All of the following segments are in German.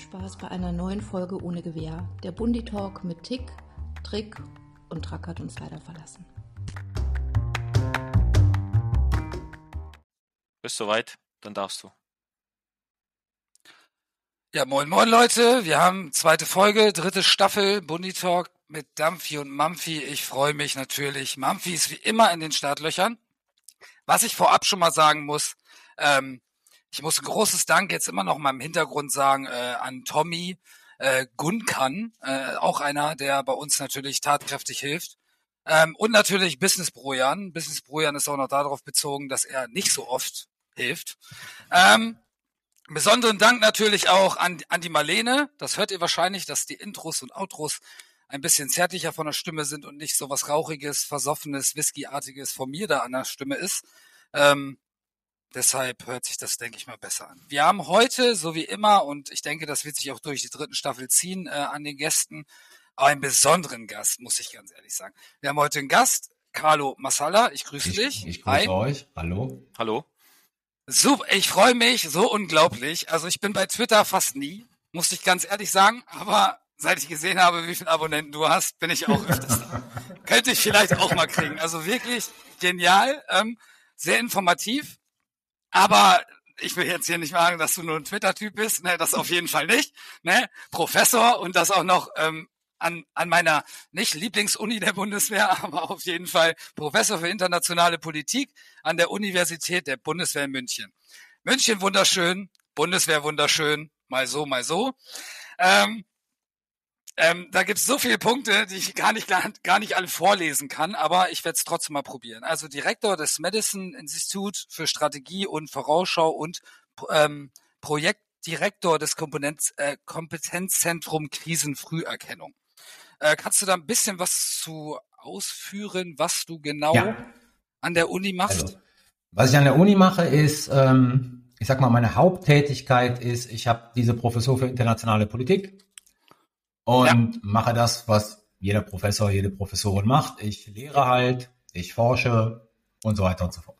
Spaß bei einer neuen Folge ohne Gewehr. Der Bundi Talk mit Tick, Trick und Track hat uns leider verlassen. Bist soweit? Dann darfst du. Ja, moin moin Leute, wir haben zweite Folge, dritte Staffel Bundi Talk mit Dampfi und Mampfi. Ich freue mich natürlich. Mampfi ist wie immer in den Startlöchern. Was ich vorab schon mal sagen muss, ähm, ich muss ein großes Dank jetzt immer noch mal im Hintergrund sagen äh, an Tommy äh, Gunkan, äh, auch einer, der bei uns natürlich tatkräftig hilft. Ähm, und natürlich Business Brojan. Business Brojan ist auch noch darauf bezogen, dass er nicht so oft hilft. Ähm, besonderen Dank natürlich auch an, an die Marlene. Das hört ihr wahrscheinlich, dass die Intros und Outros ein bisschen zärtlicher von der Stimme sind und nicht so was Rauchiges, Versoffenes, Whiskyartiges von mir da an der Stimme ist. Ähm, Deshalb hört sich das, denke ich mal, besser an. Wir haben heute, so wie immer, und ich denke, das wird sich auch durch die dritten Staffel ziehen, äh, an den Gästen, einen besonderen Gast, muss ich ganz ehrlich sagen. Wir haben heute einen Gast, Carlo Masala. Ich grüße ich, dich. Ich grüße Hi. euch. Hallo. Hallo. Super, ich freue mich so unglaublich. Also ich bin bei Twitter fast nie, muss ich ganz ehrlich sagen, aber seit ich gesehen habe, wie viele Abonnenten du hast, bin ich auch öfters da. Könnte ich vielleicht auch mal kriegen. Also wirklich genial, ähm, sehr informativ aber ich will jetzt hier nicht sagen, dass du nur ein Twitter-Typ bist, ne, das auf jeden Fall nicht. Ne? Professor und das auch noch ähm, an, an meiner nicht Lieblingsuni der Bundeswehr, aber auf jeden Fall Professor für internationale Politik an der Universität der Bundeswehr in München. München wunderschön, Bundeswehr wunderschön, mal so, mal so. Ähm, ähm, da gibt es so viele Punkte, die ich gar nicht, gar nicht alle vorlesen kann, aber ich werde es trotzdem mal probieren. Also Direktor des Medicine Institute für Strategie und Vorausschau und ähm, Projektdirektor des Kompetenz, äh, Kompetenzzentrum Krisenfrüherkennung. Äh, kannst du da ein bisschen was zu ausführen, was du genau ja. an der Uni machst? Also, was ich an der Uni mache, ist, ähm, ich sag mal, meine Haupttätigkeit ist, ich habe diese Professur für internationale Politik und ja. mache das, was jeder Professor, jede Professorin macht. Ich lehre halt, ich forsche und so weiter und so fort.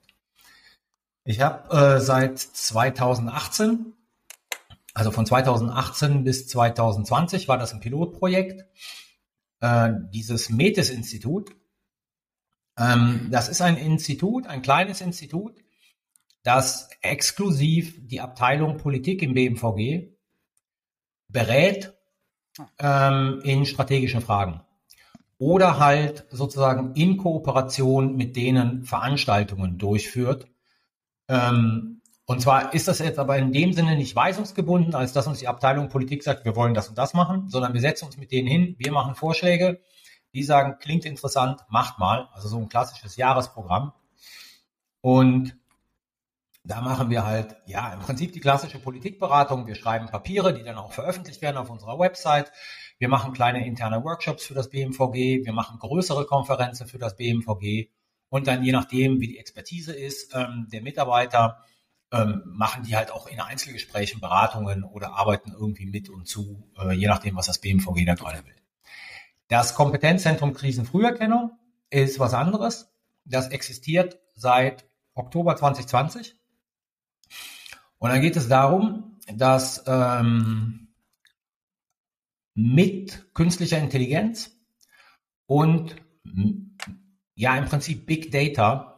Ich habe äh, seit 2018, also von 2018 bis 2020 war das ein Pilotprojekt, äh, dieses Metis-Institut. Ähm, das ist ein Institut, ein kleines Institut, das exklusiv die Abteilung Politik im BMVG berät ähm, in strategischen Fragen. Oder halt sozusagen in Kooperation mit denen Veranstaltungen durchführt. Ähm, und zwar ist das jetzt aber in dem Sinne nicht weisungsgebunden, als dass uns die Abteilung Politik sagt, wir wollen das und das machen, sondern wir setzen uns mit denen hin, wir machen Vorschläge, die sagen, klingt interessant, macht mal. Also so ein klassisches Jahresprogramm. Und da machen wir halt, ja, im Prinzip die klassische Politikberatung. Wir schreiben Papiere, die dann auch veröffentlicht werden auf unserer Website. Wir machen kleine interne Workshops für das BMVG. Wir machen größere Konferenzen für das BMVG. Und dann, je nachdem, wie die Expertise ist, ähm, der Mitarbeiter, ähm, machen die halt auch in Einzelgesprächen Beratungen oder arbeiten irgendwie mit und zu, äh, je nachdem, was das BMVG da gerade will. Das Kompetenzzentrum Krisenfrüherkennung ist was anderes. Das existiert seit Oktober 2020 und dann geht es darum, dass ähm, mit künstlicher Intelligenz und ja im Prinzip Big Data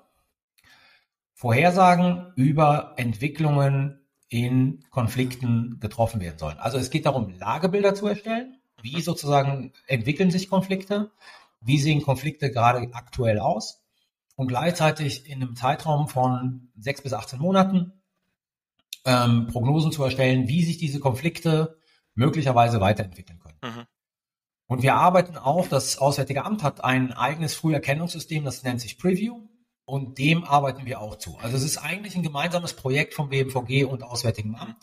Vorhersagen über Entwicklungen in Konflikten getroffen werden sollen. Also es geht darum, Lagebilder zu erstellen. Wie sozusagen entwickeln sich Konflikte? Wie sehen Konflikte gerade aktuell aus? Und gleichzeitig in einem Zeitraum von sechs bis 18 Monaten ähm, Prognosen zu erstellen, wie sich diese Konflikte möglicherweise weiterentwickeln können. Mhm. Und wir arbeiten auch, das Auswärtige Amt hat ein eigenes Früherkennungssystem, das nennt sich Preview. Und dem arbeiten wir auch zu. Also es ist eigentlich ein gemeinsames Projekt vom BMVG und Auswärtigem Amt.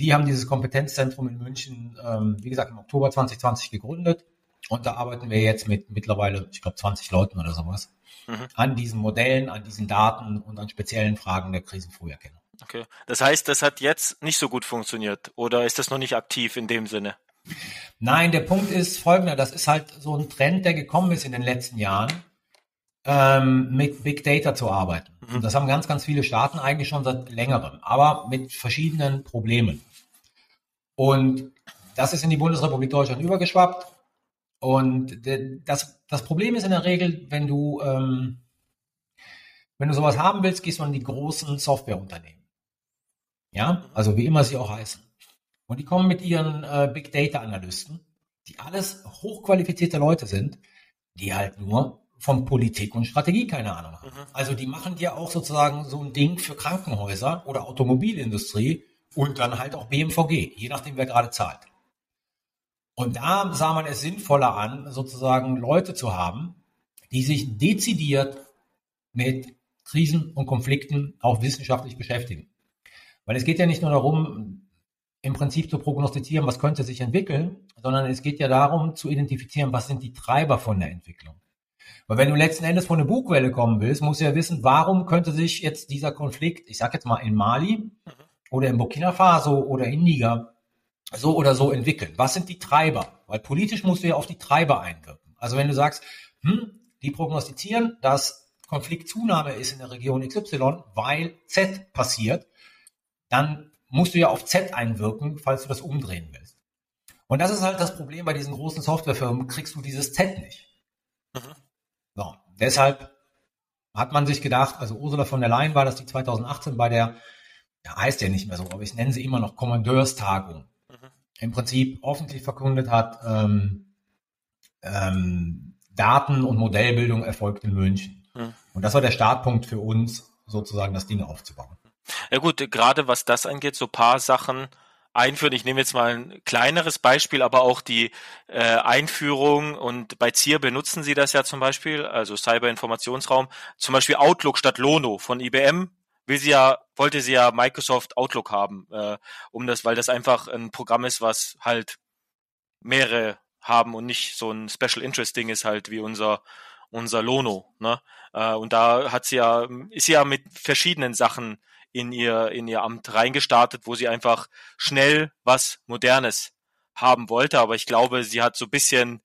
Die haben dieses Kompetenzzentrum in München, ähm, wie gesagt, im Oktober 2020 gegründet. Und da arbeiten wir jetzt mit mittlerweile, ich glaube, 20 Leuten oder sowas, mhm. an diesen Modellen, an diesen Daten und an speziellen Fragen der Krisenfrüherkennung. Okay. Das heißt, das hat jetzt nicht so gut funktioniert oder ist das noch nicht aktiv in dem Sinne? Nein, der Punkt ist folgender. Das ist halt so ein Trend, der gekommen ist in den letzten Jahren, ähm, mit Big Data zu arbeiten. Mhm. Das haben ganz, ganz viele Staaten eigentlich schon seit längerem, aber mit verschiedenen Problemen. Und das ist in die Bundesrepublik Deutschland übergeschwappt. Und das, das Problem ist in der Regel, wenn du, ähm, wenn du sowas haben willst, gehst du an die großen Softwareunternehmen. Ja, also wie immer sie auch heißen. Und die kommen mit ihren äh, Big Data Analysten, die alles hochqualifizierte Leute sind, die halt nur von Politik und Strategie keine Ahnung haben. Mhm. Also die machen dir auch sozusagen so ein Ding für Krankenhäuser oder Automobilindustrie und dann halt auch BMVG, je nachdem wer gerade zahlt. Und da sah man es sinnvoller an, sozusagen Leute zu haben, die sich dezidiert mit Krisen und Konflikten auch wissenschaftlich beschäftigen. Weil es geht ja nicht nur darum, im Prinzip zu prognostizieren, was könnte sich entwickeln, sondern es geht ja darum zu identifizieren, was sind die Treiber von der Entwicklung. Weil wenn du letzten Endes von der Bugwelle kommen willst, musst du ja wissen, warum könnte sich jetzt dieser Konflikt, ich sag jetzt mal in Mali oder in Burkina Faso oder in Niger so oder so entwickeln. Was sind die Treiber? Weil politisch musst du ja auf die Treiber einwirken. Also wenn du sagst, hm, die prognostizieren, dass Konfliktzunahme ist in der Region XY, weil Z passiert, dann musst du ja auf Z einwirken, falls du das umdrehen willst. Und das ist halt das Problem bei diesen großen Softwarefirmen, kriegst du dieses Z nicht. Mhm. So, deshalb hat man sich gedacht, also Ursula von der Leyen war das die 2018 bei der, ja, heißt ja nicht mehr so, aber ich nenne sie immer noch Kommandeurstagung, mhm. im Prinzip öffentlich verkündet hat, ähm, ähm, Daten- und Modellbildung erfolgt in München. Mhm. Und das war der Startpunkt für uns, sozusagen das Ding aufzubauen. Ja gut, gerade was das angeht, so paar Sachen einführen. Ich nehme jetzt mal ein kleineres Beispiel, aber auch die äh, Einführung und bei ZIR benutzen Sie das ja zum Beispiel, also Cyberinformationsraum, zum Beispiel Outlook statt Lono von IBM will sie ja, wollte sie ja Microsoft Outlook haben, äh, um das, weil das einfach ein Programm ist, was halt mehrere haben und nicht so ein Special Interest Ding ist halt wie unser unser Lono, ne? Äh, und da hat sie ja ist sie ja mit verschiedenen Sachen in ihr, in ihr Amt reingestartet, wo sie einfach schnell was Modernes haben wollte. Aber ich glaube, sie hat so ein bisschen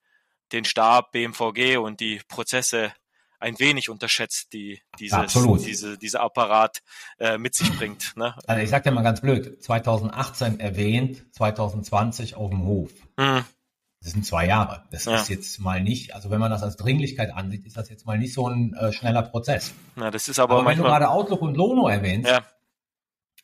den Stab BMVG und die Prozesse ein wenig unterschätzt, die dieses, diese, dieser Apparat äh, mit sich bringt. Ne? Also ich sag dir mal ganz blöd, 2018 erwähnt, 2020 auf dem Hof. Mhm. Das sind zwei Jahre. Das ja. ist jetzt mal nicht, also wenn man das als Dringlichkeit ansieht, ist das jetzt mal nicht so ein äh, schneller Prozess. Na, das ist aber, aber wenn du gerade Outlook und Lono erwähnst, ja.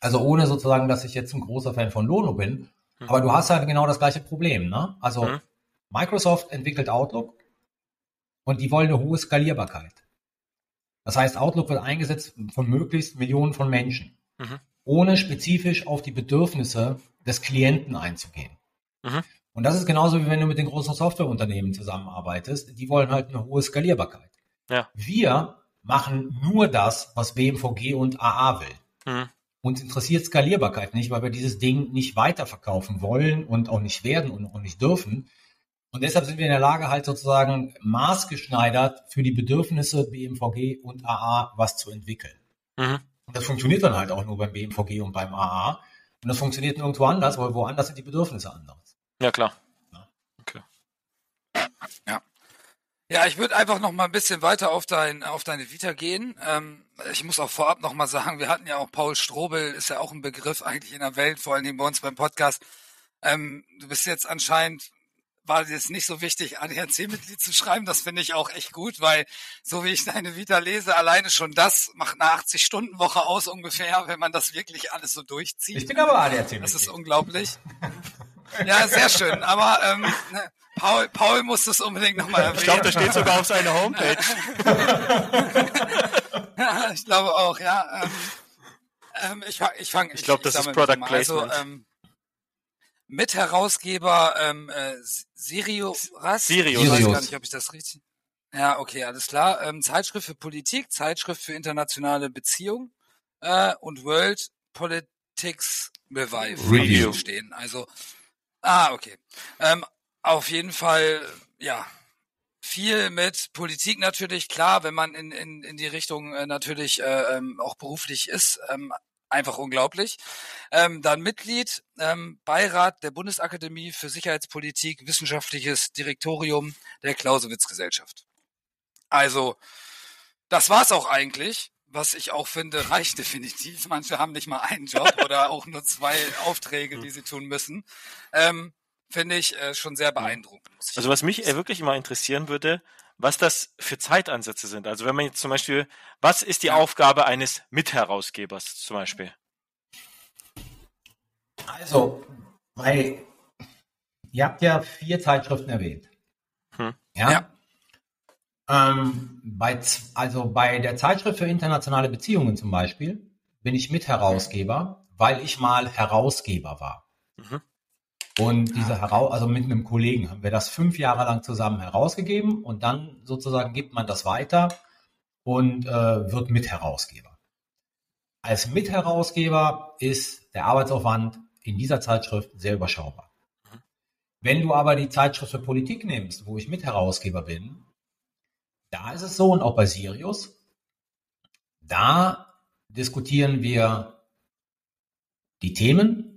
Also ohne sozusagen, dass ich jetzt ein großer Fan von Lono bin. Mhm. Aber du hast halt genau das gleiche Problem. Ne? Also mhm. Microsoft entwickelt Outlook und die wollen eine hohe Skalierbarkeit. Das heißt, Outlook wird eingesetzt von möglichst Millionen von Menschen, mhm. ohne spezifisch auf die Bedürfnisse des Klienten einzugehen. Mhm. Und das ist genauso wie wenn du mit den großen Softwareunternehmen zusammenarbeitest. Die wollen halt eine hohe Skalierbarkeit. Ja. Wir machen nur das, was BMVG und AA will. Uns interessiert Skalierbarkeit nicht, weil wir dieses Ding nicht weiterverkaufen wollen und auch nicht werden und auch nicht dürfen. Und deshalb sind wir in der Lage, halt sozusagen maßgeschneidert für die Bedürfnisse BMVG und AA was zu entwickeln. Mhm. Und das funktioniert dann halt auch nur beim BMVG und beim AA. Und das funktioniert nirgendwo anders, weil woanders sind die Bedürfnisse anders. Ja, klar. Ja. Okay. Ja. Ja, ich würde einfach noch mal ein bisschen weiter auf dein auf deine Vita gehen. Ähm, ich muss auch vorab noch mal sagen, wir hatten ja auch Paul Strobel, ist ja auch ein Begriff eigentlich in der Welt, vor allen Dingen bei uns beim Podcast. Ähm, du bist jetzt anscheinend war jetzt nicht so wichtig, ADAC-Mitglied zu schreiben. Das finde ich auch echt gut, weil so wie ich deine Vita lese, alleine schon das macht eine 80-Stunden-Woche aus ungefähr, wenn man das wirklich alles so durchzieht. Ich bin aber ADAC-Mitglied. Das ist unglaublich. ja, sehr schön. Aber ähm, ne, Paul, Paul muss das unbedingt nochmal erwähnen. Ich glaube, das steht sogar auf seiner Homepage. ja, ich glaube auch, ja. Ähm, ähm, ich fange, ich fange. Ich, ich glaube, das ich ist Product also, Placement. Also, ähm, Mitherausgeber ähm, äh, Sirius. Sirius. Ich weiß gar nicht, ob ich das richtig. Ja, okay, alles klar. Ähm, Zeitschrift für Politik, Zeitschrift für internationale Beziehungen äh, und World Politics Revive Review stehen. Also, ah, okay. Ähm, auf jeden Fall, ja, viel mit Politik natürlich, klar, wenn man in, in, in die Richtung äh, natürlich äh, ähm, auch beruflich ist, ähm, einfach unglaublich. Ähm, dann Mitglied, ähm, Beirat der Bundesakademie für Sicherheitspolitik, wissenschaftliches Direktorium der Clausewitz Gesellschaft. Also, das war's auch eigentlich was ich auch finde, reicht definitiv. Manche haben nicht mal einen Job oder auch nur zwei Aufträge, die sie tun müssen. Ähm, finde ich äh, schon sehr beeindruckend. Also was mich äh, wirklich immer interessieren würde, was das für Zeitansätze sind. Also wenn man jetzt zum Beispiel, was ist die Aufgabe eines Mitherausgebers zum Beispiel? Also, weil ihr habt ja vier Zeitschriften erwähnt. Hm. Ja. ja. Ähm, bei, also bei der Zeitschrift für internationale Beziehungen zum Beispiel bin ich Mitherausgeber, weil ich mal Herausgeber war. Mhm. Und diese heraus, also mit einem Kollegen haben wir das fünf Jahre lang zusammen herausgegeben und dann sozusagen gibt man das weiter und äh, wird Mitherausgeber. Als Mitherausgeber ist der Arbeitsaufwand in dieser Zeitschrift sehr überschaubar. Mhm. Wenn du aber die Zeitschrift für Politik nimmst, wo ich Mitherausgeber bin, da ist es so und auch bei Sirius, da diskutieren wir die Themen,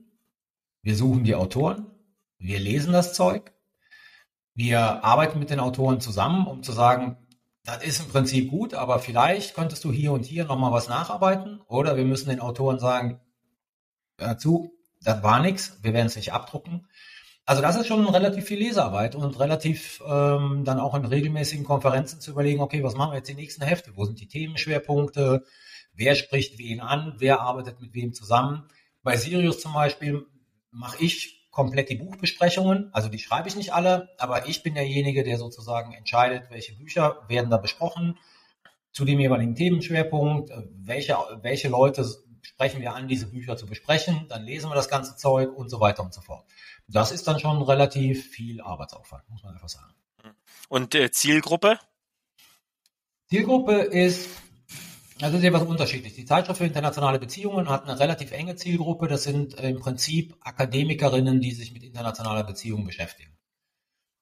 wir suchen die Autoren, wir lesen das Zeug, wir arbeiten mit den Autoren zusammen, um zu sagen, das ist im Prinzip gut, aber vielleicht könntest du hier und hier nochmal was nacharbeiten. Oder wir müssen den Autoren sagen, dazu, das war nichts, wir werden es nicht abdrucken. Also das ist schon relativ viel Lesearbeit und relativ ähm, dann auch in regelmäßigen Konferenzen zu überlegen, okay, was machen wir jetzt die nächsten Hefte? Wo sind die Themenschwerpunkte? Wer spricht wen an? Wer arbeitet mit wem zusammen? Bei Sirius zum Beispiel mache ich komplett die Buchbesprechungen. Also die schreibe ich nicht alle, aber ich bin derjenige, der sozusagen entscheidet, welche Bücher werden da besprochen, zu dem jeweiligen Themenschwerpunkt, äh, welche, welche Leute sprechen wir an, diese Bücher zu besprechen, dann lesen wir das ganze Zeug und so weiter und so fort. Das ist dann schon relativ viel Arbeitsaufwand, muss man einfach sagen. Und äh, Zielgruppe? Zielgruppe ist also sehr was unterschiedlich. Die Zeitschrift für internationale Beziehungen hat eine relativ enge Zielgruppe. Das sind im Prinzip Akademikerinnen, die sich mit internationaler Beziehung beschäftigen.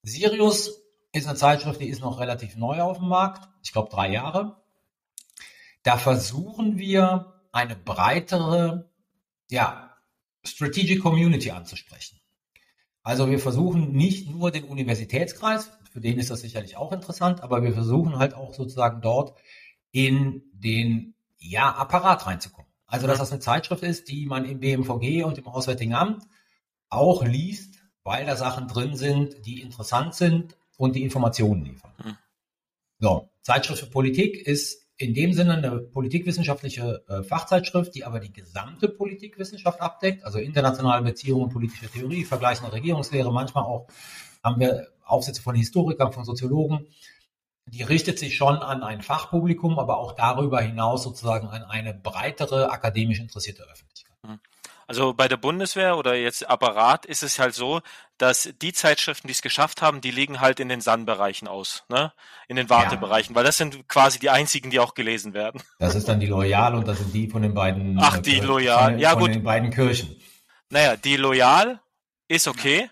Sirius ist eine Zeitschrift, die ist noch relativ neu auf dem Markt. Ich glaube drei Jahre. Da versuchen wir eine breitere, ja, Strategic Community anzusprechen. Also wir versuchen nicht nur den Universitätskreis, für den ist das sicherlich auch interessant, aber wir versuchen halt auch sozusagen dort in den ja, Apparat reinzukommen. Also, dass das eine Zeitschrift ist, die man im BMVG und im Auswärtigen Amt auch liest, weil da Sachen drin sind, die interessant sind und die Informationen liefern. Mhm. So, Zeitschrift für Politik ist in dem Sinne eine politikwissenschaftliche äh, Fachzeitschrift, die aber die gesamte Politikwissenschaft abdeckt, also internationale Beziehungen, politische Theorie, vergleichende Regierungslehre, manchmal auch haben wir Aufsätze von Historikern, von Soziologen, die richtet sich schon an ein Fachpublikum, aber auch darüber hinaus sozusagen an eine breitere akademisch interessierte Öffentlichkeit. Mhm. Also bei der Bundeswehr oder jetzt Apparat ist es halt so, dass die Zeitschriften, die es geschafft haben, die liegen halt in den SAN-Bereichen aus, ne? In den Wartebereichen, ja. weil das sind quasi die einzigen, die auch gelesen werden. Das ist dann die Loyal und das sind die von den beiden. Ach, die äh, Loyal, von, ja von gut. den beiden Kirchen. Naja, die Loyal ist okay,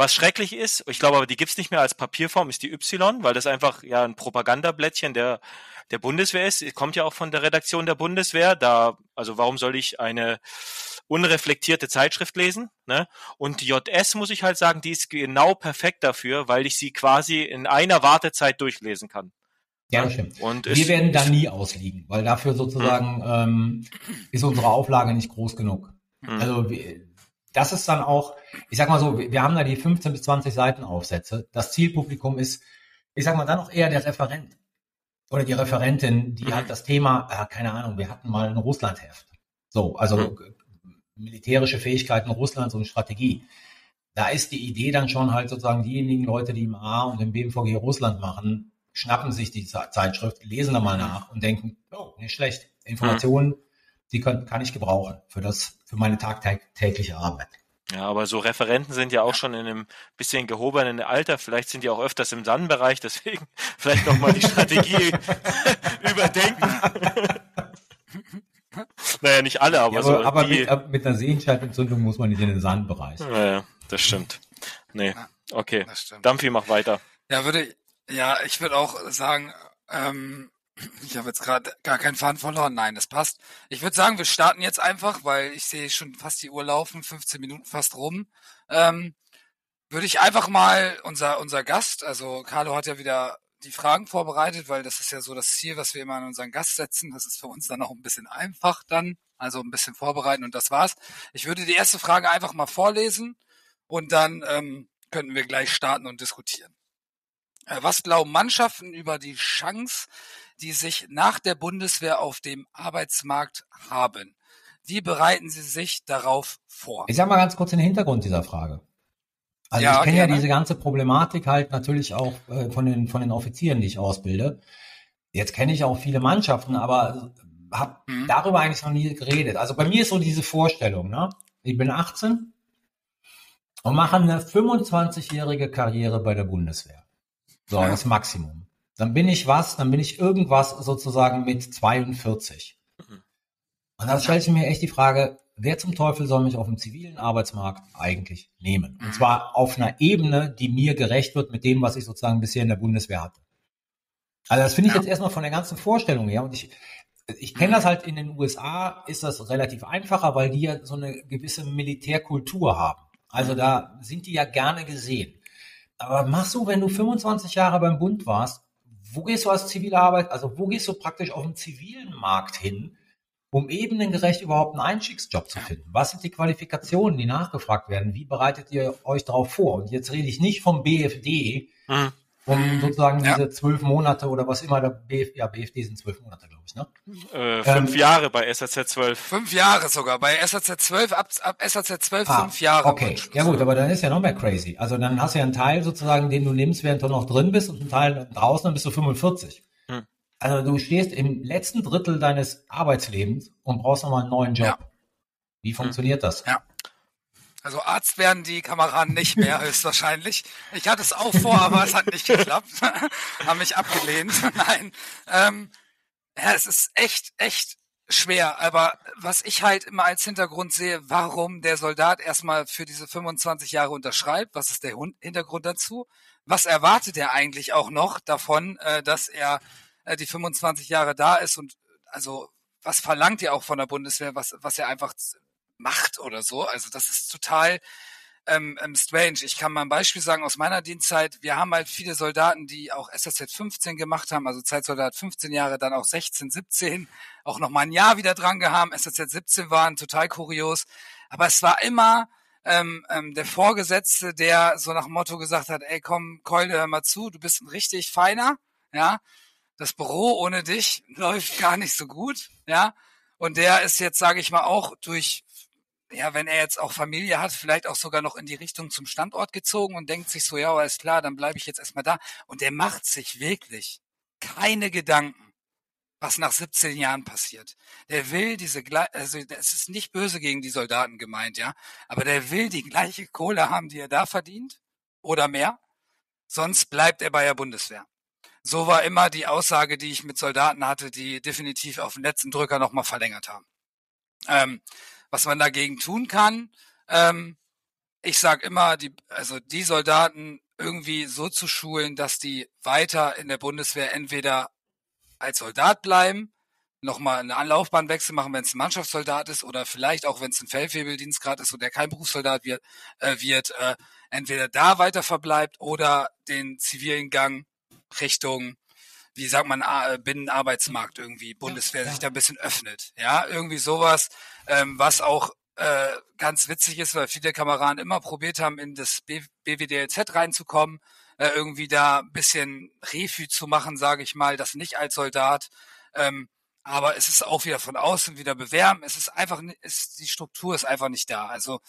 was schrecklich ist, ich glaube aber, die gibt's nicht mehr als Papierform, ist die Y, weil das einfach ja ein Propagandablättchen der, der Bundeswehr ist. Kommt ja auch von der Redaktion der Bundeswehr. Da, also warum soll ich eine unreflektierte Zeitschrift lesen? Ne? Und die JS muss ich halt sagen, die ist genau perfekt dafür, weil ich sie quasi in einer Wartezeit durchlesen kann. Ja, das stimmt. Und wir werden da nie ausliegen, weil dafür sozusagen hm. ähm, ist unsere Auflage nicht groß genug. Hm. Also wir, das ist dann auch, ich sag mal so, wir haben da die 15 bis 20 Seiten Aufsätze. Das Zielpublikum ist, ich sag mal, dann auch eher der Referent oder die Referentin, die halt das Thema, äh, keine Ahnung, wir hatten mal ein Russlandheft. So, also mhm. militärische Fähigkeiten Russlands und Strategie. Da ist die Idee dann schon halt sozusagen diejenigen Leute, die im A und im BMVG Russland machen, schnappen sich die Zeitschrift, lesen da mal nach und denken, oh, nicht schlecht. Informationen, die kann, kann ich gebrauchen für das, für meine tagtägliche Arbeit. Ja, aber so Referenten sind ja auch schon in einem bisschen gehobenen Alter. Vielleicht sind die auch öfters im Sannenbereich, deswegen vielleicht nochmal die Strategie überdenken. naja, nicht alle, aber, ja, aber so. Aber die, mit, mit, einer Sehenscheidentzündung muss man nicht in den Sandbereich. Naja, das stimmt. Nee, okay. Dampfi, mach weiter. Ja, würde, ja, ich würde auch sagen, ähm, ich habe jetzt gerade gar keinen Faden verloren. Nein, das passt. Ich würde sagen, wir starten jetzt einfach, weil ich sehe schon fast die Uhr laufen, 15 Minuten fast rum. Ähm, würde ich einfach mal unser unser Gast, also Carlo hat ja wieder die Fragen vorbereitet, weil das ist ja so das Ziel, was wir immer an unseren Gast setzen. Das ist für uns dann auch ein bisschen einfach dann, also ein bisschen vorbereiten und das war's. Ich würde die erste Frage einfach mal vorlesen und dann ähm, könnten wir gleich starten und diskutieren. Äh, was glauben Mannschaften über die Chance, die sich nach der Bundeswehr auf dem Arbeitsmarkt haben? Wie bereiten Sie sich darauf vor? Ich sag mal ganz kurz den Hintergrund dieser Frage. Also ja, ich kenne ja diese ganze Problematik halt natürlich auch äh, von den von den Offizieren, die ich ausbilde. Jetzt kenne ich auch viele Mannschaften, aber habe mhm. darüber eigentlich noch nie geredet. Also bei mir ist so diese Vorstellung, ne? Ich bin 18 und mache eine 25-jährige Karriere bei der Bundeswehr. So, ja. das Maximum. Dann bin ich was, dann bin ich irgendwas sozusagen mit 42. Mhm. Und dann stelle ich mir echt die Frage, wer zum Teufel soll mich auf dem zivilen Arbeitsmarkt eigentlich nehmen? Und mhm. zwar auf einer Ebene, die mir gerecht wird mit dem, was ich sozusagen bisher in der Bundeswehr hatte. Also das finde ich ja. jetzt erstmal von der ganzen Vorstellung her. Und ich, ich kenne das halt in den USA, ist das relativ einfacher, weil die ja so eine gewisse Militärkultur haben. Also da sind die ja gerne gesehen. Aber machst du, wenn du 25 Jahre beim Bund warst, wo gehst du als zivile Arbeit, also wo gehst du praktisch auf dem zivilen Markt hin, um ebenengerecht überhaupt einen Einstiegsjob zu finden? Was sind die Qualifikationen, die nachgefragt werden? Wie bereitet ihr euch darauf vor? Und jetzt rede ich nicht vom BFD, mhm um sozusagen ja. diese zwölf Monate oder was immer der BF, ja, BFD sind zwölf Monate, glaube ich, ne? Äh, fünf ähm, Jahre bei SAZ 12. Fünf Jahre sogar. Bei SAZ 12, ab, ab SAZ 12 ah, fünf Jahre. Okay, ja gut, aber dann ist ja noch mehr crazy. Also dann hast du ja einen Teil sozusagen, den du nimmst, während du noch drin bist und einen Teil draußen, dann bist du 45. Hm. Also du stehst im letzten Drittel deines Arbeitslebens und brauchst nochmal einen neuen Job. Ja. Wie funktioniert hm. das? Ja. Also Arzt werden die Kameraden nicht mehr höchstwahrscheinlich. Ich hatte es auch vor, aber es hat nicht geklappt. Haben mich abgelehnt. Nein. Ähm, ja, es ist echt, echt schwer. Aber was ich halt immer als Hintergrund sehe, warum der Soldat erstmal für diese 25 Jahre unterschreibt, was ist der Hintergrund dazu? Was erwartet er eigentlich auch noch davon, äh, dass er äh, die 25 Jahre da ist und also was verlangt ihr auch von der Bundeswehr, was, was er einfach macht oder so. Also das ist total ähm, ähm, strange. Ich kann mal ein Beispiel sagen aus meiner Dienstzeit. Wir haben halt viele Soldaten, die auch SSZ 15 gemacht haben, also Zeitsoldat 15 Jahre, dann auch 16, 17, auch noch mal ein Jahr wieder dran gehabt. SSZ 17 waren total kurios. Aber es war immer ähm, ähm, der Vorgesetzte, der so nach dem Motto gesagt hat, ey komm, Keule, hör mal zu, du bist ein richtig feiner, ja. Das Büro ohne dich läuft gar nicht so gut, ja. Und der ist jetzt, sage ich mal, auch durch ja, wenn er jetzt auch Familie hat, vielleicht auch sogar noch in die Richtung zum Standort gezogen und denkt sich so, ja, alles klar, dann bleibe ich jetzt erstmal da. Und der macht sich wirklich keine Gedanken, was nach 17 Jahren passiert. Der will diese, also es ist nicht böse gegen die Soldaten gemeint, ja, aber der will die gleiche Kohle haben, die er da verdient oder mehr, sonst bleibt er bei der Bundeswehr. So war immer die Aussage, die ich mit Soldaten hatte, die definitiv auf den letzten Drücker nochmal verlängert haben. Ähm, was man dagegen tun kann. Ähm, ich sage immer, die, also die Soldaten irgendwie so zu schulen, dass die weiter in der Bundeswehr entweder als Soldat bleiben, nochmal eine Anlaufbahnwechsel machen, wenn es ein Mannschaftssoldat ist, oder vielleicht auch, wenn es ein Feldwebeldienstgrad ist und der kein Berufssoldat wird, äh, wird äh, entweder da weiter verbleibt oder den zivilen Gang Richtung wie sagt man, Binnenarbeitsmarkt irgendwie, Bundeswehr ja, sich da ein bisschen öffnet. Ja, irgendwie sowas, ähm, was auch äh, ganz witzig ist, weil viele Kameraden immer probiert haben, in das B BWDLZ reinzukommen, äh, irgendwie da ein bisschen Refü zu machen, sage ich mal, das nicht als Soldat. Ähm, aber es ist auch wieder von außen wieder bewerben. Es ist einfach, ist, die Struktur ist einfach nicht da. Also,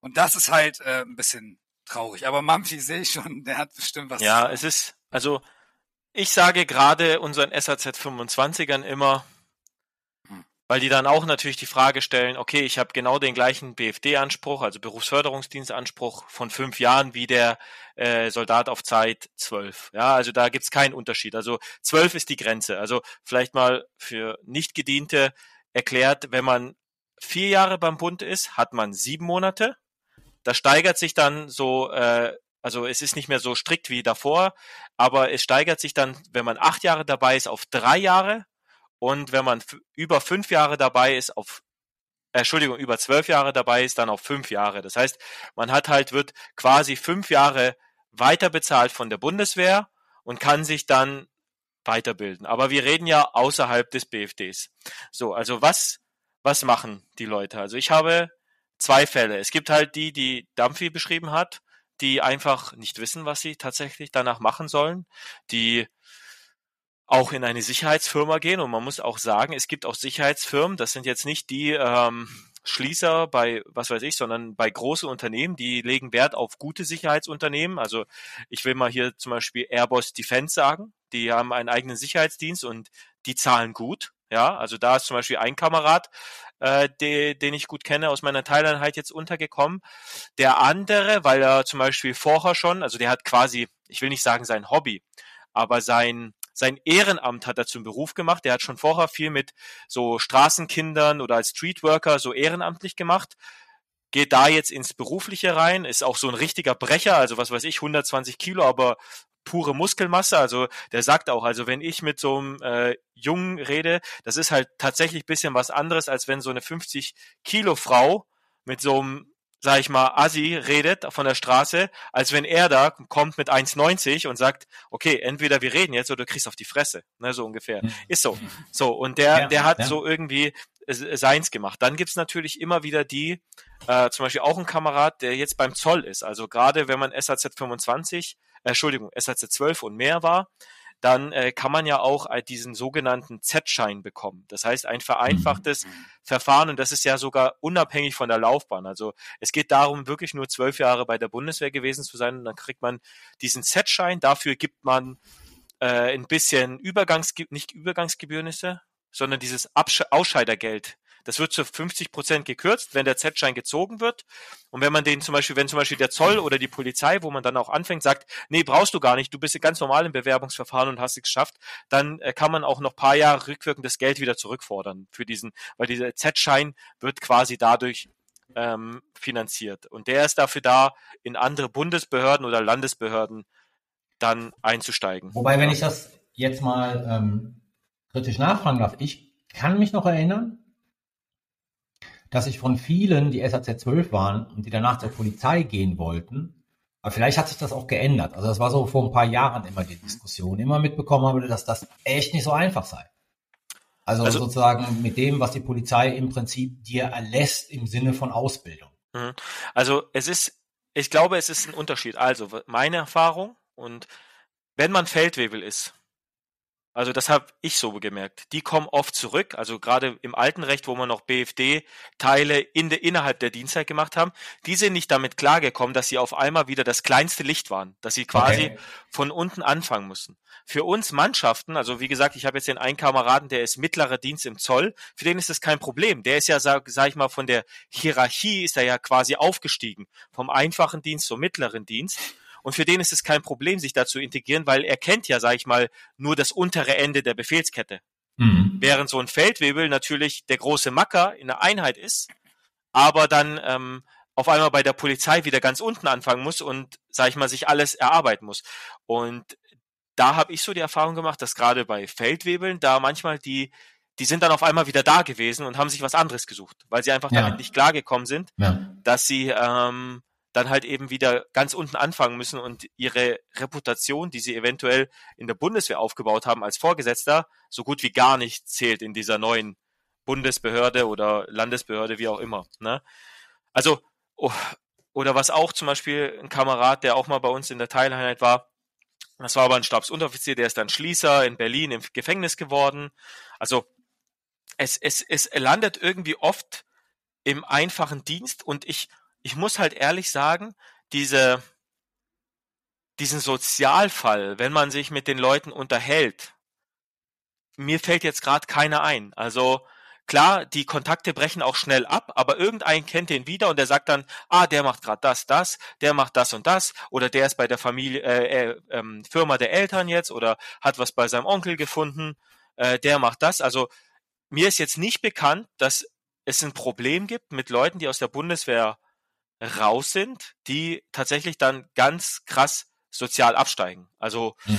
und das ist halt äh, ein bisschen traurig. Aber Mampfi sehe ich schon, der hat bestimmt was. Ja, es ist, also ich sage gerade unseren SAZ 25ern immer, hm. weil die dann auch natürlich die Frage stellen, okay, ich habe genau den gleichen BFD-Anspruch, also Berufsförderungsdienstanspruch von fünf Jahren wie der äh, Soldat auf Zeit zwölf. Ja, also da gibt's keinen Unterschied. Also zwölf ist die Grenze. Also vielleicht mal für Nichtgediente erklärt, wenn man vier Jahre beim Bund ist, hat man sieben Monate. Das steigert sich dann so äh, also es ist nicht mehr so strikt wie davor, aber es steigert sich dann, wenn man acht Jahre dabei ist, auf drei Jahre und wenn man über fünf Jahre dabei ist, auf äh, Entschuldigung, über zwölf Jahre dabei ist, dann auf fünf Jahre. Das heißt, man hat halt, wird quasi fünf Jahre weiter bezahlt von der Bundeswehr und kann sich dann weiterbilden. Aber wir reden ja außerhalb des BFDs. So, also was, was machen die Leute? Also ich habe zwei Fälle. Es gibt halt die, die Dampfi beschrieben hat, die einfach nicht wissen, was sie tatsächlich danach machen sollen, die auch in eine Sicherheitsfirma gehen und man muss auch sagen, es gibt auch Sicherheitsfirmen, das sind jetzt nicht die ähm, Schließer bei, was weiß ich, sondern bei großen Unternehmen, die legen Wert auf gute Sicherheitsunternehmen. Also ich will mal hier zum Beispiel Airbus Defense sagen, die haben einen eigenen Sicherheitsdienst und die zahlen gut. Ja, also da ist zum Beispiel ein Kamerad, äh, de, den ich gut kenne, aus meiner Teileinheit jetzt untergekommen. Der andere, weil er zum Beispiel vorher schon, also der hat quasi, ich will nicht sagen sein Hobby, aber sein sein Ehrenamt hat er zum Beruf gemacht. Er hat schon vorher viel mit so Straßenkindern oder als Streetworker so ehrenamtlich gemacht. Geht da jetzt ins Berufliche rein, ist auch so ein richtiger Brecher, also was weiß ich, 120 Kilo, aber pure Muskelmasse. Also der sagt auch, also wenn ich mit so einem äh, Jungen rede, das ist halt tatsächlich bisschen was anderes, als wenn so eine 50 Kilo Frau mit so einem sag ich mal, Assi redet von der Straße, als wenn er da kommt mit 1,90 und sagt, okay, entweder wir reden jetzt oder du kriegst auf die Fresse, ne, so ungefähr. Mhm. Ist so. So, und der, ja, der hat ja. so irgendwie seins gemacht. Dann gibt's natürlich immer wieder die, äh, zum Beispiel auch ein Kamerad, der jetzt beim Zoll ist. Also gerade wenn man SAZ 25, äh, Entschuldigung, SAZ 12 und mehr war, dann äh, kann man ja auch äh, diesen sogenannten Z-Schein bekommen. Das heißt, ein vereinfachtes mhm. Verfahren und das ist ja sogar unabhängig von der Laufbahn. Also es geht darum, wirklich nur zwölf Jahre bei der Bundeswehr gewesen zu sein und dann kriegt man diesen Z-Schein. Dafür gibt man äh, ein bisschen Übergangs, nicht er, sondern dieses Absch Ausscheidergeld das wird zu 50 Prozent gekürzt, wenn der Z-Schein gezogen wird. Und wenn man den zum Beispiel, wenn zum Beispiel der Zoll oder die Polizei, wo man dann auch anfängt, sagt, nee, brauchst du gar nicht, du bist ganz normal im Bewerbungsverfahren und hast es geschafft, dann äh, kann man auch noch paar Jahre rückwirkend das Geld wieder zurückfordern für diesen, weil dieser Z-Schein wird quasi dadurch ähm, finanziert. Und der ist dafür da, in andere Bundesbehörden oder Landesbehörden dann einzusteigen. Wobei, wenn ich das jetzt mal ähm, kritisch nachfragen darf, ich kann mich noch erinnern, dass ich von vielen, die SAZ 12 waren und die danach zur Polizei gehen wollten, aber vielleicht hat sich das auch geändert. Also das war so vor ein paar Jahren immer die Diskussion, immer mitbekommen habe, dass das echt nicht so einfach sei. Also, also sozusagen mit dem, was die Polizei im Prinzip dir erlässt im Sinne von Ausbildung. Mhm. Also es ist, ich glaube, es ist ein Unterschied. Also meine Erfahrung und wenn man Feldwebel ist, also das habe ich so gemerkt. Die kommen oft zurück, also gerade im alten Recht, wo man noch BFD-Teile in de, innerhalb der Dienstzeit gemacht haben, die sind nicht damit klargekommen, dass sie auf einmal wieder das kleinste Licht waren, dass sie quasi okay. von unten anfangen müssen. Für uns Mannschaften, also wie gesagt, ich habe jetzt den einen Kameraden, der ist mittlerer Dienst im Zoll, für den ist das kein Problem. Der ist ja, sag, sag ich mal, von der Hierarchie ist er ja quasi aufgestiegen, vom einfachen Dienst zum mittleren Dienst. Und für den ist es kein Problem, sich da zu integrieren, weil er kennt ja, sag ich mal, nur das untere Ende der Befehlskette. Mhm. Während so ein Feldwebel natürlich der große Macker in der Einheit ist, aber dann ähm, auf einmal bei der Polizei wieder ganz unten anfangen muss und, sag ich mal, sich alles erarbeiten muss. Und da habe ich so die Erfahrung gemacht, dass gerade bei Feldwebeln da manchmal die, die sind dann auf einmal wieder da gewesen und haben sich was anderes gesucht, weil sie einfach ja. damit nicht klargekommen sind, ja. dass sie ähm, dann halt eben wieder ganz unten anfangen müssen und ihre Reputation, die sie eventuell in der Bundeswehr aufgebaut haben als Vorgesetzter, so gut wie gar nicht zählt in dieser neuen Bundesbehörde oder Landesbehörde, wie auch immer. Ne? Also, oh, oder was auch zum Beispiel ein Kamerad, der auch mal bei uns in der Teileinheit war, das war aber ein Stabsunteroffizier, der ist dann Schließer in Berlin im Gefängnis geworden. Also es, es, es landet irgendwie oft im einfachen Dienst und ich ich muss halt ehrlich sagen, diese, diesen Sozialfall, wenn man sich mit den Leuten unterhält, mir fällt jetzt gerade keiner ein. Also klar, die Kontakte brechen auch schnell ab, aber irgendein kennt den wieder und der sagt dann, ah, der macht gerade das, das, der macht das und das oder der ist bei der Familie, äh, äh, ähm, Firma der Eltern jetzt oder hat was bei seinem Onkel gefunden, äh, der macht das. Also mir ist jetzt nicht bekannt, dass es ein Problem gibt mit Leuten, die aus der Bundeswehr raus sind, die tatsächlich dann ganz krass sozial absteigen. Also mhm.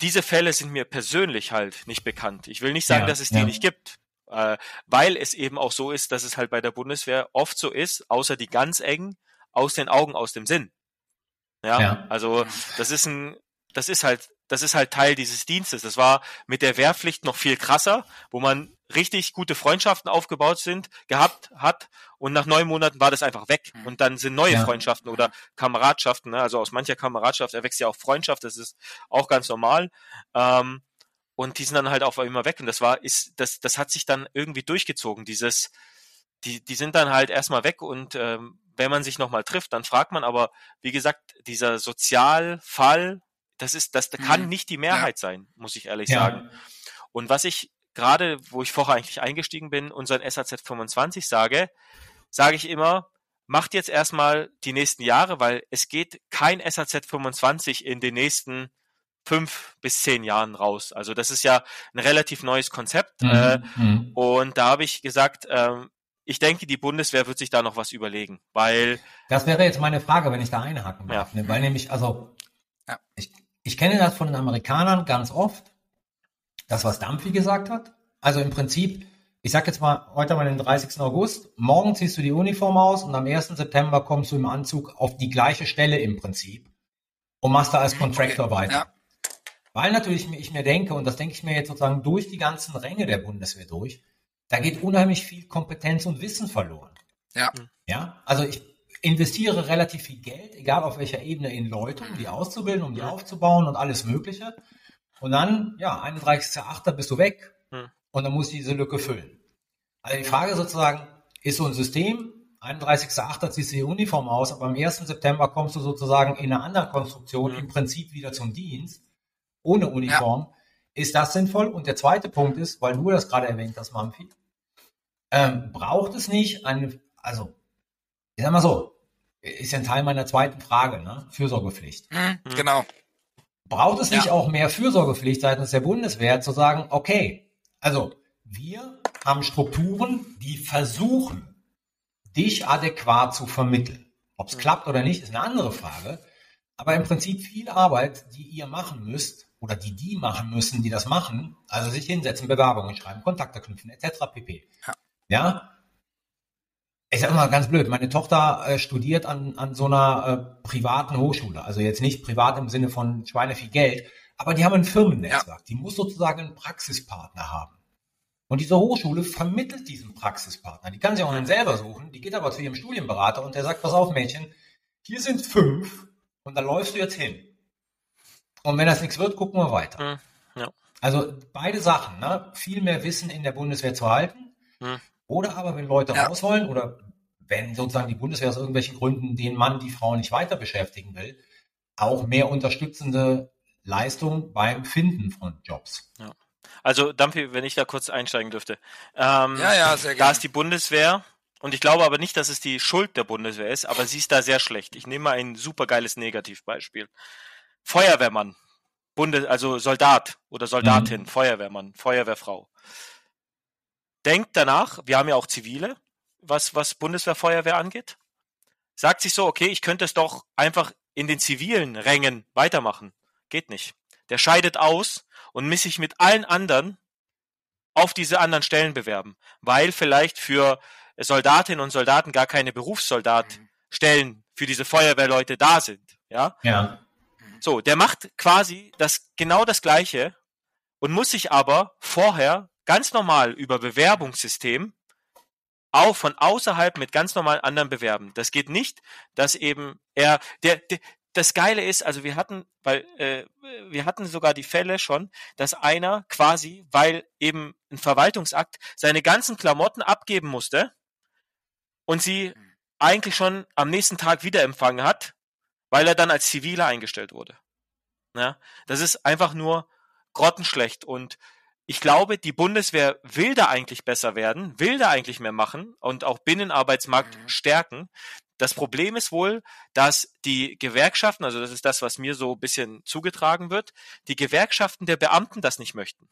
diese Fälle sind mir persönlich halt nicht bekannt. Ich will nicht sagen, ja, dass es die ja. nicht gibt, äh, weil es eben auch so ist, dass es halt bei der Bundeswehr oft so ist, außer die ganz engen, aus den Augen, aus dem Sinn. Ja, ja. also das ist ein, das ist halt das ist halt Teil dieses Dienstes. Das war mit der Wehrpflicht noch viel krasser, wo man richtig gute Freundschaften aufgebaut sind, gehabt hat und nach neun Monaten war das einfach weg Mhm. und dann sind neue Ja. Freundschaften oder Kameradschaften, ne? also aus mancher Kameradschaft erwächst ja auch Freundschaft, das ist auch ganz normal ähm, und die sind dann halt auf einmal weg und das war, ist, das, das hat sich dann irgendwie durchgezogen, dieses, die, die sind dann halt erstmal weg und ähm, wenn man sich nochmal trifft, dann fragt man, aber wie gesagt, dieser Sozialfall, das ist, das kann Mhm. nicht die Mehrheit sein, muss ich ehrlich Ja. sagen. Und was ich gerade, wo ich vorher eigentlich eingestiegen bin, unseren SAZ 25 sage, sage ich immer, macht jetzt erstmal die nächsten Jahre, weil es geht kein SAZ 25 in den nächsten fünf bis zehn Jahren raus. Also das ist ja ein relativ neues Konzept. Äh, Mhm. und da habe ich gesagt, ähm, ich denke, die Bundeswehr wird sich da noch was überlegen, weil Das wäre jetzt meine Frage, wenn ich da einhaken darf. Ne? Weil nämlich, also, Ja. ich, ich kenne das von den Amerikanern ganz oft, das, was Dampfi gesagt hat. Also im Prinzip, ich sag jetzt mal, heute mal den 30. August, morgen ziehst du die Uniform aus und am 1. September kommst du im Anzug auf die gleiche Stelle im Prinzip und machst da als Contractor weiter. Ja. Weil natürlich ich mir denke, und das denke ich mir jetzt sozusagen durch die ganzen Ränge der Bundeswehr durch, da geht unheimlich viel Kompetenz und Wissen verloren. Ja. Ja, also ich investiere relativ viel Geld, egal auf welcher Ebene, in Leute, um die auszubilden, um die aufzubauen und alles Mögliche. Und dann, ja, 31.8. bist du weg Hm. und dann musst du diese Lücke füllen. Also die Frage sozusagen, ist so ein System, 31.8. ziehst du die Uniform aus, aber am 1. September kommst du sozusagen in einer anderen Konstruktion Hm. im Prinzip wieder zum Dienst, ohne Uniform. Ist das sinnvoll? Und der zweite Punkt ist, weil du das gerade erwähnt hast, Mamfi, ähm, braucht es nicht eine, also, ich sag mal so, ist ja ein Teil meiner zweiten Frage, ne? Fürsorgepflicht. Mhm, Genau. Braucht es nicht Ja. auch mehr Fürsorgepflicht seitens der Bundeswehr zu sagen, okay, also wir haben Strukturen, die versuchen, dich adäquat zu vermitteln. Ob es klappt oder nicht, ist eine andere Frage. Aber im Prinzip viel Arbeit, die ihr machen müsst oder die die machen müssen, die das machen, also sich hinsetzen, Bewerbungen schreiben, Kontakte knüpfen, etc. pp. Ja. ja? Ich sag mal ganz blöd, meine Tochter äh, studiert an, an so einer äh, privaten Hochschule. Also jetzt nicht privat im Sinne von Schweine viel Geld, aber die haben ein Firmennetzwerk. Die muss sozusagen einen Praxispartner haben. Und diese Hochschule vermittelt diesen Praxispartner. Die kann sich auch einen selber suchen. Die geht aber zu ihrem Studienberater und der sagt, pass auf Mädchen, hier sind fünf und da läufst du jetzt hin. Und wenn das nichts wird, gucken wir weiter. Hm, ja. Also beide Sachen, ne? viel mehr Wissen in der Bundeswehr zu halten. Hm. Oder aber, wenn Leute Ja. raus wollen oder wenn sozusagen die Bundeswehr aus irgendwelchen Gründen den Mann, die Frau nicht weiter beschäftigen will, auch mehr unterstützende Leistung beim Finden von Jobs. Also, Dampfi, wenn ich da kurz einsteigen dürfte. Ähm, Ja, ja, sehr Da gerne. ist die Bundeswehr, und ich glaube aber nicht, dass es die Schuld der Bundeswehr ist, aber sie ist da sehr schlecht. Ich nehme mal ein supergeiles Negativbeispiel. Feuerwehrmann, Bundes, also Soldat oder Soldatin, Mhm. Feuerwehrmann, Feuerwehrfrau. Denkt danach, wir haben ja auch Zivile, was, was Bundeswehr, Feuerwehr angeht. Sagt sich so, okay, ich könnte es doch einfach in den zivilen Rängen weitermachen. Geht nicht. Der scheidet aus und muss sich mit allen anderen auf diese anderen Stellen bewerben, weil vielleicht für Soldatinnen und Soldaten gar keine Berufssoldatstellen für diese Feuerwehrleute da sind. Ja, Ja. so, der macht quasi das genau das Gleiche und muss sich aber vorher ganz normal über Bewerbungssystem auch von außerhalb mit ganz normalen anderen bewerben. Das geht nicht, dass eben er der, der das Geile ist, also wir hatten, weil äh, wir hatten sogar die Fälle schon, dass einer quasi, weil eben ein Verwaltungsakt seine ganzen Klamotten abgeben musste und sie eigentlich schon am nächsten Tag wieder empfangen hat, weil er dann als Ziviler eingestellt wurde. Ja, das ist einfach nur grottenschlecht und ich glaube, die Bundeswehr will da eigentlich besser werden, will da eigentlich mehr machen und auch Binnenarbeitsmarkt Mhm. stärken. Das Problem ist wohl, dass die Gewerkschaften, also das ist das, was mir so ein bisschen zugetragen wird, die Gewerkschaften der Beamten das nicht möchten.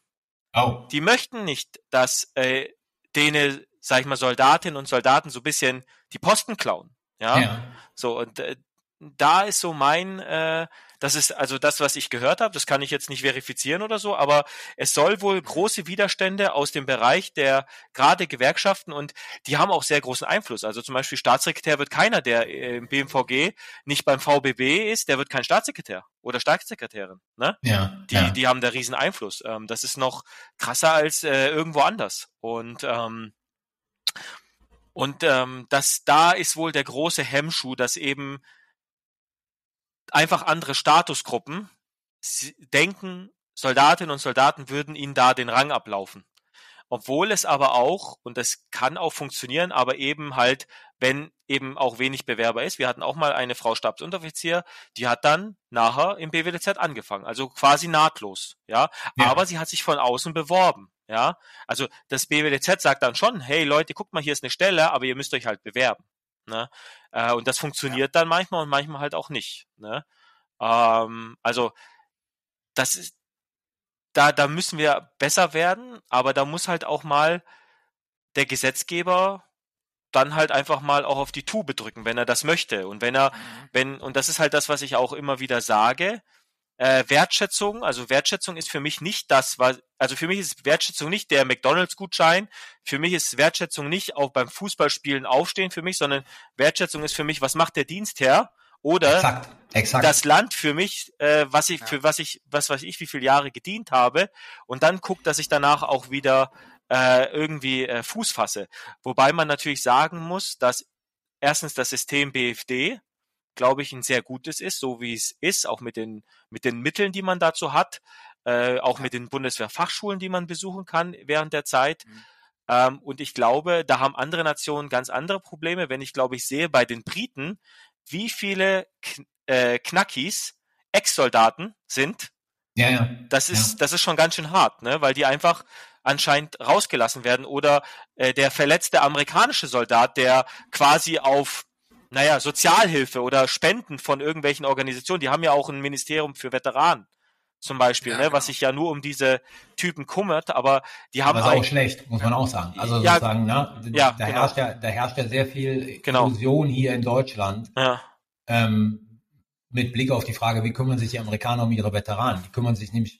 Oh. Die möchten nicht, dass äh, denen, sag ich mal, Soldatinnen und Soldaten so ein bisschen die Posten klauen. Ja, Ja. so und äh, da ist so mein, äh, das ist also das, was ich gehört habe, das kann ich jetzt nicht verifizieren oder so, aber es soll wohl große Widerstände aus dem Bereich der gerade Gewerkschaften und die haben auch sehr großen Einfluss. Also zum Beispiel Staatssekretär wird keiner, der im BMVG nicht beim VBB ist, der wird kein Staatssekretär oder Staatssekretärin. Ne? Ja, die, ja. die haben da riesen Einfluss. Ähm, das ist noch krasser als äh, irgendwo anders. Und ähm, und ähm, das da ist wohl der große Hemmschuh, dass eben einfach andere Statusgruppen denken, Soldatinnen und Soldaten würden ihnen da den Rang ablaufen. Obwohl es aber auch, und das kann auch funktionieren, aber eben halt, wenn eben auch wenig Bewerber ist. Wir hatten auch mal eine Frau Stabsunteroffizier, die hat dann nachher im BWDZ angefangen, also quasi nahtlos, ja. ja. Aber sie hat sich von außen beworben, ja. Also das BWDZ sagt dann schon, hey Leute, guckt mal, hier ist eine Stelle, aber ihr müsst euch halt bewerben. Ne? Äh, und das funktioniert ja. dann manchmal und manchmal halt auch nicht. Ne? Ähm, also das ist, da, da müssen wir besser werden, aber da muss halt auch mal der Gesetzgeber dann halt einfach mal auch auf die Tube drücken, wenn er das möchte. Und wenn er, mhm. wenn, und das ist halt das, was ich auch immer wieder sage, äh, Wertschätzung, also Wertschätzung ist für mich nicht das, was, also für mich ist Wertschätzung nicht der McDonalds-Gutschein, für mich ist Wertschätzung nicht auch beim Fußballspielen aufstehen für mich, sondern Wertschätzung ist für mich, was macht der Dienstherr oder exakt, exakt. das Land für mich, äh, was ich, für was ich, was weiß ich, wie viele Jahre gedient habe und dann guckt, dass ich danach auch wieder äh, irgendwie äh, Fuß fasse. Wobei man natürlich sagen muss, dass erstens das System BFD, glaube ich, ein sehr gutes ist, so wie es ist, auch mit den, mit den Mitteln, die man dazu hat, äh, auch mit den Bundeswehrfachschulen, die man besuchen kann während der Zeit. Mhm. Ähm, und ich glaube, da haben andere Nationen ganz andere Probleme. Wenn ich, glaube ich, sehe bei den Briten, wie viele Kn äh, Knackis Ex-Soldaten sind, ja, ja. das ist, ja. das ist schon ganz schön hart, ne? weil die einfach anscheinend rausgelassen werden. Oder äh, der verletzte amerikanische Soldat, der quasi auf naja, Sozialhilfe oder Spenden von irgendwelchen Organisationen, die haben ja auch ein Ministerium für Veteranen zum Beispiel, ja, ne, genau. was sich ja nur um diese Typen kümmert, aber die haben aber auch schlecht, muss man auch sagen. Also ja, sozusagen, ne, ja, da genau. herrscht ja, da herrscht ja sehr viel genau. Illusion hier in Deutschland. Ja. Ähm, mit Blick auf die Frage, wie kümmern sich die Amerikaner um ihre Veteranen? Die kümmern sich nämlich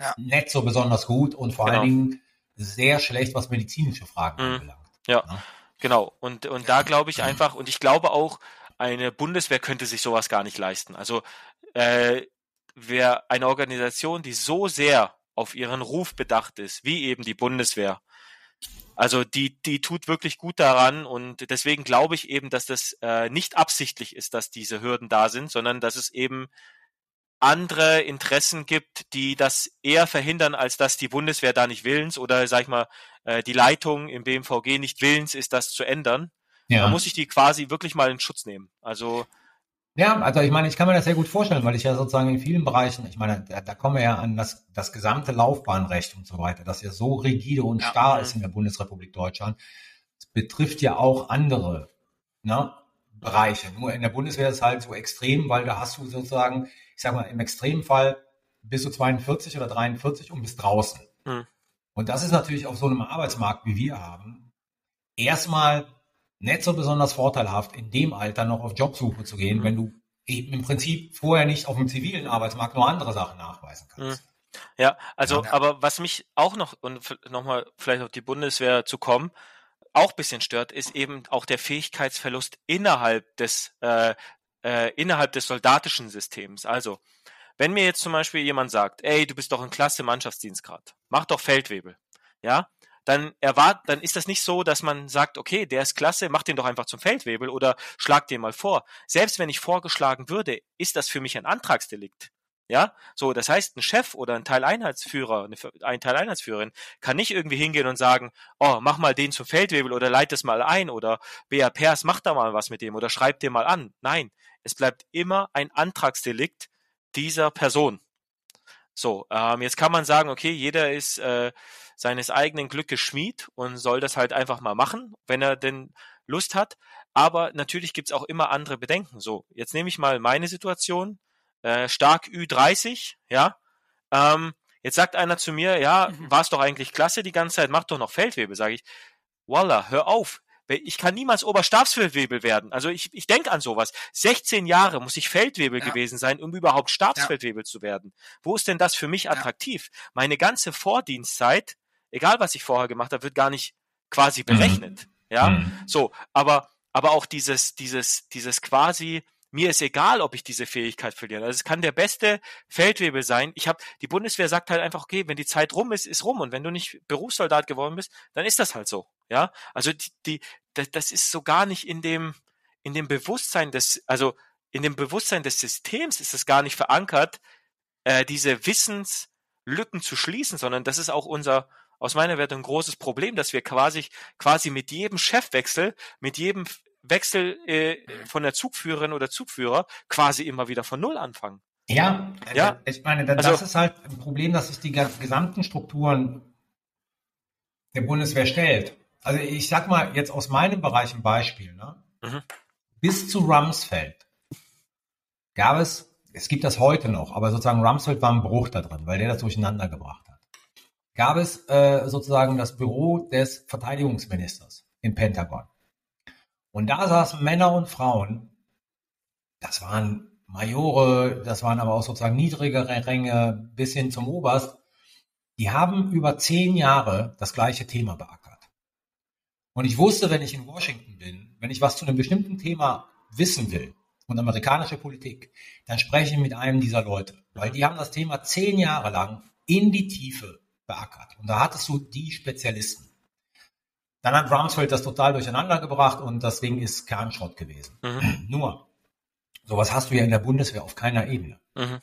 ja. nicht so besonders gut und vor Genau. allen Dingen sehr schlecht, was medizinische Fragen Mhm. anbelangt. Ja. Ne? Genau. Und, und da glaube ich einfach, und ich glaube auch, eine Bundeswehr könnte sich sowas gar nicht leisten. Also äh, wer eine Organisation, die so sehr auf ihren Ruf bedacht ist, wie eben die Bundeswehr, also die, die tut wirklich gut daran und deswegen glaube ich eben, dass das äh, nicht absichtlich ist, dass diese Hürden da sind, sondern dass es eben andere Interessen gibt, die das eher verhindern, als dass die Bundeswehr da nicht willens oder sag ich mal, äh, die Leitung im BMVG nicht willens ist, das zu ändern. Da Ja. muss ich die quasi wirklich mal in Schutz nehmen. Also Ja, also ich meine, ich kann mir das sehr gut vorstellen, weil ich ja sozusagen in vielen Bereichen, ich meine, da, da kommen wir ja an das, das gesamte Laufbahnrecht und so weiter, das ja so rigide und Ja. starr Mhm. ist in der Bundesrepublik Deutschland. Es betrifft ja auch andere ne, Bereiche. Nur in der Bundeswehr ist es halt so extrem, weil da hast du sozusagen, ich sag mal, im Extremfall bist du 42 oder 43 und bist draußen. Mhm. Und das ist natürlich auf so einem Arbeitsmarkt, wie wir haben, erstmal nicht so besonders vorteilhaft, in dem Alter noch auf Jobsuche zu gehen, Mhm. wenn du eben im Prinzip vorher nicht auf dem zivilen Arbeitsmarkt nur andere Sachen nachweisen kannst. Ja, also, Ja. aber was mich auch noch, und nochmal vielleicht auf die Bundeswehr zu kommen, auch ein bisschen stört, ist eben auch der Fähigkeitsverlust innerhalb des, äh, äh, innerhalb des soldatischen Systems. Also, wenn mir jetzt zum Beispiel jemand sagt, ey, du bist doch ein klasse Mannschaftsdienstgrad, mach doch Feldwebel, ja, dann erwart, dann ist das nicht so, dass man sagt, okay, der ist klasse, mach den doch einfach zum Feldwebel oder schlag den mal vor. Selbst wenn ich vorgeschlagen würde, ist das für mich ein Antragsdelikt. Ja, so, das heißt, ein Chef oder ein Teileinheitsführer, ein Teileinheitsführerin kann nicht irgendwie hingehen und sagen, oh, mach mal den zum Feldwebel oder leit das mal ein oder Bea Pers, mach da mal was mit dem oder schreib den mal an. Nein, es bleibt immer ein Antragsdelikt dieser Person. So, ähm, jetzt kann man sagen, okay, jeder ist äh, seines eigenen Glückes Schmied und soll das halt einfach mal machen, wenn er denn Lust hat. Aber natürlich gibt's auch immer andere Bedenken. So, jetzt nehme ich mal meine Situation, äh, stark Ü30, ja. Ähm, jetzt sagt einer zu mir, ja, Mhm. war's doch eigentlich klasse die ganze Zeit, mach doch noch Feldwebel, sage ich. Voila, hör auf. ich kann niemals Oberstabsfeldwebel werden. Also ich, ich denke an sowas. 16 Jahre muss ich Feldwebel ja. gewesen sein, um überhaupt Stabsfeldwebel ja. zu werden. Wo ist denn das für mich attraktiv? Ja. Meine ganze Vordienstzeit, egal was ich vorher gemacht habe, wird gar nicht quasi mhm. berechnet. Mhm. Ja, mhm. so, aber aber auch dieses dieses dieses quasi mir ist egal, ob ich diese Fähigkeit verliere. Also es kann der beste Feldwebel sein. Ich habe die Bundeswehr sagt halt einfach, okay, wenn die Zeit rum ist, ist rum und wenn du nicht Berufssoldat geworden bist, dann ist das halt so. Ja, also die, die das ist so gar nicht in dem in dem Bewusstsein des also in dem Bewusstsein des Systems ist es gar nicht verankert, äh, diese Wissenslücken zu schließen, sondern das ist auch unser aus meiner Welt ein großes Problem, dass wir quasi quasi mit jedem Chefwechsel, mit jedem Wechsel äh, von der Zugführerin oder Zugführer quasi immer wieder von Null anfangen. Ja, ja. Äh, ich meine, das also, ist halt ein Problem, dass sich die gesamten Strukturen der Bundeswehr stellt. Also ich sag mal jetzt aus meinem Bereich ein Beispiel. Ne? Mhm. Bis zu Rumsfeld gab es, es gibt das heute noch, aber sozusagen Rumsfeld war ein Bruch da drin, weil der das durcheinander gebracht hat. Gab es äh, sozusagen das Büro des Verteidigungsministers im Pentagon. Und da saßen Männer und Frauen, das waren Majore, das waren aber auch sozusagen niedrigere Ränge bis hin zum Oberst, die haben über zehn Jahre das gleiche Thema beackert. Und ich wusste, wenn ich in Washington bin, wenn ich was zu einem bestimmten Thema wissen will und amerikanische Politik, dann spreche ich mit einem dieser Leute, weil die haben das Thema zehn Jahre lang in die Tiefe beackert. Und da hattest du die Spezialisten. Dann hat Rumsfeld das total durcheinander gebracht und das Ding ist Kernschrott gewesen. Mhm. Nur, sowas hast du ja in der Bundeswehr auf keiner Ebene. Mhm.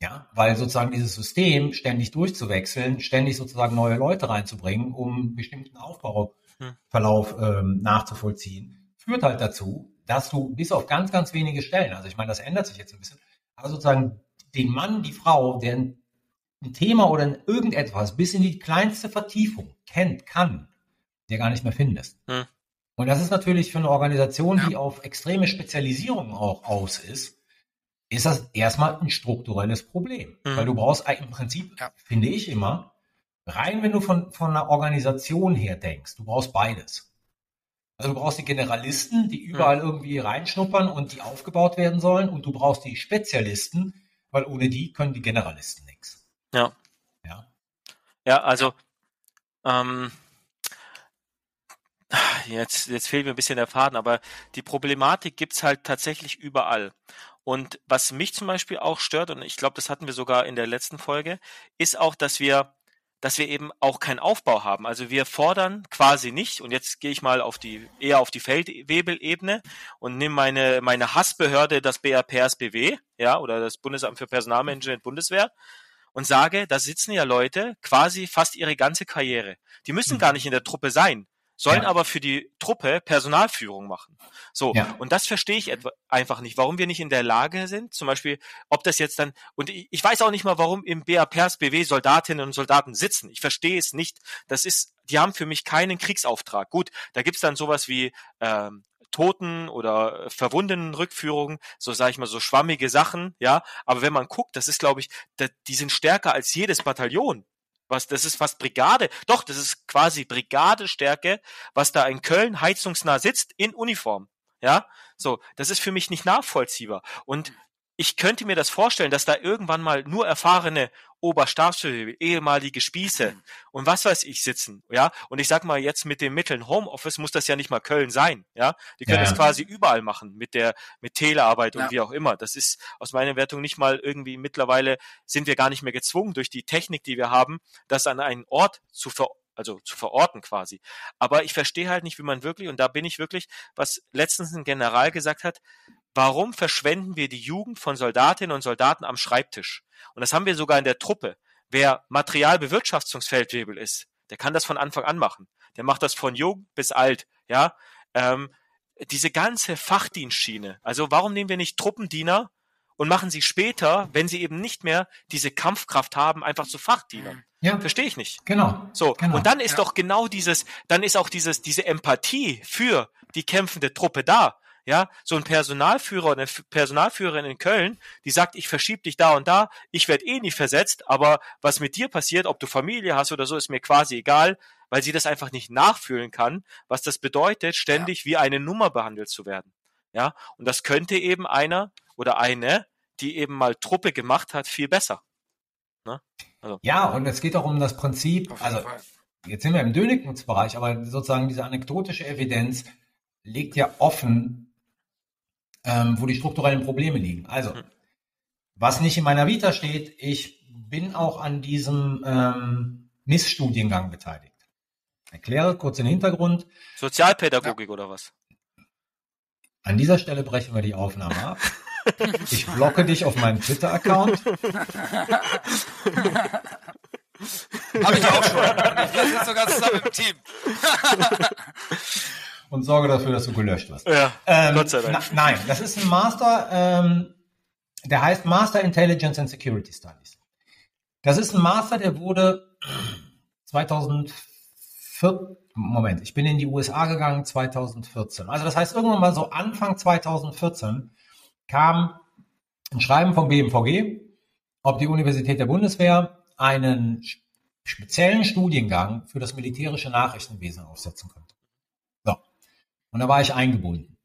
Ja, weil sozusagen dieses System ständig durchzuwechseln, ständig sozusagen neue Leute reinzubringen, um einen bestimmten Aufbauverlauf mhm. ähm, nachzuvollziehen, führt halt dazu, dass du bis auf ganz, ganz wenige Stellen, also ich meine, das ändert sich jetzt ein bisschen, aber sozusagen den Mann, die Frau, der ein Thema oder irgendetwas bis in die kleinste Vertiefung kennt, kann, der gar nicht mehr findest. Hm. Und das ist natürlich für eine Organisation, ja. die auf extreme Spezialisierung auch aus ist, ist das erstmal ein strukturelles Problem. Hm. Weil du brauchst im Prinzip, ja. finde ich immer, rein wenn du von, von einer Organisation her denkst, du brauchst beides. Also du brauchst die Generalisten, die hm. überall hm. irgendwie reinschnuppern und die aufgebaut werden sollen und du brauchst die Spezialisten, weil ohne die können die Generalisten nichts. Ja. Ja. Ja, also ähm, Jetzt, jetzt fehlt mir ein bisschen der Faden, aber die Problematik gibt's halt tatsächlich überall. Und was mich zum Beispiel auch stört, und ich glaube, das hatten wir sogar in der letzten Folge, ist auch, dass wir, dass wir eben auch keinen Aufbau haben. Also wir fordern quasi nicht, und jetzt gehe ich mal auf die, eher auf die Feldwebelebene und nehme meine, meine Hassbehörde, das BRPSBW, ja, oder das Bundesamt für Personalmanagement Bundeswehr, und sage, da sitzen ja Leute quasi fast ihre ganze Karriere. Die müssen mhm. gar nicht in der Truppe sein sollen ja. aber für die Truppe Personalführung machen. So, ja. und das verstehe ich einfach nicht, warum wir nicht in der Lage sind, zum Beispiel, ob das jetzt dann, und ich, ich weiß auch nicht mal, warum im BAPers BW Soldatinnen und Soldaten sitzen. Ich verstehe es nicht. Das ist, die haben für mich keinen Kriegsauftrag. Gut, da gibt's dann sowas wie ähm, Toten oder verwundenen Rückführungen, so sage ich mal, so schwammige Sachen, ja. Aber wenn man guckt, das ist, glaube ich, die sind stärker als jedes Bataillon was, das ist fast Brigade, doch, das ist quasi Brigadestärke, was da in Köln heizungsnah sitzt, in Uniform. Ja, so, das ist für mich nicht nachvollziehbar. Und ich könnte mir das vorstellen, dass da irgendwann mal nur erfahrene Oberstabsführer, ehemalige Spieße mhm. und was weiß ich sitzen, ja. Und ich sag mal jetzt mit den Mitteln Homeoffice muss das ja nicht mal Köln sein, ja. Die können es ja. quasi überall machen mit der mit Telearbeit und ja. wie auch immer. Das ist aus meiner Wertung nicht mal irgendwie mittlerweile sind wir gar nicht mehr gezwungen durch die Technik, die wir haben, das an einen Ort zu ver also zu verorten quasi. Aber ich verstehe halt nicht, wie man wirklich, und da bin ich wirklich, was letztens ein General gesagt hat, warum verschwenden wir die Jugend von Soldatinnen und Soldaten am Schreibtisch? Und das haben wir sogar in der Truppe. Wer Materialbewirtschaftungsfeldwebel ist, der kann das von Anfang an machen. Der macht das von jung bis alt, ja. Ähm, diese ganze Fachdienstschiene. Also warum nehmen wir nicht Truppendiener und machen sie später, wenn sie eben nicht mehr diese Kampfkraft haben, einfach zu Fachdienern? Ja. Verstehe ich nicht. Genau. So. Genau. Und dann ist ja. doch genau dieses, dann ist auch dieses, diese Empathie für die kämpfende Truppe da. Ja, so ein Personalführer oder eine Personalführerin in Köln, die sagt, ich verschiebe dich da und da, ich werde eh nie versetzt, aber was mit dir passiert, ob du Familie hast oder so, ist mir quasi egal. weil sie das einfach nicht nachfühlen kann, was das bedeutet, ständig ja. wie eine Nummer behandelt zu werden. Ja, und das könnte eben einer oder eine, die eben mal Truppe gemacht hat, viel besser. Ne? Also. Ja, und es geht auch um das Prinzip, also jetzt sind wir im Dönigmutsbereich, aber sozusagen diese anekdotische Evidenz legt ja offen, ähm, wo die strukturellen Probleme liegen. Also, hm. was nicht in meiner Vita steht, ich bin auch an diesem ähm, Missstudiengang beteiligt. Erkläre kurz den Hintergrund. Sozialpädagogik ja. oder was? An dieser Stelle brechen wir die Aufnahme ab. Ich blocke dich auf meinem Twitter-Account. Habe ich auch schon. Wir sind sogar zusammen im Team. Und sorge dafür, dass du gelöscht wirst. Ja, ähm, Gott sei Dank. Na, nein, das ist ein Master, ähm, der heißt Master Intelligence and Security Studies. Das ist ein Master, der wurde 2004, Moment, ich bin in die USA gegangen 2014. Also das heißt, irgendwann mal so Anfang 2014 kam ein Schreiben vom BMVG, ob die Universität der Bundeswehr einen speziellen Studiengang für das militärische Nachrichtenwesen aufsetzen könnte. Und da war ich eingebunden.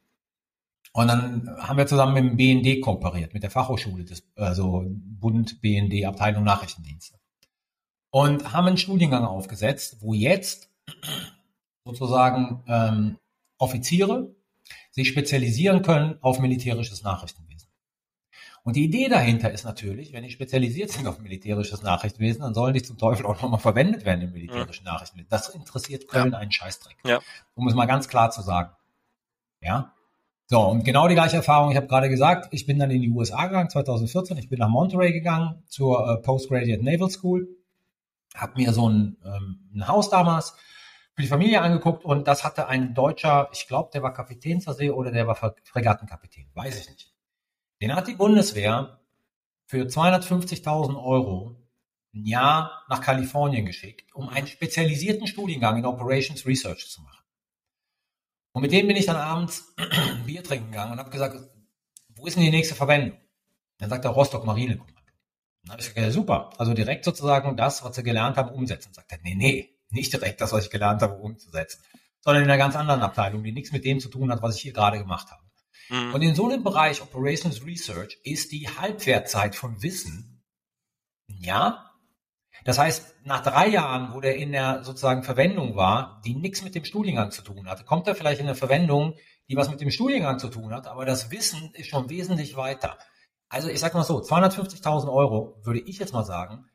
Und dann haben wir zusammen mit dem BND kooperiert, mit der Fachhochschule des, also Bund BND Abteilung Nachrichtendienste. Und haben einen Studiengang aufgesetzt, wo jetzt sozusagen ähm, Offiziere sich spezialisieren können auf militärisches Nachrichtenwesen. Und die Idee dahinter ist natürlich, wenn die spezialisiert sind auf militärisches Nachrichtenwesen, dann sollen die zum Teufel auch nochmal verwendet werden im militärischen ja. Nachrichtenwesen. Das interessiert Köln ja. einen Scheißdreck. Ja. Um es mal ganz klar zu sagen. Ja. So, und genau die gleiche Erfahrung, ich habe gerade gesagt, ich bin dann in die USA gegangen, 2014, ich bin nach Monterey gegangen, zur äh, Postgraduate Naval School, habe mir so ein, ähm, ein Haus damals für die Familie angeguckt und das hatte ein Deutscher, ich glaube, der war Kapitän zur See oder der war Fregattenkapitän, weiß ich nicht. Den hat die Bundeswehr für 250.000 Euro ein Jahr nach Kalifornien geschickt, um einen spezialisierten Studiengang in Operations Research zu machen. Und mit dem bin ich dann abends Bier trinken gegangen und habe gesagt, wo ist denn die nächste Verwendung? Dann sagt er Rostock Marinekommando. Dann habe ich gesagt, ja, super. Also direkt sozusagen das, was sie gelernt haben, umsetzen. Sagt er, nee, nee, nicht direkt das, was ich gelernt habe, umzusetzen, sondern in einer ganz anderen Abteilung, die nichts mit dem zu tun hat, was ich hier gerade gemacht habe. Mhm. Und in so einem Bereich Operations Research ist die Halbwertzeit von Wissen ja. Das heißt, nach drei Jahren, wo der in der sozusagen Verwendung war, die nichts mit dem Studiengang zu tun hatte, kommt er vielleicht in eine Verwendung, die was mit dem Studiengang zu tun hat, aber das Wissen ist schon wesentlich weiter. Also ich sag mal so, 250.000 Euro würde ich jetzt mal sagen,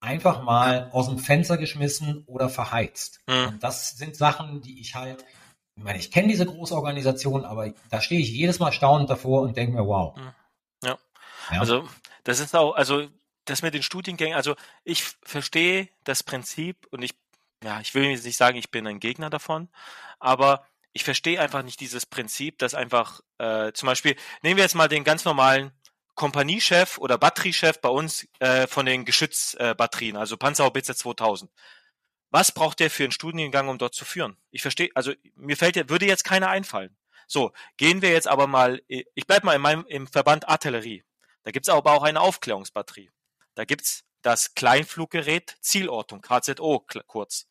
einfach mal aus dem Fenster geschmissen oder verheizt. Mhm. Und das sind Sachen, die ich halt, ich meine, ich kenne diese große Organisation, aber da stehe ich jedes Mal staunend davor und denke mir, wow. Mhm. Ja. ja. Also das ist auch, also das mit den Studiengängen, also ich verstehe das Prinzip und ich, ja, ich will jetzt nicht sagen, ich bin ein Gegner davon, aber ich verstehe einfach nicht dieses Prinzip, dass einfach, äh, zum Beispiel, nehmen wir jetzt mal den ganz normalen Kompaniechef oder Batteriechef bei uns äh, von den Geschützbatterien, äh, also Panzerhaubitze 2000. Was braucht der für einen Studiengang, um dort zu führen? Ich verstehe, also mir fällt, würde jetzt keiner einfallen. So, gehen wir jetzt aber mal, ich bleib mal in meinem, im Verband Artillerie. Da gibt's aber auch eine Aufklärungsbatterie. Da gibt's das Kleinfluggerät Zielortung, KZO kurz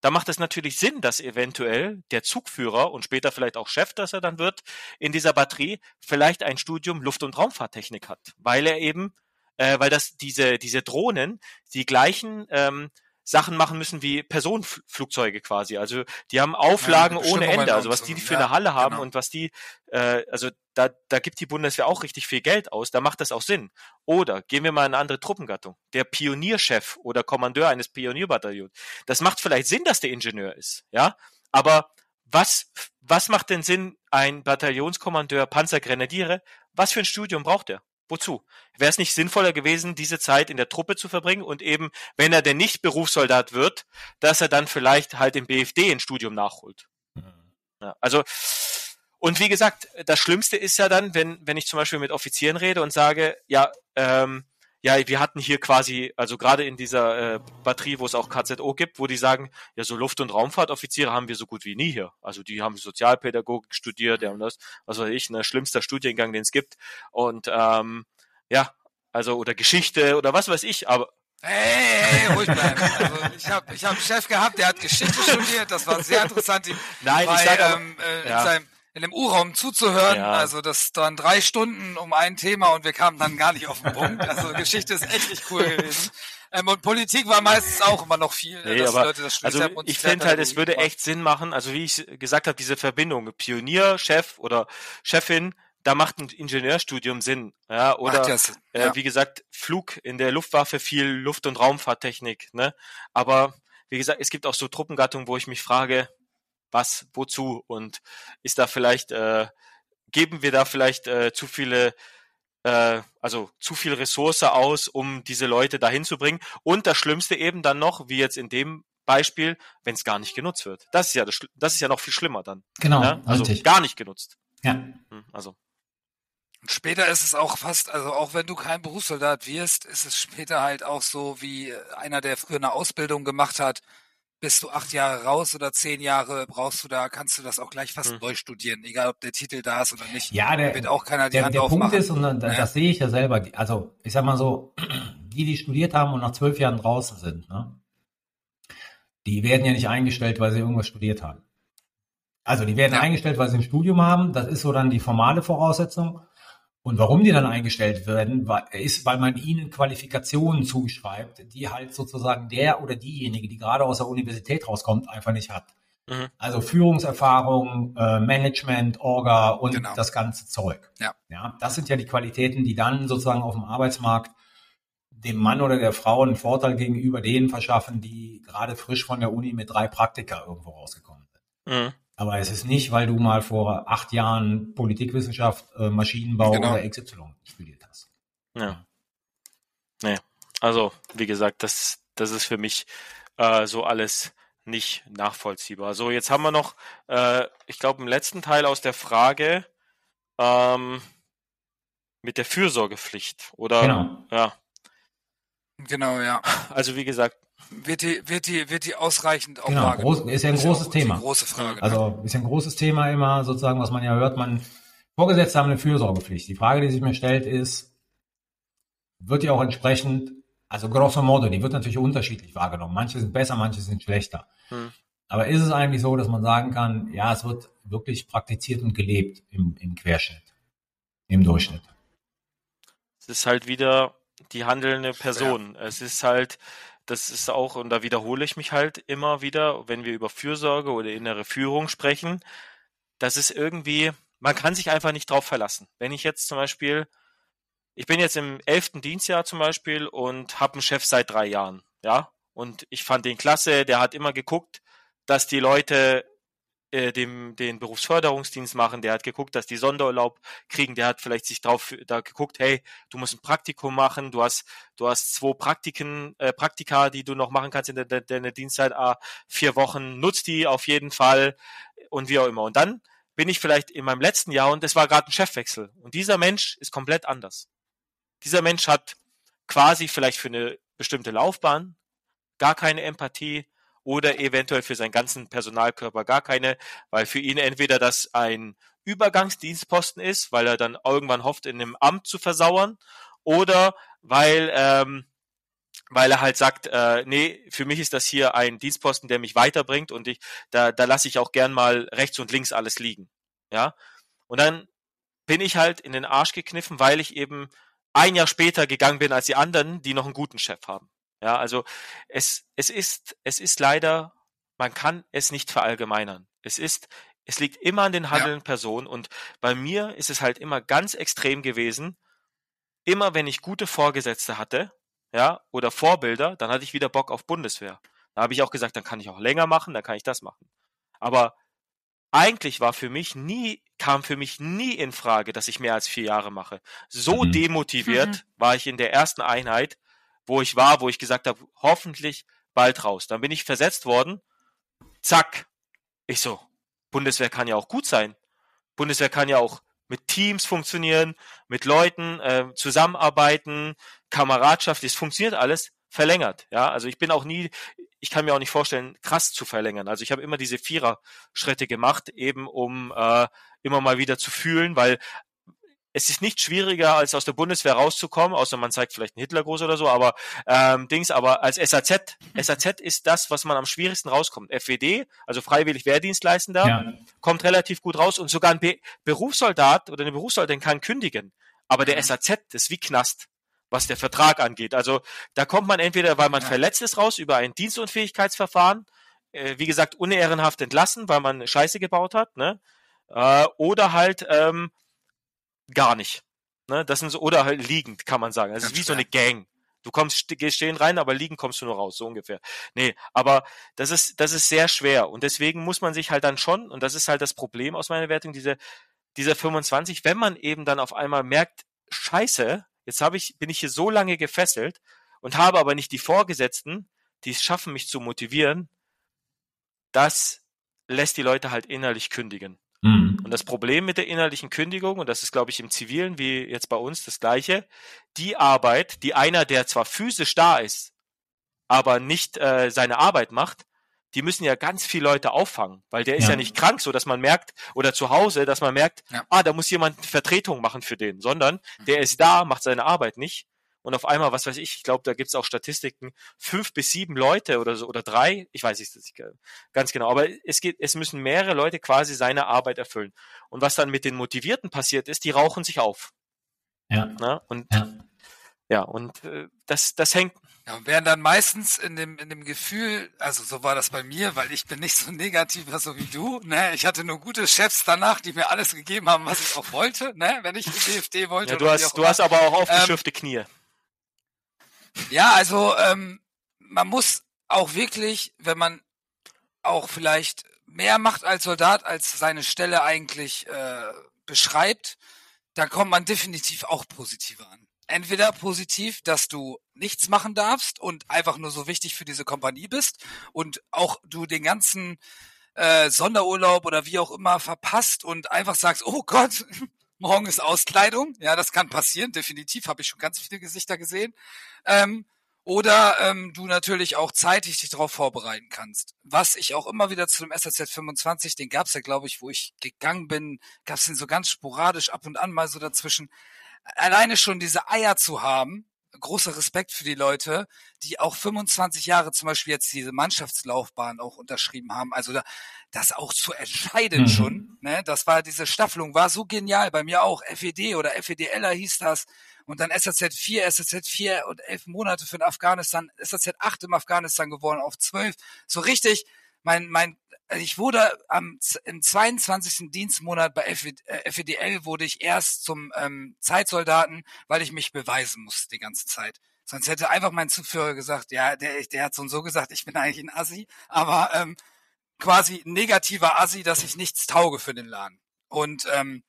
da macht es natürlich Sinn, dass eventuell der Zugführer und später vielleicht auch Chef, dass er dann wird, in dieser Batterie vielleicht ein Studium Luft- und Raumfahrttechnik hat, weil er eben, äh, weil das diese diese Drohnen die gleichen ähm, Sachen machen müssen wie Personenflugzeuge quasi. Also die haben Auflagen ja, ohne Ende. Also was die für eine Halle haben genau. und was die, äh, also da, da gibt die Bundeswehr auch richtig viel Geld aus. Da macht das auch Sinn. Oder gehen wir mal in eine andere Truppengattung. Der Pionierchef oder Kommandeur eines Pionierbataillons. Das macht vielleicht Sinn, dass der Ingenieur ist, ja. Aber was, was macht denn Sinn, ein Bataillonskommandeur, Panzergrenadiere? Was für ein Studium braucht er? Wozu? Wäre es nicht sinnvoller gewesen, diese Zeit in der Truppe zu verbringen und eben, wenn er denn nicht Berufssoldat wird, dass er dann vielleicht halt im BFD ein Studium nachholt? Mhm. Ja, also, und wie gesagt, das Schlimmste ist ja dann, wenn, wenn ich zum Beispiel mit Offizieren rede und sage, ja, ähm, ja, wir hatten hier quasi, also gerade in dieser äh, Batterie, wo es auch KZO gibt, wo die sagen, ja, so Luft- und Raumfahrtoffiziere haben wir so gut wie nie hier. Also die haben Sozialpädagogik studiert, die haben das, was weiß ich, ein schlimmster Studiengang, den es gibt. Und ähm, ja, also oder Geschichte oder was weiß ich, aber Hey, hey, ruhig bleiben. Also ich habe ich hab einen Chef gehabt, der hat Geschichte studiert, das war sehr interessant, Nein, bei, ich sag aber, ähm, äh, ja. in, seinem, in dem U-Raum zuzuhören. Ja. Also das waren drei Stunden um ein Thema und wir kamen dann gar nicht auf den Punkt. Also Geschichte ist echt nicht cool gewesen. Ähm, und Politik war meistens auch immer noch viel, Nee, aber Leute das also ich finde halt, es würde echt Sinn machen, also wie ich gesagt habe, diese Verbindung, Pionier, Chef oder Chefin, da macht ein Ingenieurstudium Sinn. Ja, oder ja Sinn. äh, Ja. wie gesagt, Flug in der Luftwaffe viel Luft- und Raumfahrttechnik, ne? Aber wie gesagt, es gibt auch so Truppengattungen, wo ich mich frage, was, wozu und ist da vielleicht, äh, geben wir da vielleicht äh, zu viele, äh, also zu viel Ressource aus, um diese Leute dahin zu bringen? Und das Schlimmste eben dann noch, wie jetzt in dem Beispiel, wenn es gar nicht genutzt wird. Das ist ja das, das ist ja noch viel schlimmer dann. Genau, ne? Also richtig. gar nicht genutzt. Ja. Hm, Also Und später ist es auch fast, also auch wenn du kein Berufssoldat wirst, ist es später halt auch so wie einer, der früher eine Ausbildung gemacht hat, bist du acht Jahre raus oder zehn Jahre brauchst du da, kannst du das auch gleich fast Hm. neu studieren, egal ob der Titel da ist oder nicht. Ja, Da der, wird auch keiner die der, Hand der aufmachen. Punkt ist, und das, Ja. das sehe ich ja selber, also ich sag mal so, die, die studiert haben und nach zwölf Jahren draußen sind, ne, die werden ja nicht eingestellt, weil sie irgendwas studiert haben. Also die werden Ja. eingestellt, weil sie ein Studium haben, das ist so dann die formale Voraussetzung. Und warum die dann eingestellt werden, ist, weil man ihnen Qualifikationen zuschreibt, die halt sozusagen der oder diejenige, die gerade aus der Universität rauskommt, einfach nicht hat. Mhm. Also Führungserfahrung, äh, Management, Orga und Genau. das ganze Zeug. Ja. ja. Das sind ja die Qualitäten, die dann sozusagen auf dem Arbeitsmarkt dem Mann oder der Frau einen Vorteil gegenüber denen verschaffen, die gerade frisch von der Uni mit drei Praktika irgendwo rausgekommen sind. mhm. Aber es ist nicht, weil du mal vor acht Jahren Politikwissenschaft, äh, Maschinenbau Genau. oder XY studiert hast. Ja. Nee. Also, wie gesagt, das, das ist für mich äh, so alles nicht nachvollziehbar. So, jetzt haben wir noch, äh, ich glaube, im letzten Teil aus der Frage ähm, mit der Fürsorgepflicht. Oder Genau. ja, Genau, ja. also wie gesagt, Wird die, wird die, wird die ausreichend auch Genau, groß, ist ja ein Ist großes Thema. Große Frage. ne? Also ist ja ein großes Thema immer, sozusagen, was man ja hört, man Vorgesetzte haben eine Fürsorgepflicht. Die Frage, die sich mir stellt, ist, wird die auch entsprechend, also grosso modo, die wird natürlich unterschiedlich wahrgenommen. Manche sind besser, manche sind schlechter. Hm. Aber ist es eigentlich so, dass man sagen kann, ja, es wird wirklich praktiziert und gelebt im, im Querschnitt, im Durchschnitt? es ist halt wieder die handelnde Person. Es ist halt, das ist auch, und da wiederhole ich mich halt immer wieder, wenn wir über Fürsorge oder innere Führung sprechen, das ist irgendwie, man kann sich einfach nicht drauf verlassen. Wenn ich jetzt zum Beispiel, ich bin jetzt im elften Dienstjahr zum Beispiel und habe einen Chef seit drei Jahren, ja, und ich fand den klasse, der hat immer geguckt, dass die Leute äh, dem, den Berufsförderungsdienst machen, der hat geguckt, dass die Sonderurlaub kriegen, der hat vielleicht sich drauf da geguckt, hey, du musst ein Praktikum machen, du hast, du hast zwei Praktiken, äh, Praktika, die du noch machen kannst in der, der, der Dienstzeit, ah, vier Wochen, nutzt die auf jeden Fall und wie auch immer. Und dann bin ich vielleicht in meinem letzten Jahr und es war gerade ein Chefwechsel. Und dieser Mensch ist komplett anders. Dieser Mensch hat quasi vielleicht für eine bestimmte Laufbahn gar keine Empathie oder eventuell für seinen ganzen Personalkörper gar keine, weil für ihn entweder das ein Übergangsdienstposten ist, weil er dann irgendwann hofft, in einem Amt zu versauern, oder weil ähm, weil er halt sagt, äh, nee, für mich ist das hier ein Dienstposten, der mich weiterbringt und ich, da, da lasse ich auch gern mal rechts und links alles liegen. Ja. Und dann bin ich halt in den Arsch gekniffen, weil ich eben ein Jahr später gegangen bin als die anderen, die noch einen guten Chef haben. Ja, also es, es ist, es ist leider, man kann es nicht verallgemeinern. Es ist, es liegt immer an den handelnden Personen und bei mir ist es halt immer ganz extrem gewesen. Immer wenn ich gute Vorgesetzte hatte, ja, oder Vorbilder, dann hatte ich wieder Bock auf Bundeswehr. Da habe ich auch gesagt, dann kann ich auch länger machen, dann kann ich das machen. Aber eigentlich war für mich nie, kam für mich nie in Frage, dass ich mehr als vier Jahre mache. So Mhm. demotiviert Mhm. war ich in der ersten Einheit, wo ich war, wo ich gesagt habe, hoffentlich bald raus. Dann bin ich versetzt worden. Zack. Ich so, Bundeswehr kann ja auch gut sein. Bundeswehr kann ja auch mit Teams funktionieren, mit Leuten äh, zusammenarbeiten, Kameradschaft, es funktioniert alles verlängert. Ja, also ich bin auch nie, ich kann mir auch nicht vorstellen, krass zu verlängern. Also ich habe immer diese Vierer-Schritte gemacht, eben um äh, immer mal wieder zu fühlen, weil es ist nicht schwieriger, als aus der Bundeswehr rauszukommen, außer man zeigt vielleicht einen Hitlergruß oder so, aber ähm, Dings, aber als SAZ, SAZ ist das, was man am schwierigsten rauskommt. FWD, also freiwillig Wehrdienstleistender, ja. kommt relativ gut raus und sogar ein Be Berufssoldat oder eine Berufssoldatin kann kündigen. Aber der SAZ, das ist wie Knast, was der Vertrag angeht. Also da kommt man entweder, weil man ja. verletzt ist, raus über ein Dienstunfähigkeitsverfahren, äh, wie gesagt, unehrenhaft entlassen, weil man Scheiße gebaut hat, ne? Äh, oder halt ähm, gar nicht. Ne? Das sind so, oder halt liegend, kann man sagen. Also es ist wie so eine Gang. Du kommst, gehst stehen rein, aber liegen kommst du nur raus, so ungefähr. Nee, aber das ist, das ist sehr schwer. Und deswegen muss man sich halt dann schon, und das ist halt das Problem aus meiner Wertung, diese, dieser 25, wenn man eben dann auf einmal merkt, scheiße, jetzt habe ich, bin ich hier so lange gefesselt und habe aber nicht die Vorgesetzten, die es schaffen, mich zu motivieren, das lässt die Leute halt innerlich kündigen. Mhm. Und das Problem mit der innerlichen Kündigung, und das ist, glaube ich, im Zivilen wie jetzt bei uns das gleiche, die Arbeit, die einer, der zwar physisch da ist, aber nicht äh, seine Arbeit macht, die müssen ja ganz viele Leute auffangen, weil der ist ja, ja nicht krank, so dass man merkt, oder zu Hause, dass man merkt, ja. ah, da muss jemand Vertretung machen für den, sondern mhm. der ist da, macht seine Arbeit nicht und auf einmal, was weiß ich, ich glaube, da gibt's auch Statistiken, fünf bis sieben Leute oder so oder drei, ich weiß nicht ganz genau, aber es geht, es müssen mehrere Leute quasi seine Arbeit erfüllen. Und was dann mit den Motivierten passiert ist, die rauchen sich auf. Ja. Na? Und ja, ja und äh, das, das hängt. Ja, und werden dann meistens in dem, in dem Gefühl, also so war das bei mir, weil ich bin nicht so negativer so wie du, ne? Ich hatte nur gute Chefs danach, die mir alles gegeben haben, was ich auch wollte, ne? Wenn ich die DFD wollte. Ja, du hast, du hast aber auch aufgeschürfte ähm, Knie. Ja, also ähm, man muss auch wirklich, wenn man auch vielleicht mehr macht als Soldat, als seine Stelle eigentlich äh, beschreibt, dann kommt man definitiv auch positiver an. Entweder positiv, dass du nichts machen darfst und einfach nur so wichtig für diese Kompanie bist und auch du den ganzen äh, Sonderurlaub oder wie auch immer verpasst und einfach sagst, oh Gott, morgen ist Auskleidung. Ja, das kann passieren, definitiv. Habe ich schon ganz viele Gesichter gesehen. Ähm, oder ähm, du natürlich auch zeitig dich darauf vorbereiten kannst. Was ich auch immer wieder zu dem SRZ 25, den gab's ja, glaube ich, wo ich gegangen bin, gab's den so ganz sporadisch ab und an mal so dazwischen. Alleine schon diese Eier zu haben, großer Respekt für die Leute, die auch 25 Jahre zum Beispiel jetzt diese Mannschaftslaufbahn auch unterschrieben haben. Also da, das auch zu entscheiden mhm. schon. Ne? Das war diese Staffelung, war so genial. Bei mir auch FED oder FEDLer hieß das. Und dann SAZ 4, SAZ 4 und elf Monate für den Afghanistan, SAZ 8 im Afghanistan geworden auf 12. So richtig, mein, mein, ich wurde am, im 22. Dienstmonat bei FEDL äh, wurde ich erst zum ähm, Zeitsoldaten, weil ich mich beweisen musste die ganze Zeit. Sonst hätte einfach mein Zugführer gesagt, ja, der, der hat so und so gesagt, ich bin eigentlich ein Assi, aber ähm, quasi negativer Assi, dass ich nichts tauge für den Laden. Und ähm,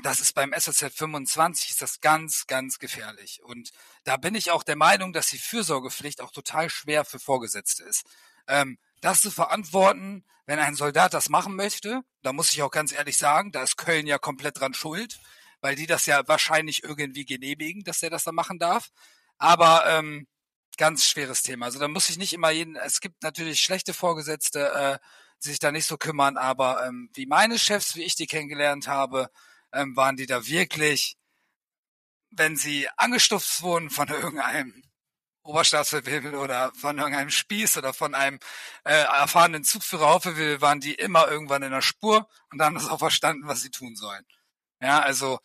das ist beim SSZ 25 ist das ganz, ganz gefährlich. Und da bin ich auch der Meinung, dass die Fürsorgepflicht auch total schwer für Vorgesetzte ist. Ähm, das zu verantworten, wenn ein Soldat das machen möchte, da muss ich auch ganz ehrlich sagen, da ist Köln ja komplett dran schuld, weil die das ja wahrscheinlich irgendwie genehmigen, dass er das da machen darf. Aber ähm, ganz schweres Thema. Also da muss ich nicht immer jeden, es gibt natürlich schlechte Vorgesetzte, äh, die sich da nicht so kümmern, aber ähm, wie meine Chefs, wie ich die kennengelernt habe, ähm, waren die da wirklich, wenn sie angestupft wurden von irgendeinem Oberstabsbefehl oder von irgendeinem Spieß oder von einem äh, erfahrenen Zugführer Haufewill, waren die immer irgendwann in der Spur und haben das auch verstanden, was sie tun sollen. Ja, also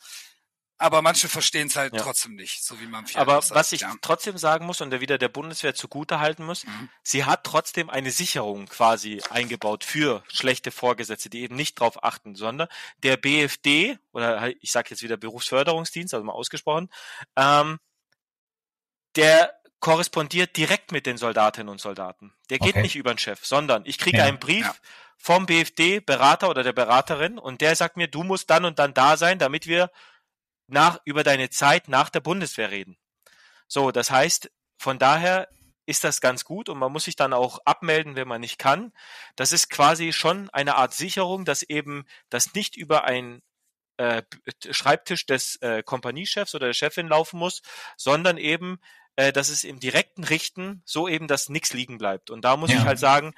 aber manche verstehen es halt ja. trotzdem nicht, so wie man Aber sagt, was ich ja. trotzdem sagen muss und der wieder der Bundeswehr zugute halten muss, mhm. sie hat trotzdem eine Sicherung quasi eingebaut für schlechte Vorgesetzte, die eben nicht drauf achten, sondern der BFD oder ich sage jetzt wieder Berufsförderungsdienst, also mal ausgesprochen, ähm, der korrespondiert direkt mit den Soldatinnen und Soldaten. Der geht okay. nicht über den Chef, sondern ich kriege ja. einen Brief vom BFD-Berater oder der Beraterin und der sagt mir, du musst dann und dann da sein, damit wir nach, über deine Zeit nach der Bundeswehr reden. So, das heißt, von daher ist das ganz gut und man muss sich dann auch abmelden, wenn man nicht kann. Das ist quasi schon eine Art Sicherung, dass eben das nicht über ein äh, Schreibtisch des äh, Kompaniechefs oder der Chefin laufen muss, sondern eben, äh, dass es im direkten Richten so eben, dass nichts liegen bleibt. Und da muss ja. ich halt sagen,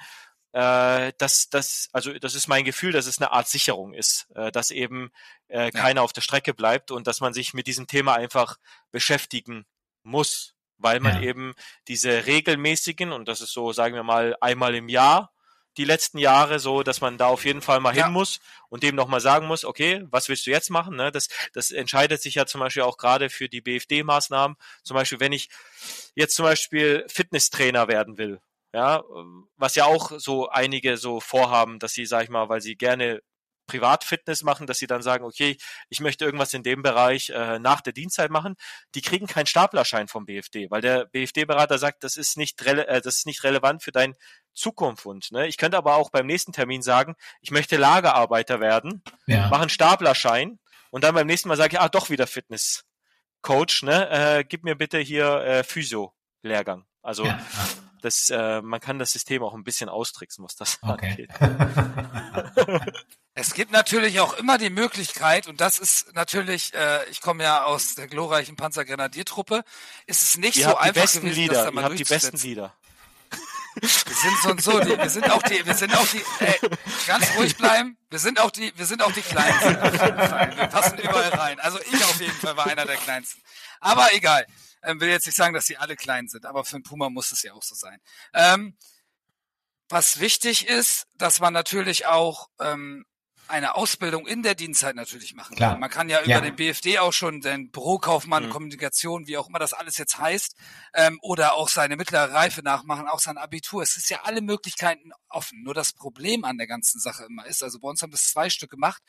äh, dass das, also das ist mein Gefühl, dass es eine Art Sicherung ist, äh, dass eben äh, keiner auf der Strecke bleibt und dass man sich mit diesem Thema einfach beschäftigen muss, weil man Ja. eben diese regelmäßigen und das ist so, sagen wir mal, einmal im Jahr die letzten Jahre so, dass man da auf jeden Fall mal Ja. hin muss und dem nochmal sagen muss, okay, was willst du jetzt machen? Ne? Das, das entscheidet sich ja zum Beispiel auch gerade für die BFD-Maßnahmen. Zum Beispiel, wenn ich jetzt zum Beispiel Fitnesstrainer werden will, ja, was ja auch so einige so vorhaben, dass sie, sag ich mal, weil sie gerne Privatfitness machen, dass sie dann sagen, okay, ich möchte irgendwas in dem Bereich äh, nach der Dienstzeit machen, die kriegen keinen Staplerschein vom BFD, weil der BFD-Berater sagt, das ist nicht äh, das ist nicht relevant für dein Zukunft. Ne? Ich könnte aber auch beim nächsten Termin sagen, ich möchte Lagerarbeiter werden, Ja. mache einen Staplerschein und dann beim nächsten Mal sage ich, ah, doch wieder Fitness-Coach, ne? Äh, gib mir bitte hier äh, Physio-Lehrgang. Also ja. Das, äh, man kann das System auch ein bisschen austricksen, was das Okay. angeht. Es gibt natürlich auch immer die Möglichkeit, und das ist natürlich, äh, ich komme ja aus der glorreichen Panzergrenadiertruppe, ist es nicht Ihr so einfach besten gewesen, Lieder, da ihr mal habt die besten. Lieder. Wir sind so und so, die, wir sind auch die, wir sind auch die, ey, ganz ruhig bleiben, wir sind auch die, wir sind auch die Kleinsten. Auf jeden Fall. Wir passen überall rein. Also ich auf jeden Fall war einer der Kleinsten. Aber egal. Ähm, will jetzt nicht sagen, dass sie alle klein sind, aber für einen Puma muss es ja auch so sein. Ähm, was wichtig ist, dass man natürlich auch ähm, eine Ausbildung in der Dienstzeit natürlich machen Klar. kann. Man kann ja über Ja. den BFD auch schon den Bürokaufmann, Mhm. Kommunikation, wie auch immer das alles jetzt heißt, ähm, oder auch seine mittlere Reife nachmachen, auch sein Abitur. Es ist ja alle Möglichkeiten offen. Nur das Problem an der ganzen Sache immer ist, also bei uns haben wir es zwei Stück gemacht,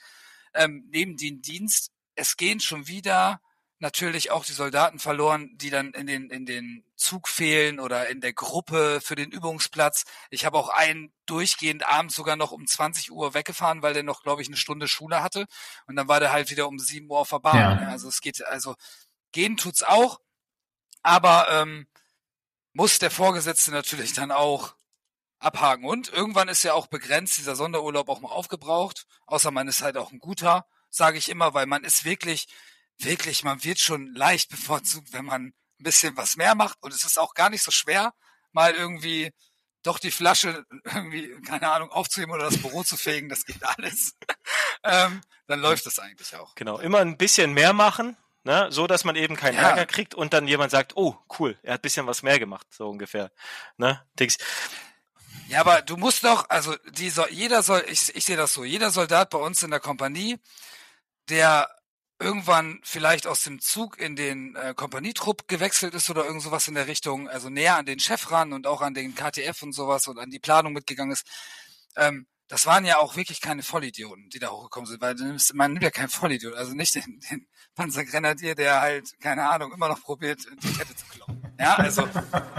ähm, neben den Dienst, es gehen schon wieder natürlich auch die Soldaten verloren, die dann in den, in den Zug fehlen oder in der Gruppe für den Übungsplatz. Ich habe auch einen durchgehend abends sogar noch um 20 Uhr weggefahren, weil der noch, glaube ich, eine Stunde Schule hatte. Und dann war der halt wieder um 7 Uhr auf der Bahn. Ja. Ja, Also es geht, also gehen tut's auch, aber ähm, muss der Vorgesetzte natürlich dann auch abhaken. Und irgendwann ist ja auch begrenzt, dieser Sonderurlaub auch mal aufgebraucht. Außer man ist halt auch ein guter, sage ich immer, weil man ist wirklich, wirklich, man wird schon leicht bevorzugt, wenn man ein bisschen was mehr macht. Und es ist auch gar nicht so schwer, mal irgendwie doch die Flasche irgendwie, keine Ahnung, aufzuheben oder das Büro zu fegen, das geht alles. ähm, dann läuft das eigentlich auch. Genau, immer ein bisschen mehr machen, ne, so dass man eben keinen Ja. Ärger kriegt und dann jemand sagt, oh, cool, er hat ein bisschen was mehr gemacht, so ungefähr. Ne? Dings. Ja, aber du musst doch, also die soll, jeder soll, ich, ich sehe das so, jeder Soldat bei uns in der Kompanie, der irgendwann vielleicht aus dem Zug in den äh, Kompanietrupp gewechselt ist oder irgend sowas in der Richtung, also näher an den Chef ran und auch an den KTF und sowas und an die Planung mitgegangen ist, ähm, das waren ja auch wirklich keine Vollidioten, die da hochgekommen sind, weil nimmst- man nimmt ja keinen Vollidiot, also nicht den, den Panzergrenadier, der halt, keine Ahnung, immer noch probiert, die Kette zu klauen. Ja, also,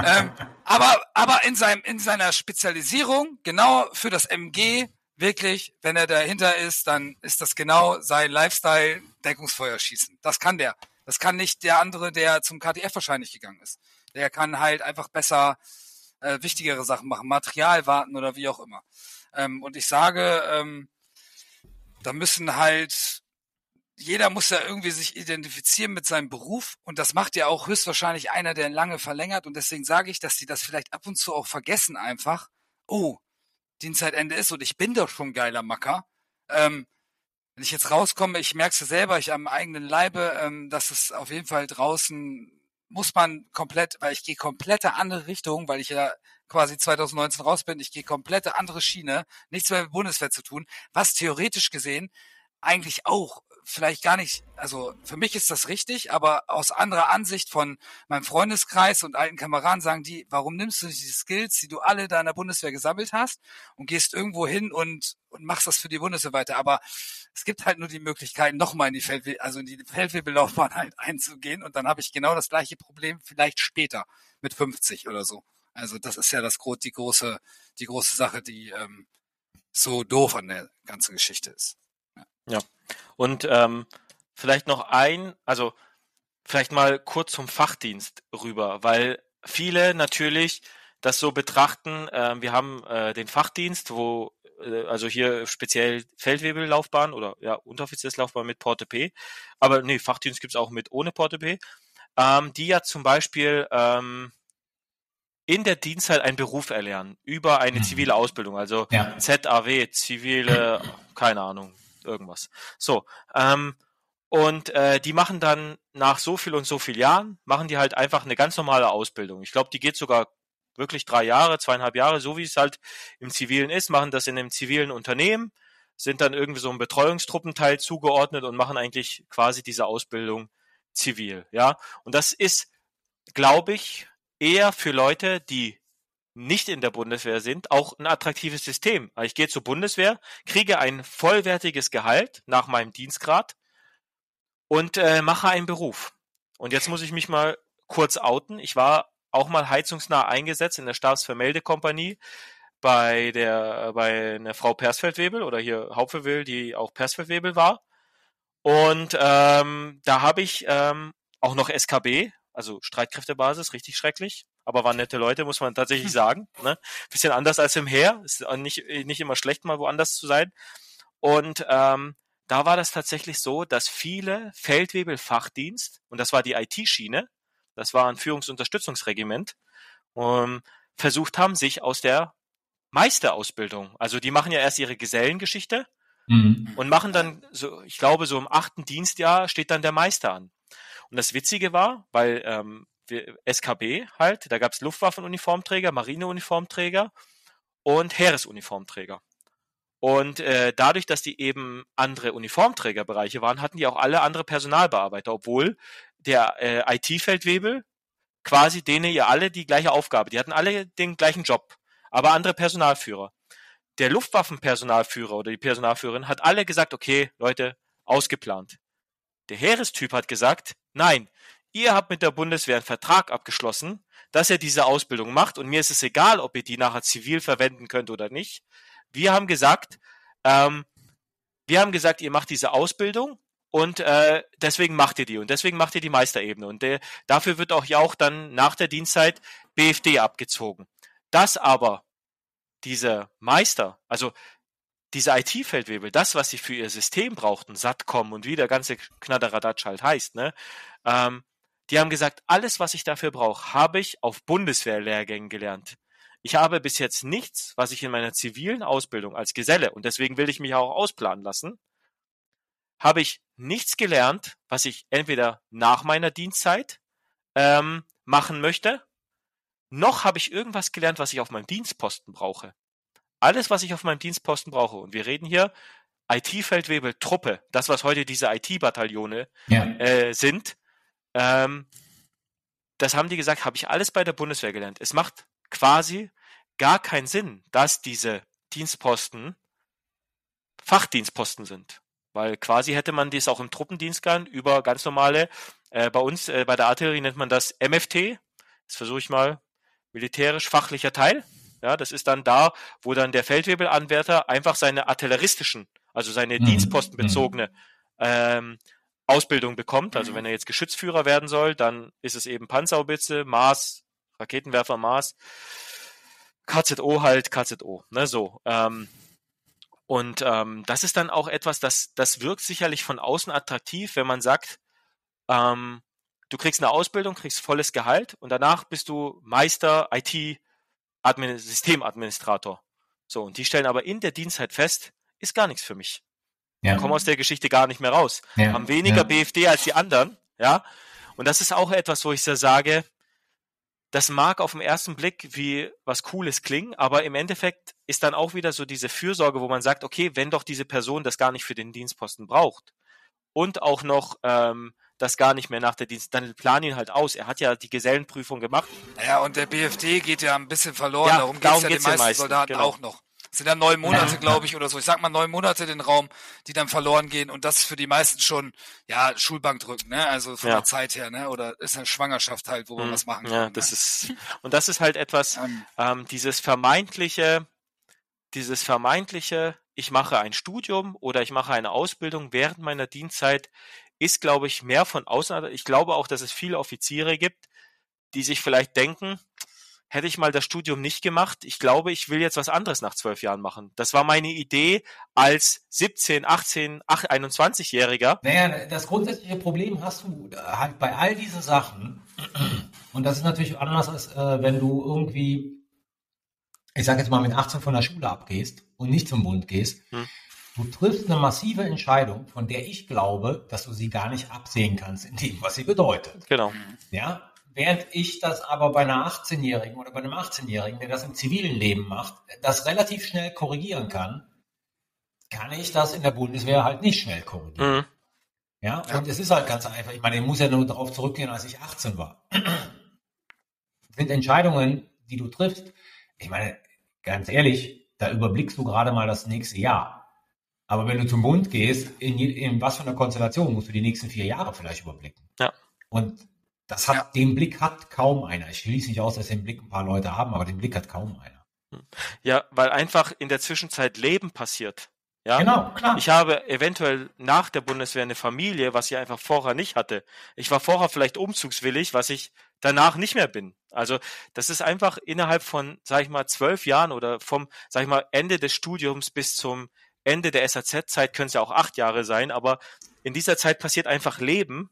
ähm, aber, aber in seinem, in seiner Spezialisierung, genau für das MG, wirklich, wenn er dahinter ist, dann ist das genau sein Lifestyle, Deckungsfeuer schießen. Das kann der. Das kann nicht der andere, der zum KTF wahrscheinlich gegangen ist. Der kann halt einfach besser äh, wichtigere Sachen machen, Material warten oder wie auch immer. Ähm, und ich sage, ähm, da müssen halt, jeder muss ja irgendwie sich identifizieren mit seinem Beruf und das macht ja auch höchstwahrscheinlich einer, der lange verlängert und deswegen sage ich, dass die das vielleicht ab und zu auch vergessen einfach. Oh, Dienstzeitende ist und ich bin doch schon geiler Macker. Ähm, wenn ich jetzt rauskomme, ich merke es ja selber, ich am eigenen Leibe, ähm, dass es auf jeden Fall draußen muss man komplett, weil ich gehe komplette andere Richtung, weil ich ja quasi 2019 raus bin, ich gehe komplette andere Schiene, nichts mehr mit Bundeswehr zu tun, was theoretisch gesehen eigentlich auch vielleicht gar nicht, also für mich ist das richtig, aber aus anderer Ansicht von meinem Freundeskreis und alten Kameraden sagen die, warum nimmst du nicht die Skills, die du alle da in der Bundeswehr gesammelt hast und gehst irgendwo hin und, und machst das für die Bundeswehr weiter. Aber es gibt halt nur die Möglichkeit, nochmal in die Feldwebel, also in die Feldwebellaufbahn halt einzugehen und dann habe ich genau das gleiche Problem vielleicht später mit 50 oder so. Also das ist ja das die große, die große Sache, die ähm, so doof an der ganzen Geschichte ist. Und ähm, vielleicht noch ein, also vielleicht mal kurz zum Fachdienst rüber, weil viele natürlich das so betrachten, äh, wir haben äh, den Fachdienst, wo äh, also hier speziell Feldwebellaufbahn oder ja Unteroffizierslaufbahn mit Porte P, aber nee, Fachdienst gibt's auch mit ohne Porte P, ähm, die ja zum Beispiel ähm, in der Dienstzeit einen Beruf erlernen über eine mhm. zivile Ausbildung, also ja. ZAW, zivile, keine Ahnung, irgendwas. So, ähm, und äh, die machen dann nach so viel und so viel Jahren, machen die halt einfach eine ganz normale Ausbildung. Ich glaube, die geht sogar wirklich drei Jahre, zweieinhalb Jahre, so wie es halt im Zivilen ist, machen das in einem zivilen Unternehmen, sind dann irgendwie so ein Betreuungstruppenteil zugeordnet und machen eigentlich quasi diese Ausbildung zivil, ja. Und das ist, glaube ich, eher für Leute, die nicht in der Bundeswehr sind, auch ein attraktives System. Ich gehe zur Bundeswehr, kriege ein vollwertiges Gehalt nach meinem Dienstgrad und äh, mache einen Beruf. Und jetzt muss ich mich mal kurz outen. Ich war auch mal heizungsnah eingesetzt in der Stabsvermeldekompanie bei der bei einer Frau Persfeldwebel oder hier Hauptverwil, die auch Persfeldwebel war. Und ähm, da habe ich ähm, auch noch SKB, also Streitkräftebasis, richtig schrecklich, aber waren nette Leute, muss man tatsächlich sagen. Ne? Bisschen anders als im Heer, ist nicht, nicht immer schlecht, mal woanders zu sein. Und ähm, da war das tatsächlich so, dass viele Feldwebel-Fachdienst, und das war die IT-Schiene, das war ein Führungsunterstützungsregiment, um, versucht haben, sich aus der Meisterausbildung, also die machen ja erst ihre Gesellengeschichte mhm. und machen dann so, ich glaube, so im achten Dienstjahr steht dann der Meister an. Und das Witzige war, weil ähm, SKB halt, da gab es Luftwaffenuniformträger, Marineuniformträger und Heeresuniformträger. Und äh, dadurch, dass die eben andere Uniformträgerbereiche waren, hatten die auch alle andere Personalbearbeiter, obwohl der äh, IT-Feldwebel quasi denen ja alle die gleiche Aufgabe. Die hatten alle den gleichen Job, aber andere Personalführer. Der Luftwaffenpersonalführer oder die Personalführerin hat alle gesagt, okay, Leute, ausgeplant. Der Heerestyp hat gesagt, nein, ihr habt mit der Bundeswehr einen Vertrag abgeschlossen, dass ihr diese Ausbildung macht und mir ist es egal, ob ihr die nachher zivil verwenden könnt oder nicht. Wir haben gesagt, ähm, wir haben gesagt, ihr macht diese Ausbildung und äh, deswegen macht ihr die und deswegen macht ihr die Meisterebene und der, dafür wird auch ja auch dann nach der Dienstzeit BFD abgezogen. Das aber diese Meister, also diese IT-Feldwebel, das, was sie für ihr System brauchten, Satcom und wie der ganze Knadderadatsch halt heißt, ne, ähm, die haben gesagt, alles, was ich dafür brauche, habe ich auf Bundeswehrlehrgängen gelernt. Ich habe bis jetzt nichts, was ich in meiner zivilen Ausbildung als Geselle, und deswegen will ich mich auch ausplanen lassen, habe ich nichts gelernt, was ich entweder nach meiner Dienstzeit ähm, machen möchte, noch habe ich irgendwas gelernt, was ich auf meinem Dienstposten brauche. Alles, was ich auf meinem Dienstposten brauche, und wir reden hier IT-Feldwebel Truppe, das, was heute diese IT-Bataillone ja. äh, sind, ähm, das haben die gesagt, habe ich alles bei der Bundeswehr gelernt. Es macht quasi gar keinen Sinn, dass diese Dienstposten Fachdienstposten sind. Weil quasi hätte man dies auch im Truppendienst gern über ganz normale, äh, bei uns, äh, bei der Artillerie nennt man das MFT. Das versuche ich mal, militärisch-fachlicher Teil. Ja, das ist dann da, wo dann der Feldwebelanwärter einfach seine artilleristischen, also seine mhm. dienstpostenbezogene ähm, Ausbildung bekommt. Also wenn er jetzt Geschützführer werden soll, dann ist es eben Panzerhaubitze, Mars, Raketenwerfer, Mars, KZO halt, KZO, ne, so. Ähm, und ähm, das ist dann auch etwas, das, das wirkt sicherlich von außen attraktiv, wenn man sagt, ähm, du kriegst eine Ausbildung, kriegst volles Gehalt und danach bist du Meister IT Systemadministrator. So, und die stellen aber in der Dienstzeit fest, ist gar nichts für mich. Ja. Kommen aus der Geschichte gar nicht mehr raus. Ja. Haben weniger ja. BFD als die anderen, ja. Und das ist auch etwas, wo ich so sage, das mag auf den ersten Blick wie was Cooles klingen, aber im Endeffekt ist dann auch wieder so diese Fürsorge, wo man sagt, okay, wenn doch diese Person das gar nicht für den Dienstposten braucht und auch noch ähm, das gar nicht mehr nach der Dienst, dann plan ihn halt aus. Er hat ja die Gesellenprüfung gemacht. Ja, und der BFD geht ja ein bisschen verloren. Ja, darum geht es ja den meisten, meisten Soldaten genau. auch noch. Sind ja neun Monate, ja. glaube ich, oder so. Ich sag mal neun Monate den Raum, die dann verloren gehen und das ist für die meisten schon, ja, Schulbank drücken, ne? Also von ja. der Zeit her, ne? Oder ist eine Schwangerschaft halt, wo man mhm. was machen kann. Ja, das ne? ist, und das ist halt etwas, ähm, dieses vermeintliche, dieses vermeintliche, ich mache ein Studium oder ich mache eine Ausbildung während meiner Dienstzeit, ist, glaube ich, mehr von außen. Ich glaube auch, dass es viele Offiziere gibt, die sich vielleicht denken, hätte ich mal das Studium nicht gemacht, ich glaube, ich will jetzt was anderes nach zwölf Jahren machen. Das war meine Idee als 17, 18, 21-Jähriger. Naja, das grundsätzliche Problem hast du halt bei all diesen Sachen, Und das ist natürlich anders, als äh, wenn du irgendwie, ich sage jetzt mal, mit 18 von der Schule abgehst und nicht zum Bund gehst. Hm. Du triffst eine massive Entscheidung, von der ich glaube, dass du sie gar nicht absehen kannst in dem, was sie bedeutet. Genau. Ja, während ich das aber bei einer 18-Jährigen oder bei einem 18-Jährigen, der das im zivilen Leben macht, das relativ schnell korrigieren kann, kann ich das in der Bundeswehr halt nicht schnell korrigieren. Mhm. Ja, und es ist halt ganz einfach. Ich meine, ich muss ja nur darauf zurückgehen, als ich 18 war. Sind Entscheidungen, die du triffst. Ich meine, ganz ehrlich, da überblickst du gerade mal das nächste Jahr. Aber wenn du zum Bund gehst, in, in was für einer Konstellation musst du die nächsten vier Jahre vielleicht überblicken. Ja. Und das hat, ja. den Blick hat kaum einer. Ich schließe nicht aus, dass den Blick ein paar Leute haben, aber den Blick hat kaum einer. Ja, weil einfach in der Zwischenzeit Leben passiert. Ja, genau, klar. Ich habe eventuell nach der Bundeswehr eine Familie, was ich einfach vorher nicht hatte. Ich war vorher vielleicht umzugswillig, was ich danach nicht mehr bin. Also das ist einfach innerhalb von, sag ich mal, zwölf Jahren oder vom, sag ich mal, Ende des Studiums bis zum Ende der SAZ-Zeit können es ja auch acht Jahre sein, aber in dieser Zeit passiert einfach Leben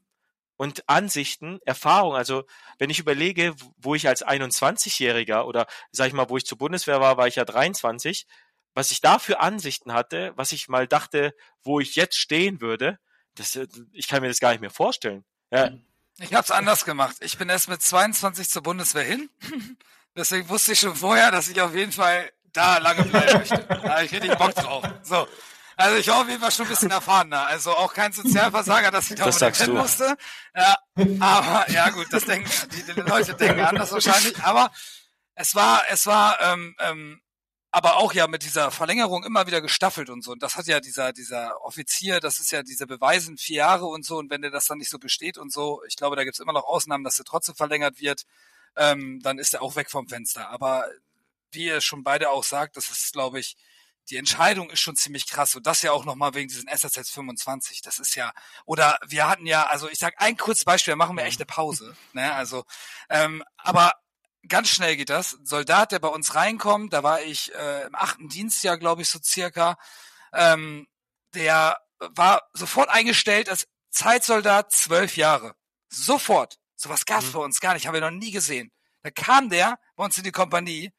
und Ansichten, Erfahrung. Also wenn ich überlege, wo ich als 21-Jähriger oder sag ich mal, wo ich zur Bundeswehr war, war ich ja 23, was ich da für Ansichten hatte, was ich mal dachte, wo ich jetzt stehen würde, das, äh, ich kann mir das gar nicht mehr vorstellen. Ja. Ich habe es anders gemacht. Ich bin erst mit 22 zur Bundeswehr hin. Deswegen wusste ich schon vorher, dass ich auf jeden Fall da lange bleiben möchte. Da habe ich richtig Bock drauf. So. Also ich war auf jeden Fall schon ein bisschen erfahrener. Also auch kein Sozialversager, dass ich da das musste. Ja, aber ja gut, das denken die, die Leute denken anders wahrscheinlich. Aber es war, es war, ähm, ähm, aber auch ja mit dieser Verlängerung immer wieder gestaffelt und so. Und das hat ja dieser dieser Offizier, das ist ja diese Beweisen vier Jahre und so. Und wenn der das dann nicht so besteht und so, ich glaube, da gibt's immer noch Ausnahmen, dass er trotzdem verlängert wird. Ähm, dann ist er auch weg vom Fenster. Aber wie ihr schon beide auch sagt, das ist, glaube ich, die Entscheidung ist schon ziemlich krass. Und das ja auch nochmal wegen diesen SSS 25. Das ist ja, oder wir hatten ja, also ich sag ein kurzes Beispiel, da machen wir echt eine Pause. Ne? Also, ähm, aber ganz schnell geht das. Ein Soldat, der bei uns reinkommt, da war ich äh, im achten Dienstjahr, glaube ich, so circa, ähm, der war sofort eingestellt als Zeitsoldat zwölf Jahre. Sofort. Sowas gab's mhm. bei uns gar nicht, haben wir noch nie gesehen. Da kam der bei uns in die Kompanie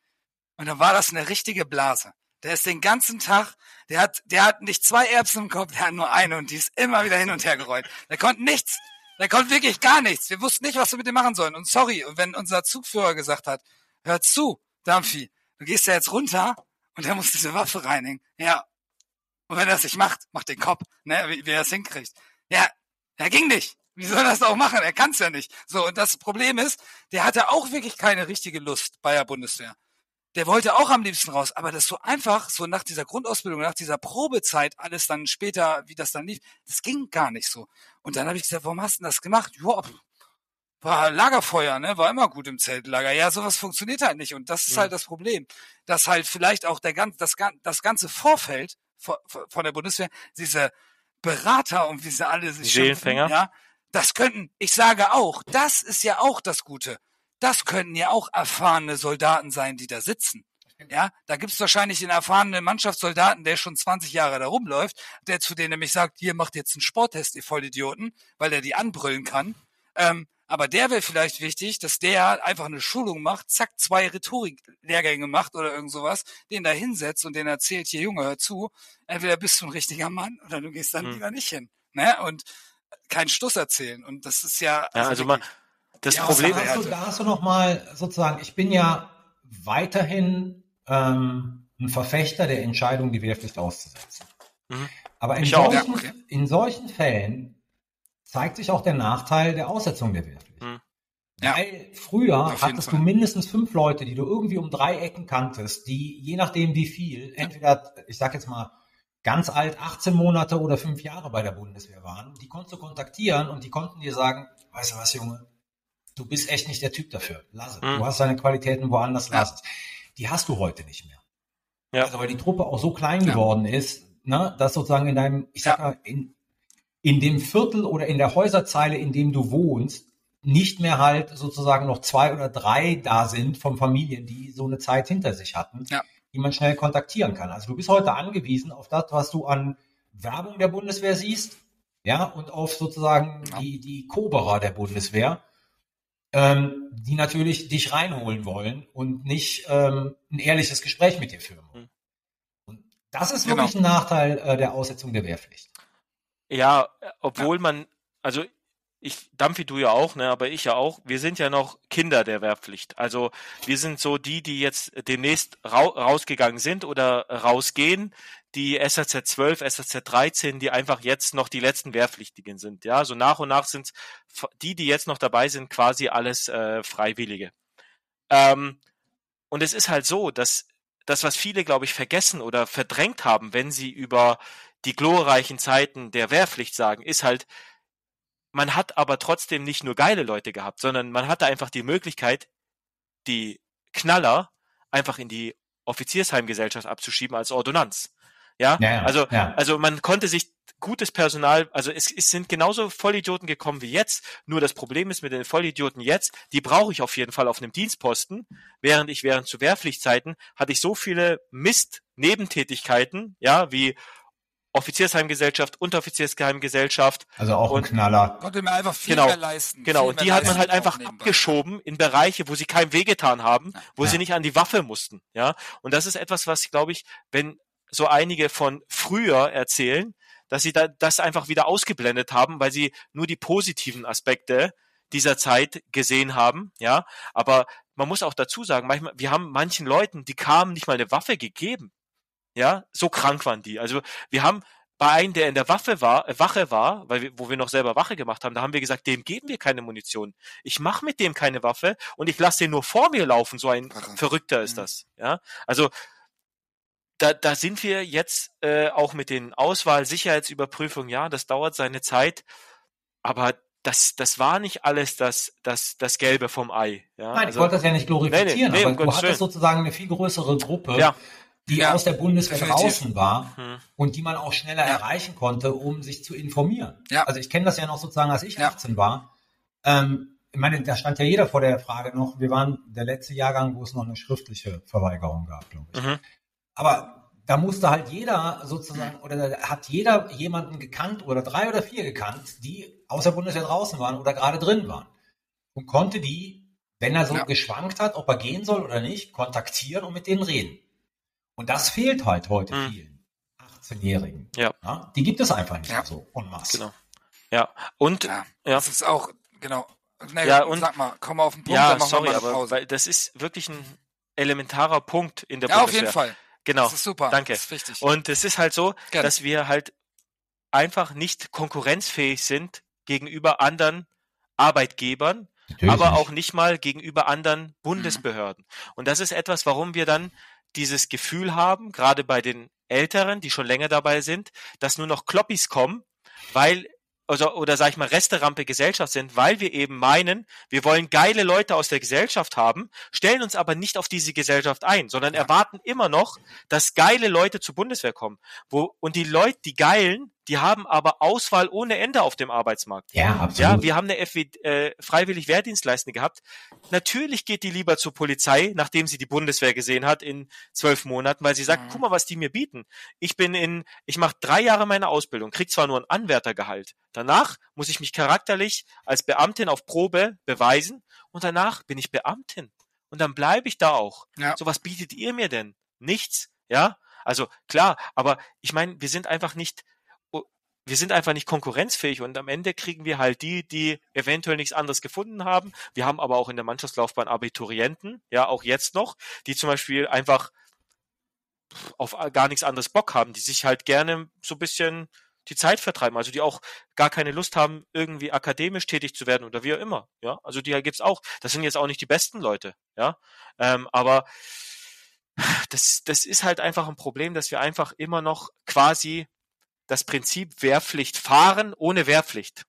und dann war das eine richtige Blase. Der ist den ganzen Tag, der hat, der hat nicht zwei Erbsen im Kopf, der hat nur eine und die ist immer wieder hin und her gerollt. Der konnte nichts. Der konnte wirklich gar nichts. Wir wussten nicht, was wir mit dem machen sollen. Und sorry, und wenn unser Zugführer gesagt hat, hör zu, Dampfi, du gehst ja jetzt runter und er muss diese Waffe reinigen. Ja. Und wenn er das nicht macht, macht den Kopf, ne, wie, wie er es hinkriegt. Ja, er ging nicht. Wie soll er das auch machen? Er kann es ja nicht. So, und das Problem ist, der hatte auch wirklich keine richtige Lust bei der Bundeswehr der wollte auch am liebsten raus, aber das so einfach, so nach dieser Grundausbildung, nach dieser Probezeit, alles dann später, wie das dann lief, das ging gar nicht so. Und dann habe ich gesagt, warum hast du das gemacht? Ja, war Lagerfeuer, ne? War immer gut im Zeltlager. Ja, sowas funktioniert halt nicht. Und das ist ja. halt das Problem. Dass halt vielleicht auch der ganz, das, das ganze Vorfeld von der Bundeswehr, diese Berater und wie sie alle sich Seelenfänger. ja, das könnten, ich sage auch, das ist ja auch das Gute das könnten ja auch erfahrene Soldaten sein, die da sitzen. Ja, da gibt's wahrscheinlich den erfahrenen Mannschaftssoldaten, der schon 20 Jahre da rumläuft, der zu denen nämlich sagt, hier macht jetzt einen Sporttest, ihr Vollidioten, weil er die anbrüllen kann. Ähm, aber der wäre vielleicht wichtig, dass der einfach eine Schulung macht, zack, zwei Rhetoriklehrgänge macht oder irgend sowas, den da hinsetzt und den erzählt, hier Junge, hör zu, entweder bist du ein richtiger Mann oder du gehst dann hm. lieber nicht hin. Ne? Und keinen Stuss erzählen. Und das ist ja. Also, ja, also man, das ja, Problem da hast, du, da hast du noch mal sozusagen, ich bin ja weiterhin ähm, ein Verfechter der Entscheidung, die Wehrpflicht auszusetzen. Mhm. Aber in solchen, okay. in solchen Fällen zeigt sich auch der Nachteil der Aussetzung der Wehrpflicht. Mhm. Ja. Weil früher hattest Fall. du mindestens fünf Leute, die du irgendwie um drei Ecken kanntest, die je nachdem wie viel, entweder, ich sag jetzt mal, ganz alt, 18 Monate oder fünf Jahre bei der Bundeswehr waren, die konntest du kontaktieren und die konnten dir sagen, weißt du was, Junge, du bist echt nicht der Typ dafür. Lass es. Mhm. Du hast deine Qualitäten woanders, lass es. Die hast du heute nicht mehr. Ja. Also weil die Truppe auch so klein ja. geworden ist, ne, dass sozusagen in deinem, ich sag mal, in, in dem Viertel oder in der Häuserzeile, in dem du wohnst, nicht mehr halt sozusagen noch zwei oder drei da sind von Familien, die so eine Zeit hinter sich hatten, ja. die man schnell kontaktieren kann. Also du bist heute angewiesen auf das, was du an Werbung der Bundeswehr siehst, ja, und auf sozusagen ja. die, die Koberer der Bundeswehr. Ähm, die natürlich dich reinholen wollen und nicht ähm, ein ehrliches Gespräch mit dir führen wollen. Hm. Und das ist wirklich genau. ein Nachteil äh, der Aussetzung der Wehrpflicht. Ja, obwohl ja. man, also ich, Dampfi, du ja auch, ne, aber ich ja auch, wir sind ja noch Kinder der Wehrpflicht. Also wir sind so die, die jetzt demnächst ra rausgegangen sind oder rausgehen, die SAZ 12, SAZ 13, die einfach jetzt noch die letzten Wehrpflichtigen sind. Ja, so nach und nach sind die, die jetzt noch dabei sind, quasi alles äh, Freiwillige. Ähm, und es ist halt so, dass das, was viele, glaube ich, vergessen oder verdrängt haben, wenn sie über die glorreichen Zeiten der Wehrpflicht sagen, ist halt, man hat aber trotzdem nicht nur geile Leute gehabt, sondern man hatte einfach die Möglichkeit, die Knaller einfach in die Offiziersheimgesellschaft abzuschieben als Ordonnanz. Ja, ja also, ja. also man konnte sich gutes Personal, also es, es sind genauso Vollidioten gekommen wie jetzt, nur das Problem ist mit den Vollidioten jetzt, die brauche ich auf jeden Fall auf einem Dienstposten, während ich während zu Wehrpflichtzeiten hatte ich so viele Mist-Nebentätigkeiten, ja, wie Offiziersheimgesellschaft, Unteroffiziersgeheimgesellschaft. Also auch und, ein Knaller. Konnte mir einfach viel genau, mehr leisten. Genau, und die hat man halt einfach abgeschoben in Bereiche, wo sie keinem wehgetan haben, wo ja. sie nicht an die Waffe mussten. Ja, und das ist etwas, was, glaube ich, wenn so einige von früher erzählen, dass sie da das einfach wieder ausgeblendet haben, weil sie nur die positiven Aspekte dieser Zeit gesehen haben, ja. Aber man muss auch dazu sagen, manchmal, wir haben manchen Leuten, die kamen nicht mal eine Waffe gegeben. Ja, so krank waren die. Also wir haben bei einem, der in der Waffe war, äh, Wache war, weil wir, wo wir noch selber Wache gemacht haben, da haben wir gesagt, dem geben wir keine Munition. Ich mache mit dem keine Waffe und ich lasse den nur vor mir laufen. So ein Verrückter ist mhm. das. Ja, also da, da sind wir jetzt äh, auch mit den Auswahl-Sicherheitsüberprüfungen. Ja, das dauert seine Zeit, aber das, das war nicht alles das, das, das Gelbe vom Ei. Ja? Nein, also, ich wollte das ja nicht glorifizieren, nee, nee, aber um du hattest sozusagen eine viel größere Gruppe, ja die ja, aus der Bundeswehr draußen war hm. und die man auch schneller ja. erreichen konnte, um sich zu informieren. Ja. Also ich kenne das ja noch sozusagen, als ich 18 war. Ähm, ich meine, da stand ja jeder vor der Frage noch, wir waren der letzte Jahrgang, wo es noch eine schriftliche Verweigerung gab, glaube ich. Mhm. Aber da musste halt jeder sozusagen, oder da hat jeder jemanden gekannt oder drei oder vier gekannt, die aus der Bundeswehr draußen waren oder gerade drin waren. Und konnte die, wenn er so geschwankt hat, ob er gehen soll oder nicht, kontaktieren und mit denen reden. Und das fehlt halt heute mhm. vielen 18-Jährigen. Ja. ja. Die gibt es einfach nicht ja. so en masse. Genau. Ja, und ja, ja. das ist auch, genau. Nee, ja, und, sag mal, komm mal auf den Punkt, ja, sorry, aber weil das ist wirklich ein elementarer Punkt in der ja, Bundeswehr. Ja, auf jeden Fall. Genau. Das ist super. Danke. Das ist wichtig. Und es ist halt so, Gerne. dass wir halt einfach nicht konkurrenzfähig sind gegenüber anderen Arbeitgebern, Natürlich aber auch nicht mal gegenüber anderen Bundesbehörden. Mhm. Und das ist etwas, warum wir dann dieses Gefühl haben, gerade bei den Älteren, die schon länger dabei sind, dass nur noch Kloppis kommen, weil oder, oder sag ich mal, Resterampe Gesellschaft sind, weil wir eben meinen, wir wollen geile Leute aus der Gesellschaft haben, stellen uns aber nicht auf diese Gesellschaft ein, sondern erwarten immer noch, dass geile Leute zur Bundeswehr kommen. Wo, und die Leute, die Geilen, die haben aber Auswahl ohne Ende auf dem Arbeitsmarkt. Ja, absolut. Ja, wir haben eine FW, äh, freiwillig Wehrdienstleistende gehabt. Natürlich geht die lieber zur Polizei, nachdem sie die Bundeswehr gesehen hat in zwölf Monaten, weil sie sagt, mhm. guck mal, was die mir bieten. Ich bin in, ich mache drei Jahre meine Ausbildung, krieg zwar nur ein Anwärtergehalt. Danach muss ich mich charakterlich als Beamtin auf Probe beweisen und danach bin ich Beamtin. Und dann bleibe ich da auch. Ja. So was bietet ihr mir denn? Nichts, ja? Also klar, aber ich meine, wir sind einfach nicht wir sind einfach nicht konkurrenzfähig und am Ende kriegen wir halt die, die eventuell nichts anderes gefunden haben. Wir haben aber auch in der Mannschaftslaufbahn Abiturienten, ja, auch jetzt noch, die zum Beispiel einfach auf gar nichts anderes Bock haben, die sich halt gerne so ein bisschen die Zeit vertreiben, also die auch gar keine Lust haben, irgendwie akademisch tätig zu werden oder wie auch immer, ja, also die gibt's auch. Das sind jetzt auch nicht die besten Leute, ja, ähm, aber das, das ist halt einfach ein Problem, dass wir einfach immer noch quasi das Prinzip Wehrpflicht fahren ohne Wehrpflicht.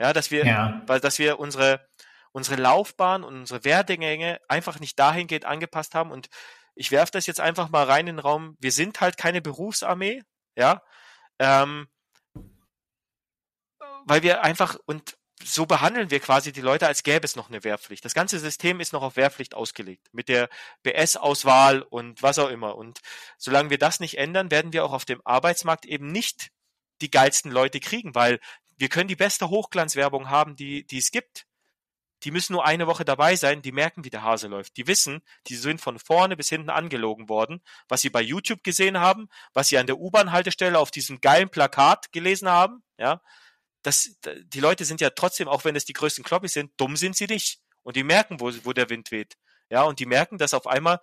Ja, dass wir, ja. weil, dass wir unsere, unsere Laufbahn und unsere Werdegänge einfach nicht dahingehend angepasst haben. Und ich werfe das jetzt einfach mal rein in den Raum. Wir sind halt keine Berufsarmee, ja, ähm, weil wir einfach und so behandeln wir quasi die Leute, als gäbe es noch eine Wehrpflicht. Das ganze System ist noch auf Wehrpflicht ausgelegt, mit der BS-Auswahl und was auch immer. Und solange wir das nicht ändern, werden wir auch auf dem Arbeitsmarkt eben nicht die geilsten Leute kriegen, weil wir können die beste Hochglanzwerbung haben, die, die es gibt. die müssen nur eine Woche dabei sein, die merken, wie der Hase läuft. Die wissen, die sind von vorne bis hinten angelogen worden, was sie bei YouTube gesehen haben, was sie an der U-Bahn-Haltestelle auf diesem geilen Plakat gelesen haben, ja. Das, die Leute sind ja trotzdem, auch wenn es die größten Kloppis sind, dumm sind sie nicht. Und die merken, wo, wo der Wind weht. Ja, und die merken, dass auf einmal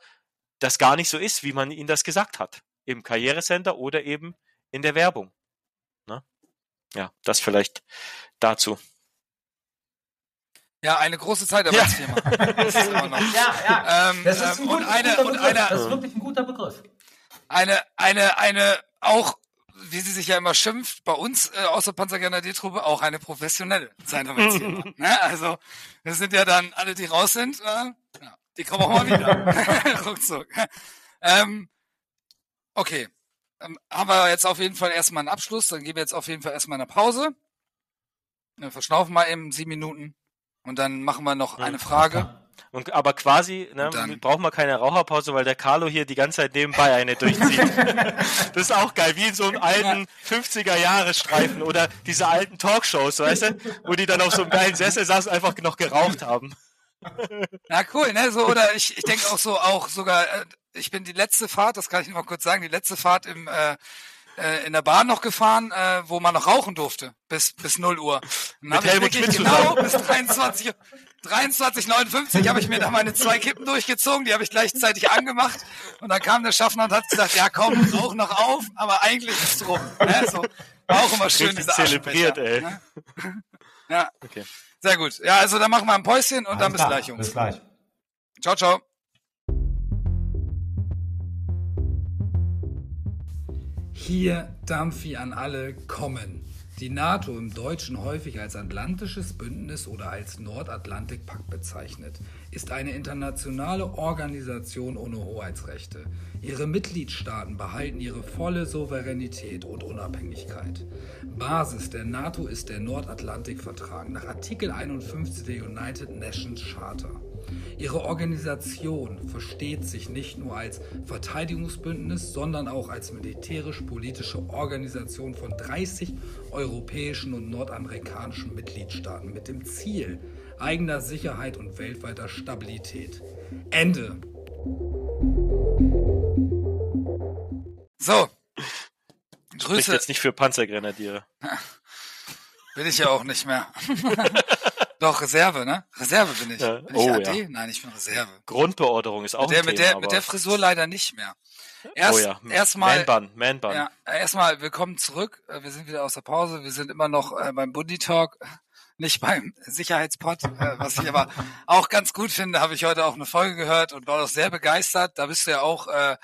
das gar nicht so ist, wie man ihnen das gesagt hat. Im Karrierecenter oder eben in der Werbung. Ne? Ja, das vielleicht dazu. Ja, eine große Zeitarbeitsfirma. Ja. Das ist immer noch. Ja, ja. Ähm, das ist ein, gut, und eine, und eine, das ist wirklich ein guter Begriff. Eine, eine, eine, auch, wie sie sich ja immer schimpft, bei uns äh, aus der Panzergrenadiertruppe auch eine professionelle Zeitarbeitsfirma. ne? Also, das sind ja dann alle, die raus sind, äh, ja, die kommen auch mal wieder. Ruckzuck. Ähm, okay. Ähm, haben wir jetzt auf jeden Fall erstmal einen Abschluss, dann geben wir jetzt auf jeden Fall erstmal eine Pause. Wir verschnaufen mal eben sieben Minuten. Und dann machen wir noch eine Frage. Und, aber quasi ne, brauchen wir keine Raucherpause, weil der Carlo hier die ganze Zeit nebenbei eine durchzieht. das ist auch geil, wie in so einem alten 50er-Jahre-Streifen oder diese alten Talkshows, weißt du, wo die dann auf so einem geilen Sessel saßen und einfach noch geraucht haben. Ja, cool, ne? So, oder ich, ich denke auch so, auch sogar, äh, ich bin die letzte Fahrt, das kann ich noch mal kurz sagen, die letzte Fahrt im äh, äh, in der Bahn noch gefahren, äh, wo man noch rauchen durfte, bis, bis 0 Uhr. Dann habe ich wirklich genau bis 23, 23,59 habe ich mir da meine zwei Kippen durchgezogen, die habe ich gleichzeitig angemacht und dann kam der Schaffner und hat gesagt, ja komm, rauch noch auf, aber eigentlich ist es rum. Ne? So, war auch immer schön, diese zelebriert, ey. Ne? Ja, okay. sehr gut. Ja, also dann machen wir ein Päuschen und Alles dann bis klar. gleich, Jungs. Bis gleich. Ciao, ciao. Hier Dampfi an alle kommen. Die NATO im Deutschen häufig als Atlantisches Bündnis oder als Nordatlantikpakt bezeichnet, ist eine internationale Organisation ohne Hoheitsrechte. Ihre Mitgliedstaaten behalten ihre volle Souveränität und Unabhängigkeit. Basis der NATO ist der Nordatlantikvertrag nach Artikel 51 der United Nations Charter. Ihre Organisation versteht sich nicht nur als Verteidigungsbündnis, sondern auch als militärisch-politische Organisation von 30 europäischen und nordamerikanischen Mitgliedstaaten mit dem Ziel eigener Sicherheit und weltweiter Stabilität. Ende. So. Grüße. Spricht jetzt nicht für Panzergrenadiere. Bin ich ja auch nicht mehr. Doch, Reserve, ne? Reserve bin ich. Ja. Bin ich oh, AD? Ja. Nein, ich bin Reserve. Grundbeorderung ist auch mit der, ein mit Thema, der, mit der Frisur leider nicht mehr. Erst, oh ja, erstmal, Man-Bun, Man-Bun. ja, erstmal willkommen zurück. Äh, Wir sind wieder aus der Pause. Wir sind immer noch äh, beim Buddy Talk, nicht beim Sicherheitspot. Äh, was ich aber auch ganz gut finde, habe ich heute auch eine Folge gehört und war auch sehr begeistert. Da bist du ja auch, äh,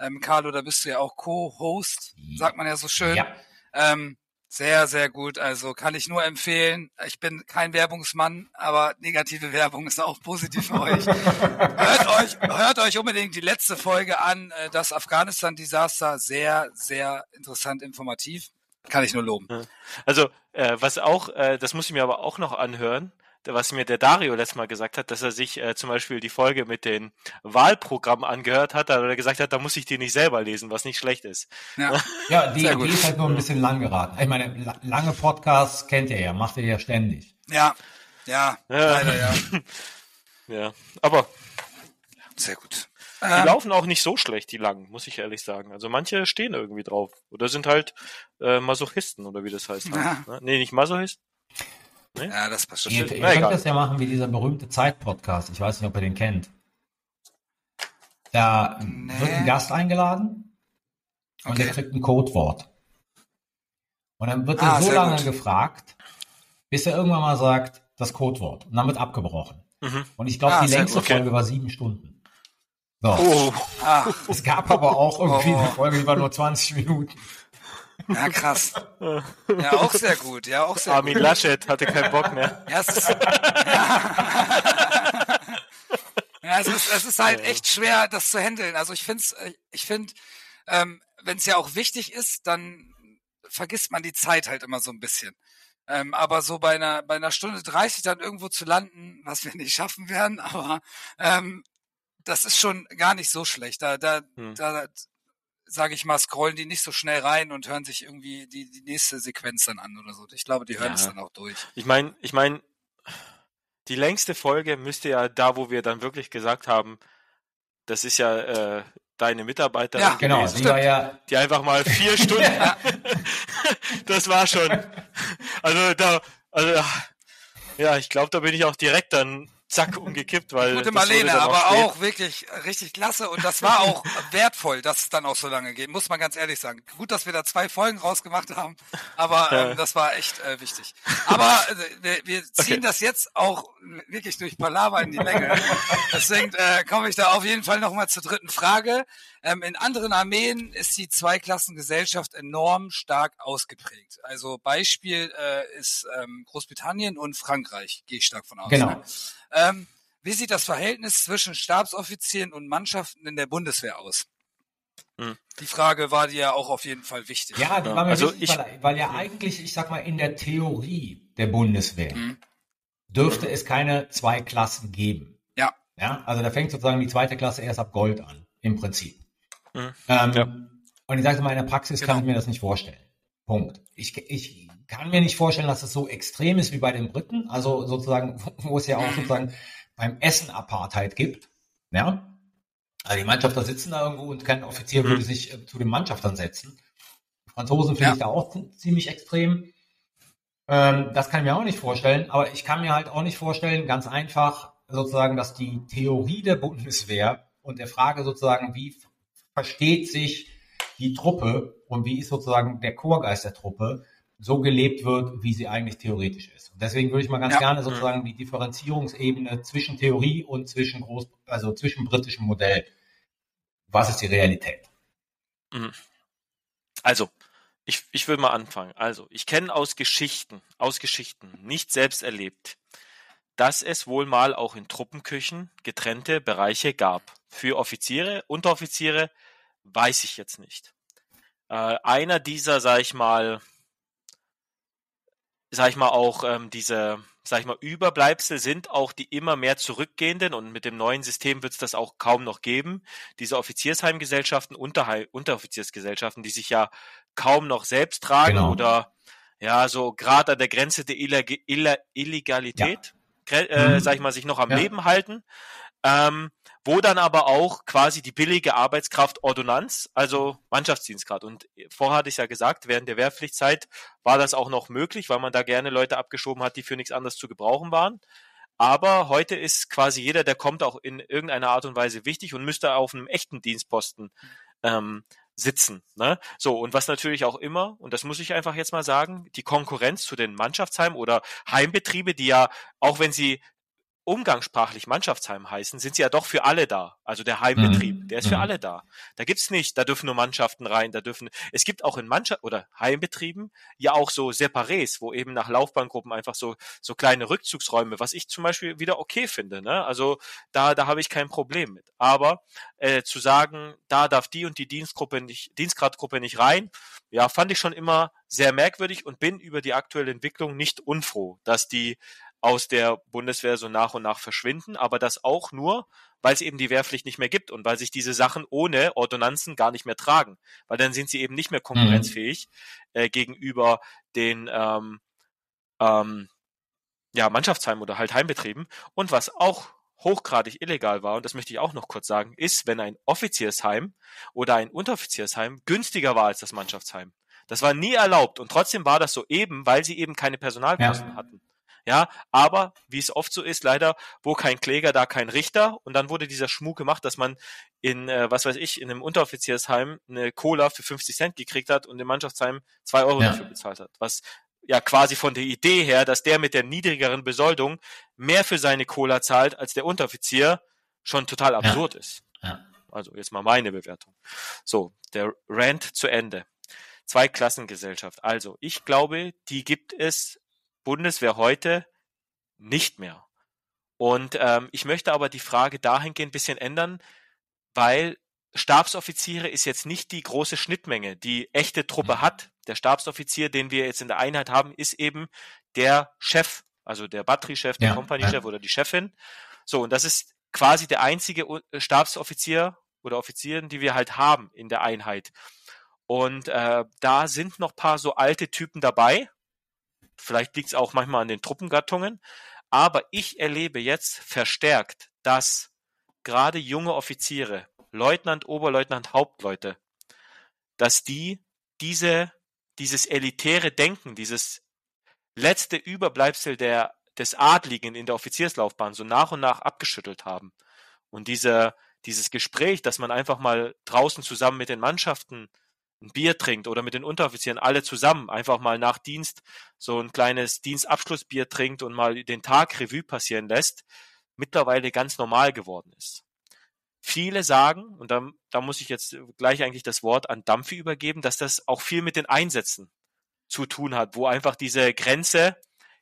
ähm, Carlo, da bist du ja auch Co-Host, sagt man ja so schön. Ja. Ähm, sehr, sehr gut. Also kann ich nur empfehlen. Ich bin kein Werbungsmann, aber negative Werbung ist auch positiv für euch. hört euch, hört euch unbedingt die letzte Folge an. äh, Das Afghanistan-Desaster. Sehr, sehr interessant, informativ. Kann ich nur loben. Also, äh, was auch, äh, das muss ich mir aber auch noch anhören, was mir der Dario letztes Mal gesagt hat, dass er sich äh, zum Beispiel die Folge mit den Wahlprogrammen angehört hat, da er gesagt hat, da muss ich die nicht selber lesen, was nicht schlecht ist. Ja, Ja, die, die ist halt nur ein bisschen lang geraten. Ich meine, la- lange Podcasts kennt ihr ja, macht ihr ja ständig. ja, ja, Ja. leider ja. Ja, aber Sehr gut. die Ähm, laufen auch nicht so schlecht, die langen, muss ich ehrlich sagen. Also manche stehen irgendwie drauf oder sind halt äh, Masochisten oder wie das heißt. Ja. Ne? Nee, nicht Masochist. ja, das passt schon. Ihr, ihr könnt das ja machen wie dieser berühmte Zeit-Podcast. Ich weiß nicht, ob ihr den kennt. Da Nee. wird ein Gast eingeladen und Okay. der kriegt ein Codewort. Und dann wird Ah, er so lange gut. gefragt, bis er irgendwann mal sagt, das Codewort. Und dann wird abgebrochen. Mhm. Und ich glaube, Ah, die längste okay. Folge war sieben Stunden. So. Oh, Ah, Es gab aber auch irgendwie Oh. eine Folge, die war nur 20 Minuten. Ja, krass. Ja, auch sehr gut. Ja, auch sehr Armin gut. Laschet hatte keinen Bock mehr. Ja, es ist, ja, es ist, es ist halt echt schwer, das zu handeln. Also ich finde, ich finde, ähm, wenn es ja auch wichtig ist, dann vergisst man die Zeit halt immer so ein bisschen. Ähm, aber so bei einer, bei einer Stunde 30 dann irgendwo zu landen, was wir nicht schaffen werden, aber ähm, das ist schon gar nicht so schlecht. Da, da, Hm. da sage ich mal, scrollen die nicht so schnell rein und hören sich irgendwie die, die nächste Sequenz dann an oder so. Ich glaube, die hören Ja. es dann auch durch. Ich meine, ich meine, die längste Folge müsste ja da, wo wir dann wirklich gesagt haben, das ist ja äh, deine Mitarbeiterin ja, genau, gewesen, die, war ja die einfach mal vier Stunden. das war schon. Also da, also ja, ich glaube, da bin ich auch direkt dann zack umgekippt, weil. Gute Marlene, aber auch, auch wirklich richtig klasse und das war auch wertvoll, dass es dann auch so lange geht, muss man ganz ehrlich sagen. Gut, dass wir da zwei Folgen rausgemacht haben, aber ähm, das war echt äh, wichtig. Aber äh, wir, wir ziehen okay. das jetzt auch wirklich durch Palaver in die Länge. Deswegen äh, komme ich da auf jeden Fall nochmal zur dritten Frage. Ähm, in anderen Armeen ist die Zweiklassengesellschaft enorm stark ausgeprägt. Also Beispiel äh, ist ähm, Großbritannien und Frankreich, gehe ich stark von aus. Genau. Ähm, wie sieht das Verhältnis zwischen Stabsoffizieren und Mannschaften in der Bundeswehr aus? Hm. Die Frage war dir ja auch auf jeden Fall wichtig. Ja, die war mir also wichtig, ich, weil, weil, ja eigentlich, ich sag mal, in der Theorie der Bundeswehr hm. dürfte es keine zwei Klassen geben. Ja. Ja, also da fängt sozusagen die zweite Klasse erst ab Gold an, im Prinzip. Hm. Ähm, ja. Und ich sage mal, in der Praxis genau. kann ich mir das nicht vorstellen. Punkt. Ich, ich kann mir nicht vorstellen, dass es so extrem ist wie bei den Briten, also sozusagen, wo es ja auch sozusagen beim Essen Apartheid gibt. Ja? Also die Mannschafter sitzen da irgendwo und kein Offizier mhm. würde sich äh, zu den Mannschaftern setzen. Die Franzosen finde ja. ich da auch ziemlich extrem. Ähm, das kann ich mir auch nicht vorstellen, aber ich kann mir halt auch nicht vorstellen, ganz einfach sozusagen, dass die Theorie der Bundeswehr und der Frage sozusagen, wie versteht sich die Truppe und wie ist sozusagen der Chorgeist der Truppe, so gelebt wird, wie sie eigentlich theoretisch ist. Und deswegen würde ich mal ganz ja. gerne sozusagen die Differenzierungsebene zwischen Theorie und zwischen Groß, also zwischen britischem Modell. Was ist die Realität? Mhm. Also, ich, ich will mal anfangen. Also, ich kenne aus Geschichten, aus Geschichten, nicht selbst erlebt, dass es wohl mal auch in Truppenküchen getrennte Bereiche gab. Für Offiziere, Unteroffiziere weiß ich jetzt nicht. Äh, einer dieser, sag ich mal, sag ich mal, auch ähm, diese, sag ich mal, Überbleibsel sind auch die immer mehr zurückgehenden und mit dem neuen System wird es das auch kaum noch geben. Diese Offiziersheimgesellschaften, Unterheim, Unteroffiziersgesellschaften, die sich ja kaum noch selbst tragen genau. oder ja, so gerade an der Grenze der Illeg Ill Illegalität, ja. äh, mhm. sag ich mal, sich noch am ja. Leben halten. Ähm, wo dann aber auch quasi die billige Arbeitskraft Ordonnanz, also Mannschaftsdienstgrad. Und vorher hatte ich ja gesagt, während der Wehrpflichtzeit war das auch noch möglich, weil man da gerne Leute abgeschoben hat, die für nichts anderes zu gebrauchen waren. Aber heute ist quasi jeder, der kommt, auch in irgendeiner Art und Weise wichtig und müsste auf einem echten Dienstposten ähm, sitzen. Ne? So, und was natürlich auch immer, und das muss ich einfach jetzt mal sagen, die Konkurrenz zu den Mannschaftsheimen oder Heimbetriebe, die ja, auch wenn sie umgangssprachlich Mannschaftsheim heißen, sind sie ja doch für alle da. Also der Heimbetrieb, mhm. der ist für mhm. alle da. Da gibt's nicht, da dürfen nur Mannschaften rein, da dürfen, es gibt auch in Mannschaft oder Heimbetrieben ja auch so Separés, wo eben nach Laufbahngruppen einfach so, so kleine Rückzugsräume, was ich zum Beispiel wieder okay finde, ne? Also da, da habe ich kein Problem mit. Aber äh, zu sagen, da darf die und die Dienstgruppe nicht, Dienstgradgruppe nicht rein, ja, fand ich schon immer sehr merkwürdig und bin über die aktuelle Entwicklung nicht unfroh, dass die aus der Bundeswehr so nach und nach verschwinden, aber das auch nur, weil es eben die Wehrpflicht nicht mehr gibt und weil sich diese Sachen ohne Ordonnanzen gar nicht mehr tragen, weil dann sind sie eben nicht mehr konkurrenzfähig mhm. äh, gegenüber den ähm, ähm, ja, Mannschaftsheim oder halt Heimbetrieben. Und was auch hochgradig illegal war, und das möchte ich auch noch kurz sagen, ist, wenn ein Offiziersheim oder ein Unteroffiziersheim günstiger war als das Mannschaftsheim. Das war nie erlaubt und trotzdem war das so eben, weil sie eben keine Personalkosten ja. hatten. Ja, aber wie es oft so ist, leider, wo kein Kläger, da kein Richter. Und dann wurde dieser Schmuck gemacht, dass man in, äh, was weiß ich, in einem Unteroffiziersheim eine Cola für 50 Cent gekriegt hat und im Mannschaftsheim zwei Euro ja. dafür bezahlt hat. Was ja quasi von der Idee her, dass der mit der niedrigeren Besoldung mehr für seine Cola zahlt als der Unteroffizier, schon total absurd ja. ist. Ja. Also jetzt mal meine Bewertung. So, der Rant zu Ende. Zweiklassengesellschaft. Also, ich glaube, die gibt es Bundeswehr heute nicht mehr. Und ähm, ich möchte aber die Frage dahingehend ein bisschen ändern, weil Stabsoffiziere ist jetzt nicht die große Schnittmenge, die echte Truppe mhm. hat. Der Stabsoffizier, den wir jetzt in der Einheit haben, ist eben der Chef, also der Batteriechef, der ja, Kompaniechef ja. oder die Chefin. So, und das ist quasi der einzige Stabsoffizier oder Offizierin, die wir halt haben in der Einheit. Und äh, da sind noch paar so alte Typen dabei, Vielleicht liegt es auch manchmal an den Truppengattungen. Aber ich erlebe jetzt verstärkt, dass gerade junge Offiziere, Leutnant, Oberleutnant, Hauptleute, dass die diese, dieses elitäre Denken, dieses letzte Überbleibsel der, des Adligen in der Offizierslaufbahn so nach und nach abgeschüttelt haben. Und diese, dieses Gespräch, dass man einfach mal draußen zusammen mit den Mannschaften ein Bier trinkt oder mit den Unteroffizieren alle zusammen einfach mal nach Dienst so ein kleines Dienstabschlussbier trinkt und mal den Tag Revue passieren lässt, mittlerweile ganz normal geworden ist. Viele sagen, und da, da muss ich jetzt gleich eigentlich das Wort an Dampfi übergeben, dass das auch viel mit den Einsätzen zu tun hat, wo einfach diese Grenze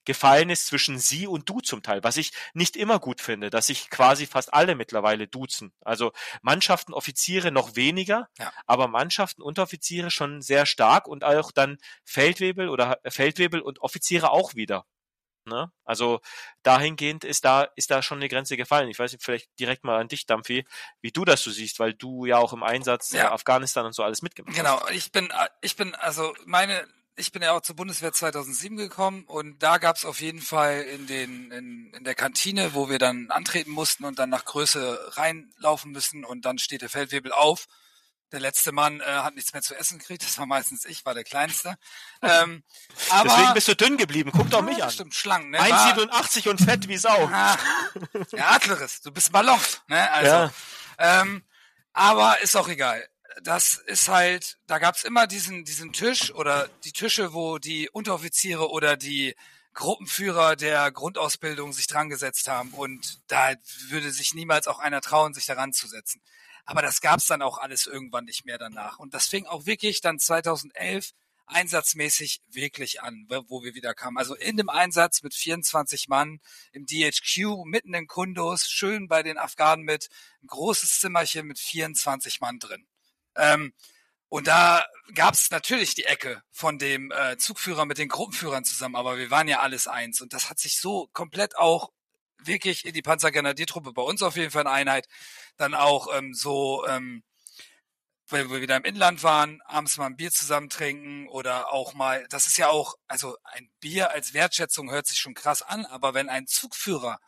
gefallen ist zwischen sie und du zum Teil, was ich nicht immer gut finde, dass sich quasi fast alle mittlerweile duzen. Also Mannschaften, Offiziere noch weniger, ja. aber Mannschaften, Unteroffiziere schon sehr stark und auch dann Feldwebel oder Feldwebel und Offiziere auch wieder. Ne? Also dahingehend ist da ist da schon eine Grenze gefallen. Ich weiß nicht, vielleicht direkt mal an dich, Dampfi, wie du das so siehst, weil du ja auch im Einsatz ja. Afghanistan und so alles mitgemacht genau. hast. Genau, ich bin ich bin also meine ich bin ja auch zur Bundeswehr 2007 gekommen und da gab es auf jeden Fall in den in, in der Kantine, wo wir dann antreten mussten und dann nach Größe reinlaufen müssen und dann steht der Feldwebel auf. Der letzte Mann äh, hat nichts mehr zu essen gekriegt, das war meistens ich, war der Kleinste. Ähm, aber, Deswegen bist du dünn geblieben, guck doch mich an. Stimmt, schlank, ne? 1,87 und fett wie Sau. Ja, ja Adleris, du bist Ballon, ne? Also, ja. ähm, aber ist auch egal das ist halt, da gab's immer diesen, diesen Tisch oder die Tische, wo die Unteroffiziere oder die Gruppenführer der Grundausbildung sich dran gesetzt haben und da würde sich niemals auch einer trauen, sich daran zu setzen. Aber das gab's dann auch alles irgendwann nicht mehr danach. Und das fing auch wirklich dann 2011 einsatzmäßig wirklich an, wo wir wieder kamen. Also in dem Einsatz mit 24 Mann im DHQ, mitten in Kundus, schön bei den Afghanen mit, ein großes Zimmerchen mit 24 Mann drin. Ähm, und da gab es natürlich die Ecke von dem äh, Zugführer mit den Gruppenführern zusammen, aber wir waren ja alles eins. Und das hat sich so komplett auch wirklich in die Panzergrenadiertruppe, bei uns auf jeden Fall eine Einheit, dann auch ähm, so, ähm, weil wir wieder im Inland waren, abends mal ein Bier zusammen trinken oder auch mal, das ist ja auch, also ein Bier als Wertschätzung hört sich schon krass an, aber wenn ein Zugführer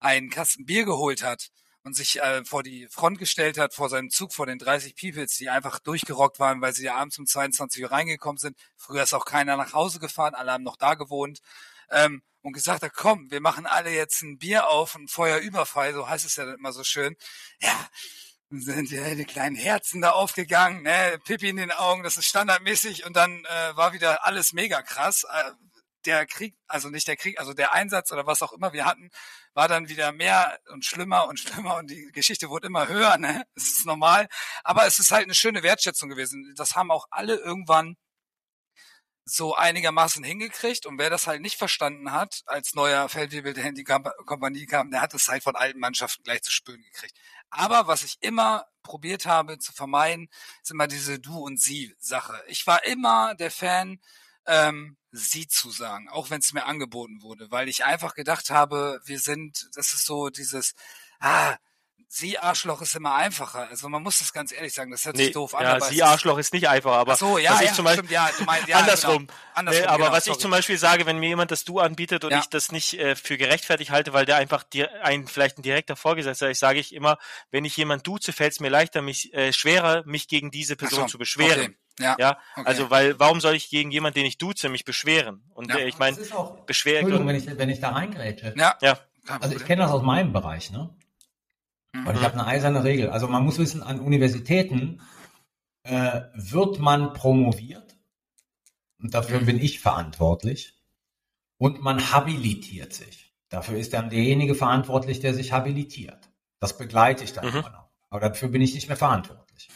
einen Kasten Bier geholt hat und sich äh, vor die Front gestellt hat, vor seinem Zug, vor den 30 Peoples, die einfach durchgerockt waren, weil sie ja abends um 22 Uhr reingekommen sind. Früher ist auch keiner nach Hause gefahren, alle haben noch da gewohnt. Ähm, und gesagt hat, komm, wir machen alle jetzt ein Bier auf und Feuerüberfall, so heißt es ja immer so schön. Ja, sind ja die kleinen Herzen da aufgegangen, ne, Pippi in den Augen, das ist standardmäßig und dann äh, war wieder alles mega krass. Äh, der Krieg, also nicht der Krieg, also der Einsatz oder was auch immer wir hatten, war dann wieder mehr und schlimmer und schlimmer und die Geschichte wurde immer höher, ne? Das ist normal. Aber es ist halt eine schöne Wertschätzung gewesen. Das haben auch alle irgendwann so einigermaßen hingekriegt und wer das halt nicht verstanden hat, als neuer Feldwebel der in die Kompanie kam, der hat es halt von alten Mannschaften gleich zu spüren gekriegt. Aber was ich immer probiert habe zu vermeiden, ist immer diese Du- und Sie-Sache. Ich war immer der Fan, ähm, sie zu sagen, auch wenn es mir angeboten wurde, weil ich einfach gedacht habe, wir sind, das ist so dieses, ah, Sie Arschloch ist immer einfacher. Also man muss das ganz ehrlich sagen, das hört sich doof an. Ja, Sie Arschloch ist nicht einfach, aber Ach so, ja, was ja, ich zum Beispiel, stimmt, ja, du meinst, ja, andersrum. Genau, andersrum nee, aber genau, was sorry. ich zum Beispiel sage, wenn mir jemand das Du anbietet und Ja. ich das nicht äh, für gerechtfertigt halte, weil der einfach dir ein vielleicht ein direkter Vorgesetzter ist, sage ich immer, wenn ich jemand duze, fällt es mir leichter, mich äh, schwerer, mich gegen diese Person so, zu beschweren. Okay. Ja, Ja, okay. also weil warum soll ich gegen jemanden, den ich duze, mich beschweren? Und Ja. äh, ich meine, Das ist auch- Beschwer Entschuldigung, wenn ich, wenn ich da reingrätsche. ja, ja, Also ich kenne das aus meinem Bereich, ne? Mhm. Und ich habe eine eiserne Regel. Also man muss wissen, an Universitäten äh, wird man promoviert und dafür bin ich verantwortlich und man habilitiert sich. Dafür ist dann derjenige verantwortlich, der sich habilitiert. Das begleite ich dann Mhm. immer noch. Aber dafür bin ich nicht mehr verantwortlich.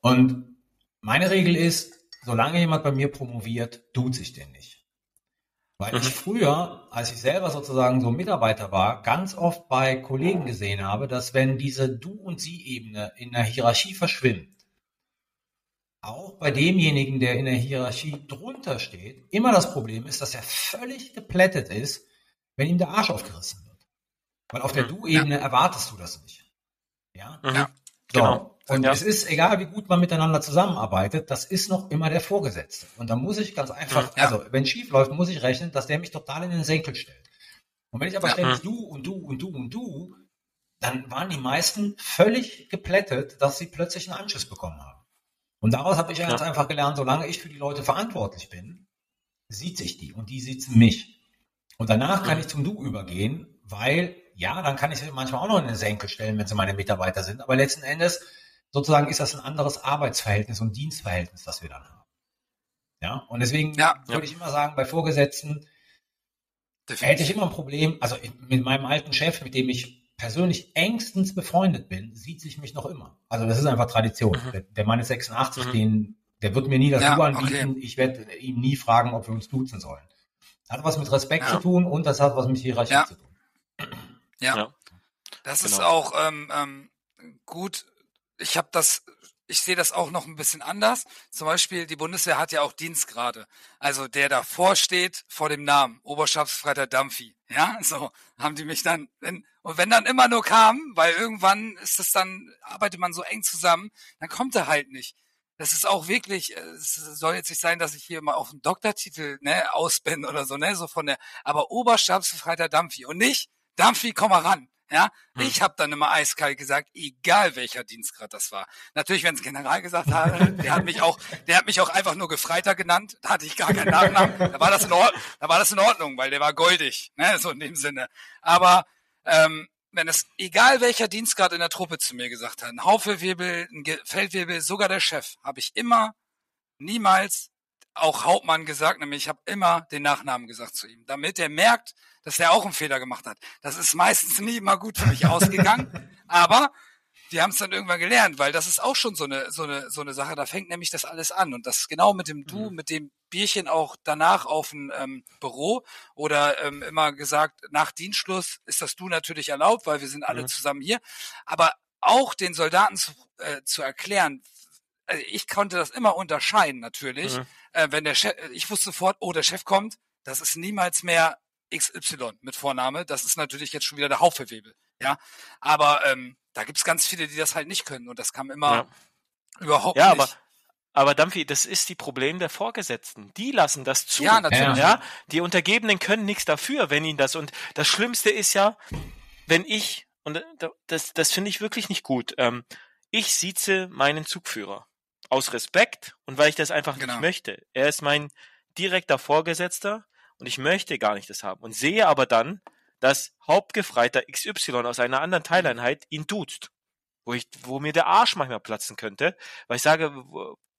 Und meine Regel ist, solange jemand bei mir promoviert, tut sich den nicht. Weil Mhm. ich früher, als ich selber sozusagen so Mitarbeiter war, ganz oft bei Kollegen gesehen habe, dass wenn diese Du- und Sie-Ebene in der Hierarchie verschwimmt, auch bei demjenigen, der in der Hierarchie drunter steht, immer das Problem ist, dass er völlig geplättet ist, wenn ihm der Arsch aufgerissen wird. Weil auf der Mhm. Du-Ebene erwartest du das nicht. Ja? mhm. Ja. So. genau. Und Ja. es ist egal, wie gut man miteinander zusammenarbeitet, das ist noch immer der Vorgesetzte. Und da muss ich ganz einfach, Ja. also wenn schief läuft, muss ich rechnen, dass der mich total in den Senkel stellt. Und wenn ich aber ständig du und du und du und du, dann waren die meisten völlig geplättet, dass sie plötzlich einen Anschluss bekommen haben. Und daraus habe ich ja ganz einfach gelernt, solange ich für die Leute verantwortlich bin, sieht sich die und die sieht mich. Und danach kann ich zum Du übergehen, weil ja, dann kann ich sie manchmal auch noch in den Senkel stellen, wenn sie meine Mitarbeiter sind. Aber letzten Endes sozusagen ist das ein anderes Arbeitsverhältnis und Dienstverhältnis, das wir dann haben. Ja, und deswegen ja, würde ja. ich immer sagen, bei Vorgesetzten Definitiv. hätte ich immer ein Problem, also mit meinem alten Chef, mit dem ich persönlich engstens befreundet bin, sieht sich mich noch immer. Also das ist einfach Tradition. Mhm. Der, der Mann ist 86, mhm. den, der wird mir nie das ja, Du anbieten. Okay. Ich werde ihm nie fragen, ob wir uns duzen sollen. Hat was mit Respekt zu tun und das hat was mit Hierarchie zu tun. Ja. Das genau. ist auch ähm, ähm, gut. Ich habe das ich sehe das auch noch ein bisschen anders. Zum Beispiel, die Bundeswehr hat ja auch Dienstgrade. Also der davor steht vor dem Namen, Oberstabsfreiter Dampfi. Ja, so haben die mich dann, wenn, und wenn dann immer nur kam, weil irgendwann ist es dann, arbeitet man so eng zusammen, dann kommt er halt nicht. Das ist auch wirklich, es soll jetzt nicht sein, dass ich hier mal auf einen Doktortitel ne, aus bin oder so, ne, so von der, aber Oberstabsfreiter Dampfi und nicht Dampfi, komm mal ran. Ja, hm. ich habe dann immer eiskalt gesagt, egal welcher Dienstgrad das war. Natürlich, wenn es General gesagt hat, der hat mich auch, der hat mich auch einfach nur Gefreiter genannt. Da hatte ich gar keinen Nachnamen. Da war das in Ordnung, da war das in Ordnung, weil der war goldig, ne, so in dem Sinne. Aber ähm, wenn es egal welcher Dienstgrad in der Truppe zu mir gesagt hat, ein Haufewirbel, ein Feldwirbel, sogar der Chef, habe ich immer, niemals auch Hauptmann gesagt, nämlich ich habe immer den Nachnamen gesagt zu ihm, damit er merkt, dass er auch einen Fehler gemacht hat. Das ist meistens nie immer gut für mich ausgegangen, aber die haben es dann irgendwann gelernt, weil das ist auch schon so eine, so eine, so eine Sache, da fängt nämlich das alles an. Und das genau mit dem Du, mhm. mit dem Bierchen auch danach auf ein ähm, Büro oder ähm, immer gesagt, nach Dienstschluss ist das Du natürlich erlaubt, weil wir sind alle mhm. zusammen hier. Aber auch den Soldaten zu, äh, zu erklären, also ich konnte das immer unterscheiden natürlich. Mhm. Äh, wenn der Chef, ich wusste sofort, oh, der Chef kommt, das ist niemals mehr XY mit Vorname. Das ist natürlich jetzt schon wieder der Hauptverwebel. Ja, aber ähm, da gibt's ganz viele, die das halt nicht können und das kam immer ja. überhaupt ja, nicht. Aber aber Dampfi, das ist die Problem der Vorgesetzten. Die lassen das zu. Ja, natürlich. Ja, die Untergebenen können nichts dafür, wenn ihnen das. Und das Schlimmste ist ja, wenn ich, und das, das finde ich wirklich nicht gut, ähm, ich sieze meinen Zugführer aus Respekt und weil ich das einfach genau. nicht möchte. Er ist mein direkter Vorgesetzter und ich möchte gar nicht das haben. Und sehe aber dann, dass Hauptgefreiter XY aus einer anderen Teileinheit ihn duzt, wo ich, wo mir der Arsch manchmal platzen könnte, weil ich sage,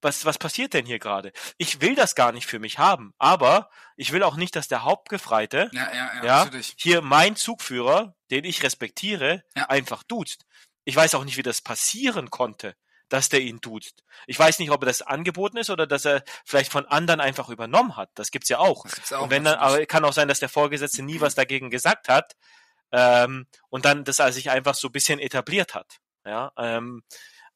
was, was passiert denn hier gerade? Ich will das gar nicht für mich haben, aber ich will auch nicht, dass der Hauptgefreite, ja, ja, ja, ja hier mein Zugführer, den ich respektiere, einfach duzt. Ich weiß auch nicht, wie das passieren konnte dass der ihn duzt. Ich weiß nicht, ob er das angeboten ist oder dass er vielleicht von anderen einfach übernommen hat. Das gibt's ja auch. Das gibt's auch und wenn dann, aber kann auch sein, dass der Vorgesetzte nie was dagegen gesagt hat ähm, und dann das sich einfach so ein bisschen etabliert hat. Ja, ähm,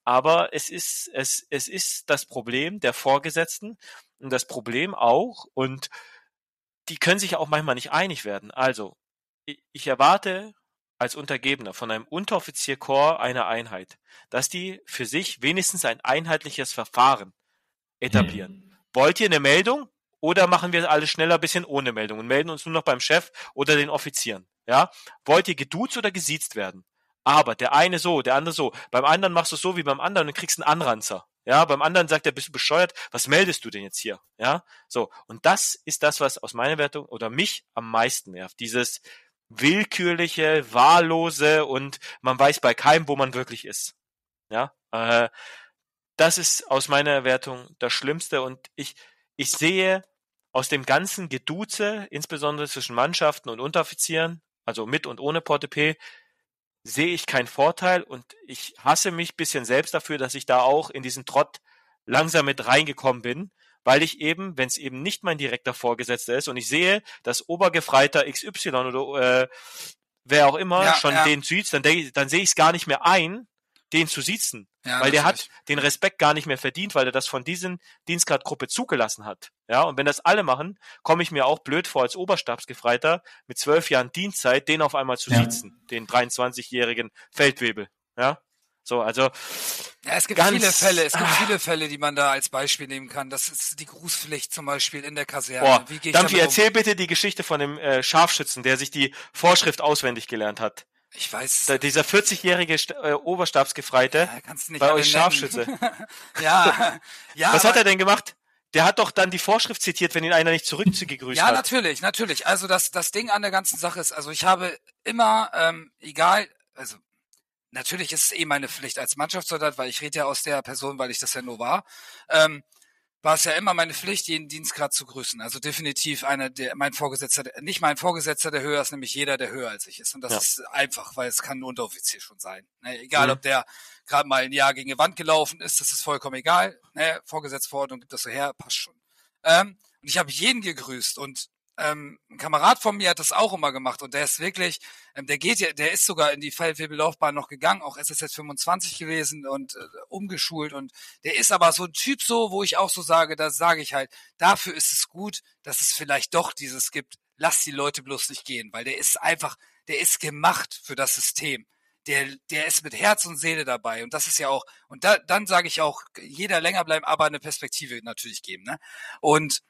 aber es ist es es ist das Problem der Vorgesetzten und das Problem auch und die können sich auch manchmal nicht einig werden. Also ich erwarte als Untergebener von einem Unteroffizierkorps einer Einheit, dass die für sich wenigstens ein einheitliches Verfahren etablieren. Mhm. Wollt ihr eine Meldung oder machen wir alles schneller ein bisschen ohne Meldung und melden uns nur noch beim Chef oder den Offizieren? Ja? Wollt ihr geduzt oder gesiezt werden? Aber der eine so, der andere so. Beim anderen machst du es so wie beim anderen und kriegst einen Anranzer. Ja, beim anderen sagt er, bist du bescheuert? Was meldest du denn jetzt hier? Ja, so. Und das ist das, was aus meiner Wertung oder mich am meisten nervt. Dieses, willkürliche, wahllose und man weiß bei keinem, wo man wirklich ist. Ja, äh, das ist aus meiner Wertung das Schlimmste und ich, ich sehe aus dem ganzen Geduze, insbesondere zwischen Mannschaften und Unteroffizieren, also mit und ohne Portepee, sehe ich keinen Vorteil und ich hasse mich bisschen selbst dafür, dass ich da auch in diesen Trott langsam mit reingekommen bin, weil ich eben, wenn es eben nicht mein direkter Vorgesetzter ist und ich sehe, dass Obergefreiter XY oder äh, wer auch immer ja, schon ja. den sieht, dann, dann sehe ich es gar nicht mehr ein, den zu siezen. Ja, weil der hat den Respekt gar nicht mehr verdient, weil er das von diesen Dienstgradgruppe zugelassen hat. Ja, und wenn das alle machen, komme ich mir auch blöd vor als Oberstabsgefreiter mit zwölf Jahren Dienstzeit, den auf einmal zu ja. siezen, den 23-jährigen Feldwebel. Ja. So, also ja, es gibt viele Fälle, es gibt ah. viele Fälle, die man da als Beispiel nehmen kann. Das ist die Grußpflicht zum Beispiel in der Kaserne. Boah, Wie gehe Dampfi, erzähl bitte die Geschichte von dem äh, Scharfschützen, der sich die Vorschrift auswendig gelernt hat. Ich weiß. Da, dieser 40-jährige äh, Oberstabsgefreite ja, kannst du nicht bei euch Scharfschütze. ja, ja. Was hat er denn gemacht? Der hat doch dann die Vorschrift zitiert, wenn ihn einer nicht zurückgegrüßt ja, hat. Ja, natürlich, natürlich. Also das, das Ding an der ganzen Sache ist, also ich habe immer, ähm, egal, also natürlich ist es eh meine Pflicht als Mannschaftssoldat, weil ich rede ja aus der Person, weil ich das ja nur war. Ähm, war es ja immer meine Pflicht, jeden Dienstgrad zu grüßen. Also definitiv einer der, mein Vorgesetzter, nicht mein Vorgesetzter, der höher ist, nämlich jeder, der höher als ich ist. Und das ja. ist einfach, weil es kann ein Unteroffizier schon sein. Ne? Egal, mhm. ob der gerade mal ein Jahr gegen die Wand gelaufen ist, das ist vollkommen egal. Ne? Vorgesetzverordnung gibt das so her, passt schon. Ähm, und ich habe jeden gegrüßt und ähm, ein Kamerad von mir hat das auch immer gemacht und der ist wirklich, ähm, der geht ja, der ist sogar in die Feldwebellaufbahn noch gegangen, auch SSS 25 gewesen und äh, umgeschult und der ist aber so ein Typ so, wo ich auch so sage, da sage ich halt, dafür ist es gut, dass es vielleicht doch dieses gibt, lass die Leute bloß nicht gehen, weil der ist einfach, der ist gemacht für das System. Der, der ist mit Herz und Seele dabei und das ist ja auch, und da, dann sage ich auch, jeder länger bleiben, aber eine Perspektive natürlich geben. Ne? Und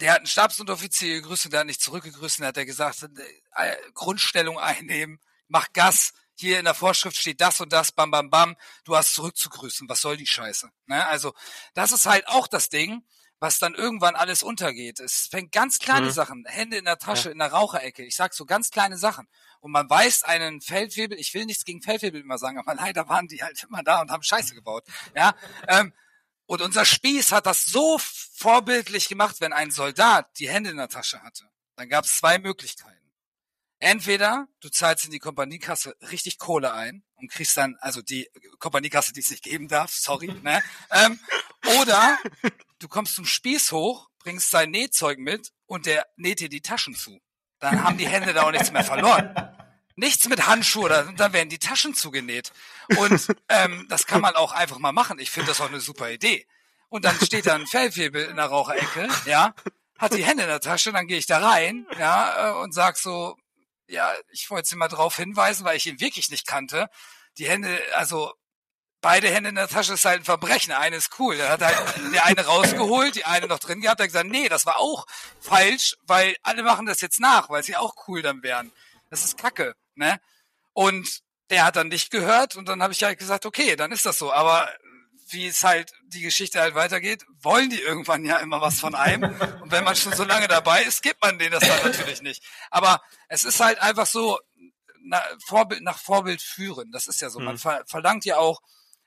der hat einen Stabsunteroffizier gegrüßt und der hat nicht zurückgegrüßt und hat er gesagt, äh, Grundstellung einnehmen, mach Gas, hier in der Vorschrift steht das und das, bam, bam, bam, du hast zurückzugrüßen, was soll die Scheiße? Ne? Also das ist halt auch das Ding, was dann irgendwann alles untergeht. Es fängt ganz kleine mhm. Sachen, Hände in der Tasche, ja. in der Raucherecke, ich sag so ganz kleine Sachen. Und man weiß einen Feldwebel, ich will nichts gegen Feldwebel immer sagen, aber leider waren die halt immer da und haben Scheiße gebaut. Ja, ähm, und unser Spieß hat das so vorbildlich gemacht, wenn ein Soldat die Hände in der Tasche hatte. Dann gab es zwei Möglichkeiten. Entweder du zahlst in die Kompaniekasse richtig Kohle ein und kriegst dann, also die Kompaniekasse, die es nicht geben darf, sorry, ne? Ähm, oder du kommst zum Spieß hoch, bringst sein Nähzeug mit und der näht dir die Taschen zu. Dann haben die Hände da auch nichts mehr verloren nichts mit Handschuhe, oder, dann werden die Taschen zugenäht. Und ähm, das kann man auch einfach mal machen. Ich finde das auch eine super Idee. Und dann steht da ein Fellfebel in der Raucherecke, ja, hat die Hände in der Tasche, dann gehe ich da rein, ja, äh, und sag so, ja, ich wollte sie mal drauf hinweisen, weil ich ihn wirklich nicht kannte. Die Hände, also beide Hände in der Tasche ist halt ein Verbrechen. Eine ist cool. Da hat halt der eine rausgeholt, die eine noch drin gehabt, hat gesagt, nee, das war auch falsch, weil alle machen das jetzt nach, weil sie auch cool dann wären. Das ist Kacke ne? Und der hat dann nicht gehört und dann habe ich halt gesagt, okay, dann ist das so. Aber wie es halt die Geschichte halt weitergeht, wollen die irgendwann ja immer was von einem. Und wenn man schon so lange dabei ist, gibt man denen das dann natürlich nicht. Aber es ist halt einfach so, na, Vorbild nach Vorbild führen. Das ist ja so. Man mhm. ver verlangt ja auch,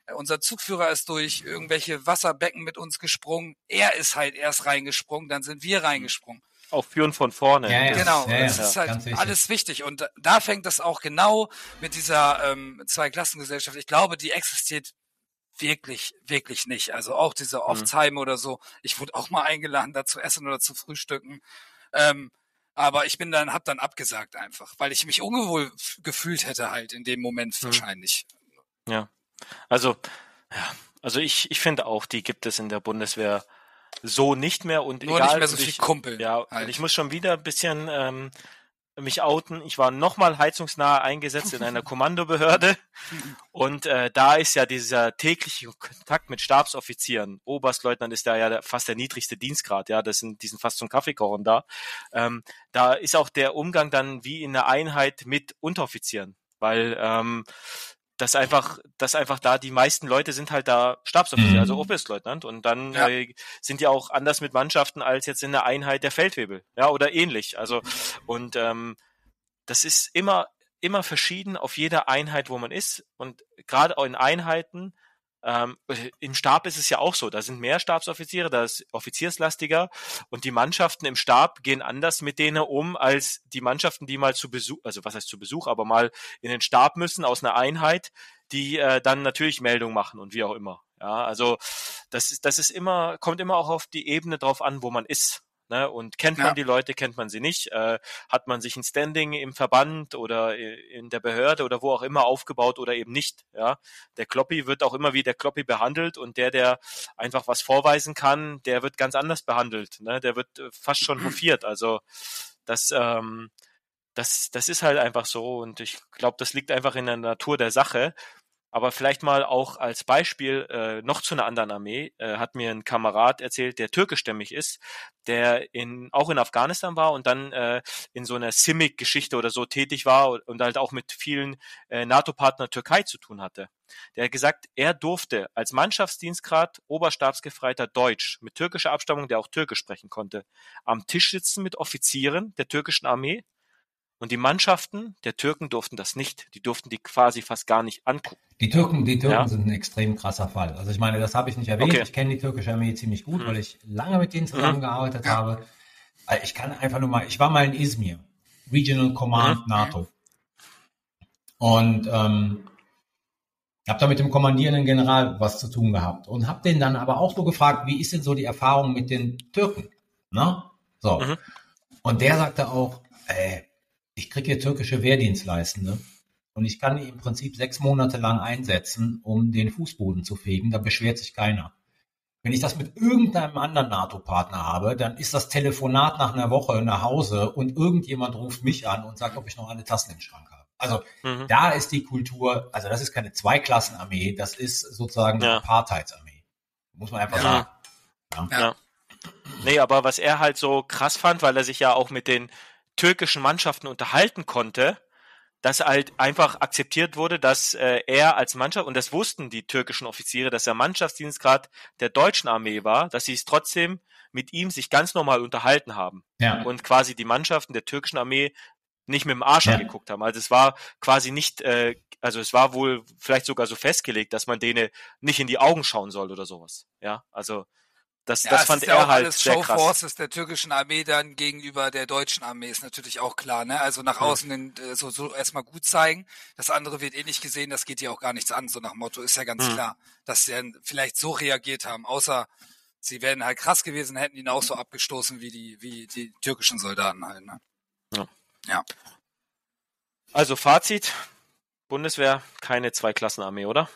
äh, unser Zugführer ist durch irgendwelche Wasserbecken mit uns gesprungen. Er ist halt erst reingesprungen, dann sind wir reingesprungen auch führen von vorne. Ja, ja. Genau, ja, das ist halt alles wichtig. Und da fängt das auch genau mit dieser ähm, Zweiklassengesellschaft. Ich glaube, die existiert wirklich, wirklich nicht. Also auch diese. Oftsheim mhm. oder so. Ich wurde auch mal eingeladen, da zu essen oder zu frühstücken. Ähm, aber ich bin dann, hab dann abgesagt einfach, weil ich mich ungewohl gefühlt hätte halt in dem Moment mhm. wahrscheinlich. Ja. Also, ja. Also ich, ich finde auch, die gibt es in der Bundeswehr so nicht mehr und Nur egal, nicht mehr so viel ich, Kumpel. Ja, halt. ich muss schon wieder ein bisschen ähm, mich outen. Ich war nochmal heizungsnah eingesetzt in einer Kommandobehörde und äh, da ist ja dieser tägliche Kontakt mit Stabsoffizieren. Oberstleutnant ist da ja fast der niedrigste Dienstgrad, ja, das sind, die sind fast zum Kaffeekochen da. Ähm, da ist auch der Umgang dann wie in der Einheit mit Unteroffizieren, weil ähm, dass einfach, dass einfach da die meisten Leute sind halt da Stabsoffizier, also mhm. also Oberstleutnant und dann ja. äh, sind die auch anders mit Mannschaften als jetzt in der Einheit der Feldwebel, ja oder ähnlich. Also und ähm, das ist immer immer verschieden auf jeder Einheit, wo man ist und gerade auch in Einheiten ähm, Im Stab ist es ja auch so, da sind mehr Stabsoffiziere, da ist offizierslastiger und die Mannschaften im Stab gehen anders mit denen um als die Mannschaften, die mal zu Besuch, also was heißt zu Besuch, aber mal in den Stab müssen aus einer Einheit, die äh, dann natürlich Meldung machen und wie auch immer. Ja, also das ist, das ist immer, kommt immer auch auf die Ebene drauf an, wo man ist. Ne? Und kennt man ja. die Leute, kennt man sie nicht? Äh, hat man sich ein Standing im Verband oder in der Behörde oder wo auch immer aufgebaut oder eben nicht? Ja, der Kloppi wird auch immer wie der Kloppi behandelt und der, der einfach was vorweisen kann, der wird ganz anders behandelt. Ne? Der wird äh, fast schon hofiert. Also das, ähm, das, das ist halt einfach so und ich glaube, das liegt einfach in der Natur der Sache. Aber vielleicht mal auch als Beispiel äh, noch zu einer anderen Armee äh, hat mir ein Kamerad erzählt, der türkischstämmig ist, der in auch in Afghanistan war und dann äh, in so einer Simic-Geschichte oder so tätig war und halt auch mit vielen äh, NATO-Partner Türkei zu tun hatte. Der hat gesagt, er durfte als Mannschaftsdienstgrad Oberstabsgefreiter Deutsch mit türkischer Abstammung, der auch Türkisch sprechen konnte, am Tisch sitzen mit Offizieren der türkischen Armee und die Mannschaften der Türken durften das nicht. Die durften die quasi fast gar nicht angucken. Die Türken, die Türken ja. sind ein extrem krasser Fall. Also ich meine, das habe ich nicht erwähnt. Okay. Ich kenne die türkische Armee ziemlich gut, mhm. weil ich lange mit denen zusammengearbeitet mhm. habe. Ich kann einfach nur mal, ich war mal in Izmir, Regional Command mhm. NATO. Und ähm, habe da mit dem kommandierenden General was zu tun gehabt und habe den dann aber auch so gefragt, wie ist denn so die Erfahrung mit den Türken? Ne? So. Mhm. Und der sagte auch, ey, ich kriege hier türkische Wehrdienstleistende und ich kann die im Prinzip sechs Monate lang einsetzen, um den Fußboden zu fegen, da beschwert sich keiner. Wenn ich das mit irgendeinem anderen NATO-Partner habe, dann ist das Telefonat nach einer Woche nach Hause und irgendjemand ruft mich an und sagt, ob ich noch eine Tassen im Schrank habe. Also mhm. da ist die Kultur, also das ist keine Zweiklassenarmee, das ist sozusagen ja. eine Apartheidsarmee. Muss man einfach ja. sagen. Ja. ja. Nee, aber was er halt so krass fand, weil er sich ja auch mit den türkischen Mannschaften unterhalten konnte, dass halt einfach akzeptiert wurde, dass äh, er als Mannschaft, und das wussten die türkischen Offiziere, dass er Mannschaftsdienstgrad der deutschen Armee war, dass sie es trotzdem mit ihm sich ganz normal unterhalten haben. Ja. Und quasi die Mannschaften der türkischen Armee nicht mit dem Arsch ja. angeguckt haben. Also es war quasi nicht, äh, also es war wohl vielleicht sogar so festgelegt, dass man denen nicht in die Augen schauen soll oder sowas. Ja, also das, ja, das fand er ja halt alles sehr Show krass. Forces der türkischen Armee dann gegenüber der deutschen Armee ist natürlich auch klar, ne? Also nach außen äh, so, so erstmal gut zeigen. Das andere wird eh nicht gesehen, das geht ja auch gar nichts an, so nach Motto ist ja ganz mhm. klar, dass sie dann vielleicht so reagiert haben, außer sie wären halt krass gewesen, hätten ihn auch so abgestoßen wie die, wie die türkischen Soldaten halt, ne? Ja. ja. Also Fazit, Bundeswehr keine Zweiklassenarmee, oder?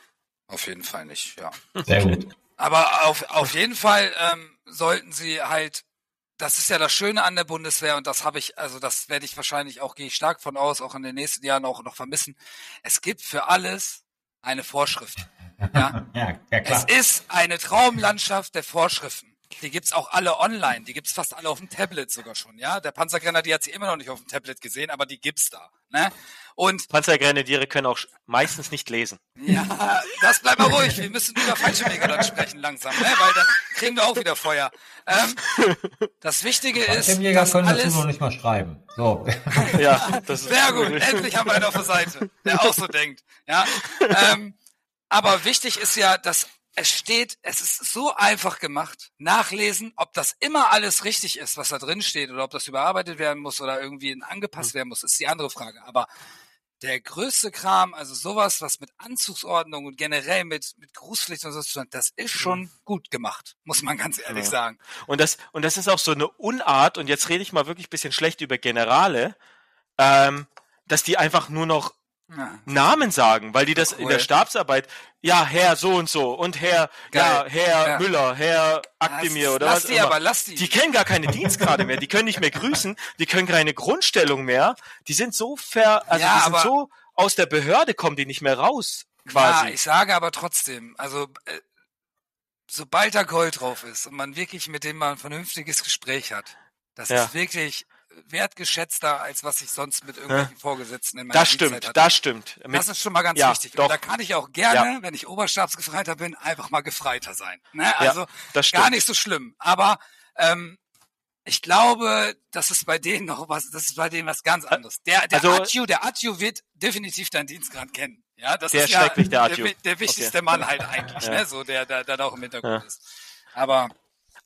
Auf jeden Fall nicht, ja. Sehr gut. Aber auf, auf jeden Fall ähm, sollten sie halt, das ist ja das Schöne an der Bundeswehr und das habe ich, also das werde ich wahrscheinlich auch, gehe ich stark von aus, auch in den nächsten Jahren auch noch vermissen. Es gibt für alles eine Vorschrift. Ja, ja, ja klar. Es ist eine Traumlandschaft der Vorschriften. Die gibt's auch alle online, die gibt's fast alle auf dem Tablet sogar schon, ja. Der Panzergrenadier hat sie immer noch nicht auf dem Tablet gesehen, aber die gibt's da, ne? Und Panzergrenadiere können auch meistens nicht lesen. Ja, das bleibt mal ruhig. Wir müssen über Fallschirmjäger dann sprechen langsam, ne? Weil dann kriegen wir auch wieder Feuer. Ähm, das Wichtige ist, Fallschirmjäger können alles... dazu noch nicht mal schreiben. So. ja, das ist sehr gut. Endlich haben wir einen auf der Seite, der auch so denkt, ja. Ähm, aber wichtig ist ja, dass es steht, es ist so einfach gemacht. Nachlesen, ob das immer alles richtig ist, was da drin steht, oder ob das überarbeitet werden muss oder irgendwie angepasst werden muss, ist die andere Frage. Aber der größte Kram, also sowas, was mit Anzugsordnung und generell mit, mit Grußpflicht und so zu tun, das ist schon mhm. gut gemacht, muss man ganz ehrlich ja. sagen. Und das, und das ist auch so eine Unart, und jetzt rede ich mal wirklich bisschen schlecht über Generale, ähm, dass die einfach nur noch ja. Namen sagen, weil die das cool. in der Stabsarbeit, ja, Herr so und so und Herr, Geil. ja, Herr ja. Müller, Herr Akdemir oder lass was die immer. aber, lass die. Die kennen gar keine Dienstgrade mehr, die können nicht mehr grüßen, die können keine Grundstellung mehr, die sind so ver, also ja, die sind so aus der Behörde kommen die nicht mehr raus, quasi. Ja, ich sage aber trotzdem, also, äh, sobald da Gold drauf ist und man wirklich mit dem mal ein vernünftiges Gespräch hat, das ja. ist wirklich wertgeschätzter, als was ich sonst mit irgendwelchen ja. Vorgesetzten in meiner Das stimmt, hatte. das stimmt. Mit, das ist schon mal ganz ja, wichtig. Doch. Und da kann ich auch gerne, ja. wenn ich Oberstabsgefreiter bin, einfach mal Gefreiter sein. Ne? Also gar nicht so schlimm. Aber ähm, ich glaube, das ist bei denen noch was, das ist bei denen was ganz anderes. Der, der also, Atju, der Atju wird definitiv deinen Dienstgrad kennen. Ja, das der ist ja der, der, der, wichtigste okay. Mann halt eigentlich, ne? So, der, der, der da auch im Hintergrund ist. Aber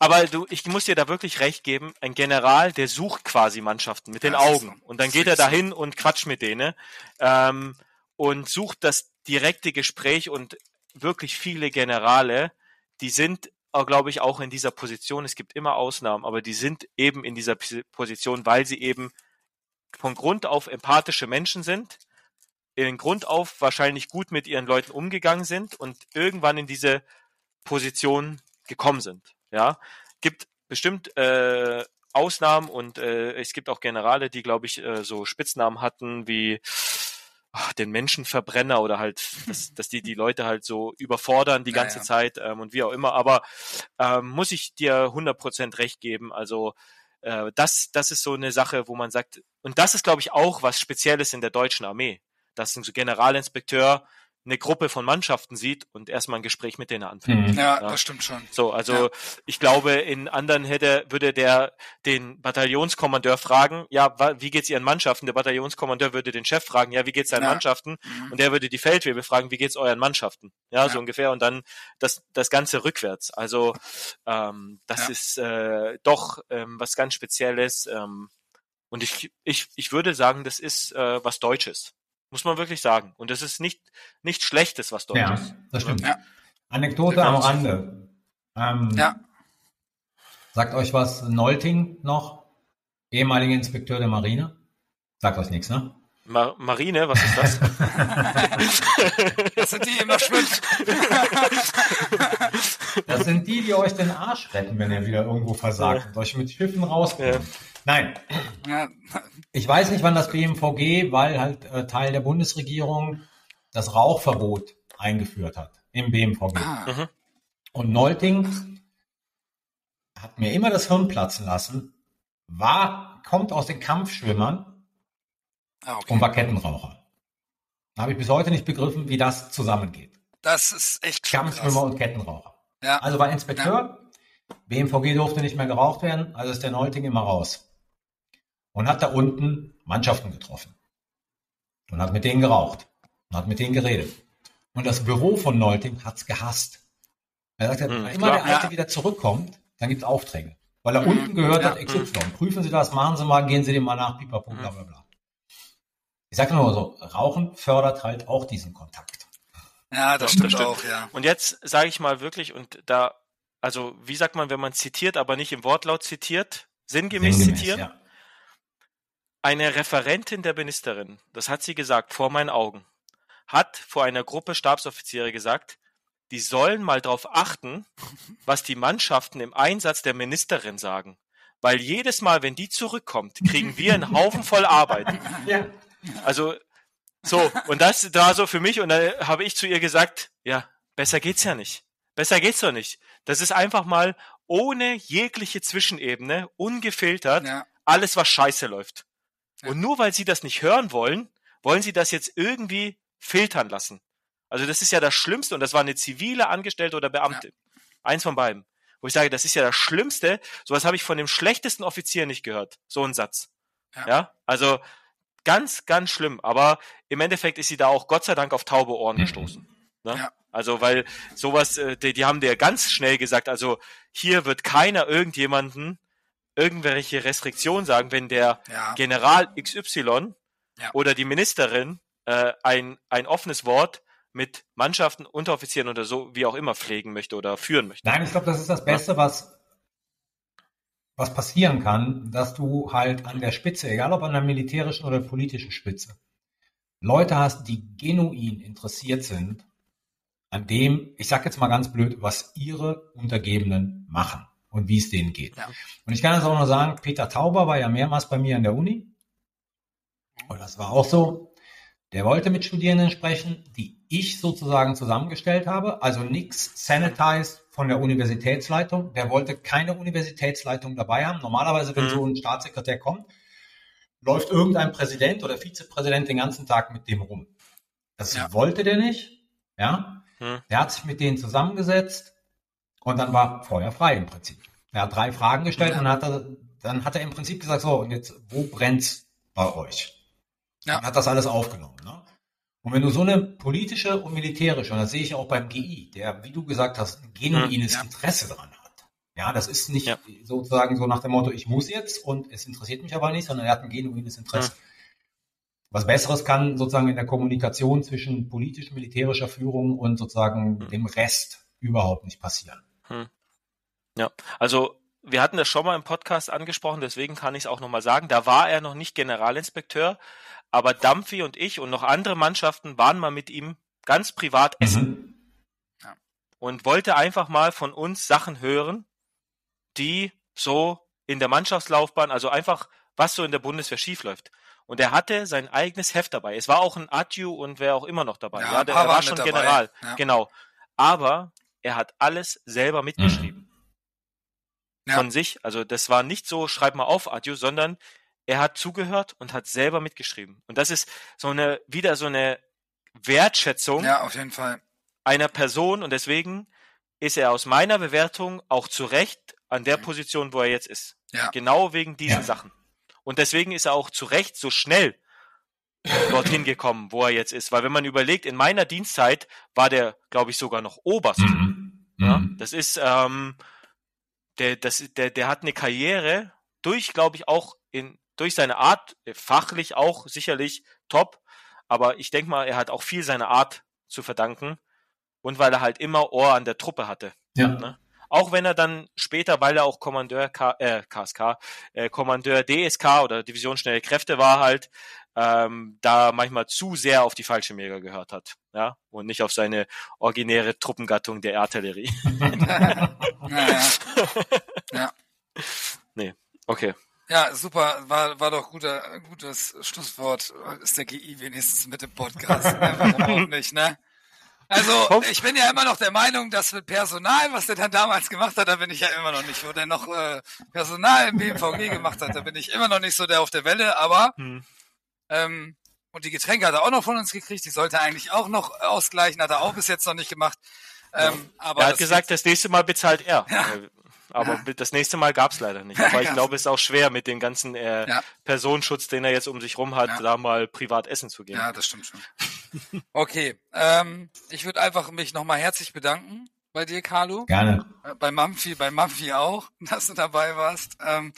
aber du, ich muss dir da wirklich recht geben, ein General, der sucht quasi Mannschaften mit den ja, Augen. Und dann geht er dahin und quatscht mit denen ähm, und sucht das direkte Gespräch und wirklich viele Generale, die sind, glaube ich, auch in dieser Position. Es gibt immer Ausnahmen, aber die sind eben in dieser Position, weil sie eben von Grund auf empathische Menschen sind, in Grund auf wahrscheinlich gut mit ihren Leuten umgegangen sind und irgendwann in diese Position gekommen sind. Ja, gibt bestimmt äh, Ausnahmen und äh, es gibt auch Generale, die, glaube ich, äh, so Spitznamen hatten wie ach, den Menschenverbrenner oder halt, dass, dass die die Leute halt so überfordern die ganze Naja. Zeit ähm, und wie auch immer. Aber ähm, muss ich dir 100% recht geben. Also äh, das, das ist so eine Sache, wo man sagt, und das ist, glaube ich, auch was Spezielles in der deutschen Armee, dass ein so Generalinspekteur eine Gruppe von Mannschaften sieht und erstmal ein Gespräch mit denen anfängt. Mhm. Ja, Ja. das stimmt schon. So, also Ja. ich glaube, in anderen hätte, würde der den Bataillonskommandeur fragen, ja, wie geht's Ihren Mannschaften? Der Bataillonskommandeur würde den Chef fragen, ja, wie geht's seinen Ja. Mannschaften? Mhm. Und der würde die Feldwebel fragen, wie geht's euren Mannschaften? Ja, so ungefähr. Und dann das, das Ganze rückwärts. Also ähm, das Ja. ist äh, doch ähm, was ganz Spezielles. Ähm, und ich, ich, ich würde sagen, das ist äh, was Deutsches. Muss man wirklich sagen. Und das ist nicht, nicht Schlechtes, was Ja, Deutsches. das stimmt. Ja. Anekdote am Rande. Ähm, Ja. Sagt euch was Nolting noch? Ehemaliger Inspekteur der Marine? Sagt euch nichts, ne? Ma Marine, was ist das? Das sind die immer schwimmt. Das sind die, die euch den Arsch retten, wenn ihr wieder irgendwo versagt und euch mit Schiffen rauskommt. Ja. Nein, Ja, ich weiß nicht, wann das BMVG, weil halt äh, Teil der Bundesregierung das Rauchverbot eingeführt hat im BMVG. ah, Und Nolting hat mir immer das Hirn platzen lassen, war, kommt aus den Kampfschwimmern ah, okay. und war Kettenraucher. Da habe ich bis heute nicht begriffen, wie das zusammengeht. Das ist echt Kampfschwimmer und Kettenraucher. Ja, Also war Inspekteur, BMVG durfte nicht mehr geraucht werden, also ist der Nolting immer raus. Und hat da unten Mannschaften getroffen. Und hat mit denen geraucht. Und hat mit denen geredet. Und das Büro von Nolting hat's gehasst. Er sagte, Hm, immer klar. der Alte Ja. wieder zurückkommt, dann gibt's Aufträge. Weil er Mhm, unten gehört ja. hat, XY. Prüfen Sie das, machen Sie mal, gehen Sie dem mal nach, pipapo, bla bla bla. Ich sage nur so, Rauchen fördert halt auch diesen Kontakt. ja, das Das stimmt stimmt. auch, ja. Und jetzt sage ich mal wirklich, und da, also wie sagt man, wenn man zitiert, aber nicht im Wortlaut zitiert, sinngemäß, Sinngemäß, zitieren? ja. Eine Referentin der Ministerin, das hat sie gesagt, vor meinen Augen, hat vor einer Gruppe Stabsoffiziere gesagt, die sollen mal drauf achten, was die Mannschaften im Einsatz der Ministerin sagen. Weil jedes Mal, wenn die zurückkommt, kriegen wir einen Haufen voll Arbeit. ja. Also, so, und das war so für mich, und dann habe ich zu ihr gesagt, ja, besser geht's ja nicht. Besser geht's doch nicht. Das ist einfach mal ohne jegliche Zwischenebene, ungefiltert, Ja, alles, was scheiße läuft. Ja. Und nur weil sie das nicht hören wollen, wollen sie das jetzt irgendwie filtern lassen. Also das ist ja das Schlimmste, und das war eine zivile Angestellte oder Beamte. Eins von beiden. Wo ich sage, das ist ja das Schlimmste. Sowas habe ich von dem schlechtesten Offizier nicht gehört. So ein Satz. Ja. ja? Also ganz, ganz schlimm. Aber im Endeffekt ist sie da auch Gott sei Dank auf taube Ohren gestoßen. Ne? Ja. Also, weil sowas, äh, die, die haben dir ganz schnell gesagt, also hier wird keiner irgendjemanden irgendwelche Restriktionen sagen, wenn der ja, General XY Ja. oder die Ministerin äh, ein, ein offenes Wort mit Mannschaften, Unteroffizieren oder so, wie auch immer, pflegen möchte oder führen möchte. Nein, ich glaube, das ist das Beste, was, was passieren kann, dass du halt an der Spitze, egal ob an der militärischen oder politischen Spitze, Leute hast, die genuin interessiert sind an dem, ich sag jetzt mal ganz blöd, was ihre Untergebenen machen und wie es denen geht. Ja. Und ich kann das auch nur sagen, Peter Tauber war ja mehrmals bei mir an der Uni. Und das war auch so. Der wollte mit Studierenden sprechen, die ich sozusagen zusammengestellt habe. Also nichts sanitized von der Universitätsleitung. Der wollte keine Universitätsleitung dabei haben. Normalerweise, wenn Mhm. so ein Staatssekretär kommt, läuft irgendein Präsident oder Vizepräsident den ganzen Tag mit dem rum. Das Ja. wollte der nicht. Ja. Hm. Der hat sich mit denen zusammengesetzt und dann war Feuer frei im Prinzip. Er hat drei Fragen gestellt Ja. und hat er, dann hat er im Prinzip gesagt, so, und jetzt, wo brennt's bei euch? Ja. Und hat das alles aufgenommen. Ne? Und wenn du so eine politische und militärische, und das sehe ich auch beim GI, der, wie du gesagt hast, ein genuines Ja. Interesse dran hat. Ja, das ist nicht Ja. sozusagen so nach dem Motto, ich muss jetzt und es interessiert mich aber nicht, sondern er hat ein genuines Interesse. Was Besseres kann sozusagen in der Kommunikation zwischen politisch militärischer Führung und sozusagen Mhm. dem Rest überhaupt nicht passieren. Ja, also wir hatten das schon mal im Podcast angesprochen, deswegen kann ich es auch nochmal sagen. Da war er noch nicht Generalinspekteur, aber Dampfi und ich und noch andere Mannschaften waren mal mit ihm ganz privat essen Mhm. und wollte einfach mal von uns Sachen hören, die so in der Mannschaftslaufbahn, also einfach, was so in der Bundeswehr schiefläuft. Und er hatte sein eigenes Heft dabei. Es war auch ein Adju und wer auch immer noch dabei. Ja, Ja, der, er war schon dabei. General. Ja. Genau. Aber er hat alles selber mitgeschrieben Ja. von sich. Also das war nicht so, schreib mal auf, Adju, sondern er hat zugehört und hat selber mitgeschrieben. Und das ist so eine, wieder so eine Wertschätzung Ja, auf jeden Fall. einer Person und deswegen ist er aus meiner Bewertung auch zu Recht an der Position, wo er jetzt ist. Ja. Genau wegen diesen Ja. Sachen. Und deswegen ist er auch zu Recht so schnell dorthin gekommen, wo er jetzt ist. Weil wenn man überlegt, in meiner Dienstzeit war der, glaube ich, sogar noch Oberst. Mhm. Ja, Mhm. das ist, ähm, der, das, der, der hat eine Karriere durch, glaube ich, auch in, durch seine Art, äh, fachlich auch sicherlich top, aber ich denke mal, er hat auch viel seiner Art zu verdanken und weil er halt immer Ohr an der Truppe hatte. Ja. Ne? Auch wenn er dann später, weil er auch Kommandeur K, äh, KSK, äh, Kommandeur DSK oder Division Schnelle Kräfte war halt, ähm, da manchmal zu sehr auf die Fallschirmjäger gehört hat, ja, und nicht auf seine originäre Truppengattung der Artillerie. Ja, ja. ja. Okay. Ja, super, war, war doch guter, gutes Schlusswort. Ist der GI wenigstens mit dem Podcast? Ne? Warum auch nicht, ne? Also, ich bin ja immer noch der Meinung, dass mit Personal, was der dann damals gemacht hat, da bin ich ja immer noch nicht, wo der noch äh, Personal im BMVG gemacht hat, da bin ich immer noch nicht so der auf der Welle, aber Hm. ähm, und die Getränke hat er auch noch von uns gekriegt, die sollte er eigentlich auch noch ausgleichen, hat er auch bis jetzt noch nicht gemacht. Ähm, aber Er hat das gesagt, das nächste Mal bezahlt er. Ja. Aber das nächste Mal gab's leider nicht. Aber ich Ja. glaube, es ist auch schwer mit dem ganzen äh, Ja. Personenschutz, den er jetzt um sich rum hat, Ja. da mal privat essen zu gehen. Ja, das stimmt schon. Okay, ähm, ich würde einfach mich nochmal herzlich bedanken bei dir, Carlo. Gerne. Äh, Bei Mampfi, bei Mampfi auch, dass du dabei warst. Ähm,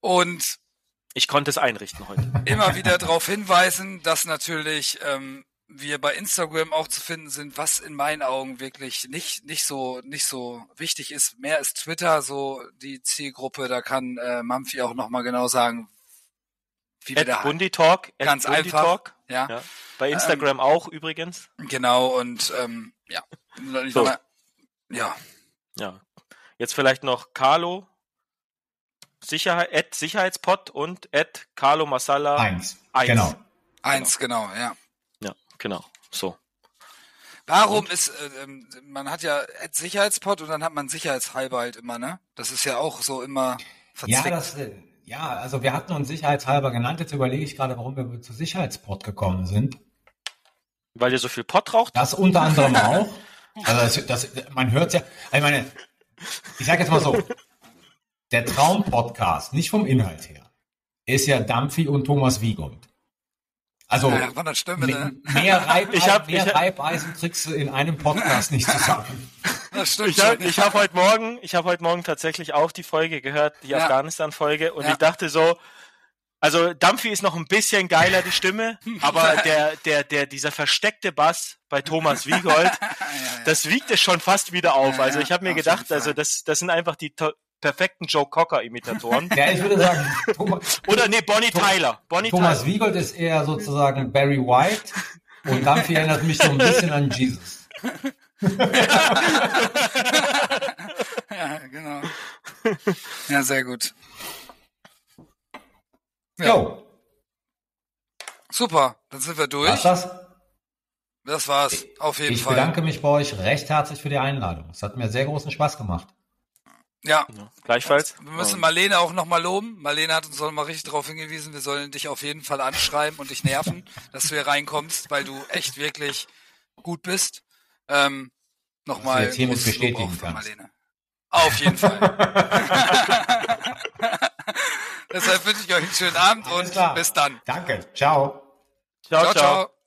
und Ich konnte es einrichten heute. immer wieder darauf hinweisen, dass natürlich ähm, wir bei Instagram auch zu finden sind, was in meinen Augen wirklich nicht nicht so nicht so wichtig ist. Mehr ist Twitter so die Zielgruppe. Da kann äh, Mampfi auch nochmal genau sagen, wie wir At da Bundi Talk, Ganz Bundi einfach. Talk. ja, Ja. Bei Instagram auch übrigens. genau und ähm, ja, So. mal, ja, Ja. Jetzt vielleicht noch Carlo, Sicherheit, at Sicherheitspot und at Carlo Masala. Eins. Eins. Genau. eins genau, ja. Ja, genau. So. Warum ist, äh, ähm, man hat ja Sicherheitspot und dann hat man sicherheitshalber halt immer, ne? Das ist ja auch so immer Ja, verzwickt. das, äh, ja, also wir hatten uns sicherheitshalber genannt. Jetzt überlege ich gerade, warum wir zu Sicherheitsport gekommen sind. Weil ihr so viel Pott raucht? Das unter anderem auch. Also das, das, man hört ja, ich meine, ich sage jetzt mal so, der Traum-Podcast, nicht vom Inhalt her, ist ja Dampfi und Thomas Wiegold. Also ja, von der Stimme, ne? mehr, Reib, Ich hab- mehr ich hab- Reibeisen kriegst du in einem Podcast nicht zusammen. Das stimmt Ich habe hab heute Morgen, ich habe heute Morgen tatsächlich auch die Folge gehört, die Ja. Afghanistan-Folge, und Ja. ich dachte so, also Dampfi ist noch ein bisschen geiler, die Stimme, aber der, der, der, dieser versteckte Bass bei Thomas Wiegold, ja, ja. das wiegt es schon fast wieder auf. Ja, Also ich habe mir gedacht, also das, das sind einfach die to perfekten Joe Cocker-Imitatoren. Ja, ich würde sagen, Thomas, Oder nee, Bonnie Tyler. Bonnie Thomas Tyler. Wiegold ist eher sozusagen Barry White und Dampfi erinnert mich so ein bisschen an Jesus. ja, genau. Ja, sehr gut. Ja. Jo, Super, dann sind wir durch. war's das? Das war's, auf jeden Ich Fall. bedanke mich bei euch recht herzlich für die Einladung. Es hat mir sehr großen Spaß gemacht. Ja, Ja, gleichfalls. wir müssen Marlene auch nochmal loben. Marlene hat uns noch mal richtig darauf hingewiesen, wir sollen dich auf jeden Fall anschreiben und dich nerven, dass du hier reinkommst, weil du echt wirklich gut bist. Ähm, nochmal hiermit großes Lob bestätigen auch für kannst. Marlene. Auf jeden Fall. Deshalb wünsche ich euch einen schönen Abend Alles und klar. bis dann. Danke. Ciao. ciao. ciao. ciao.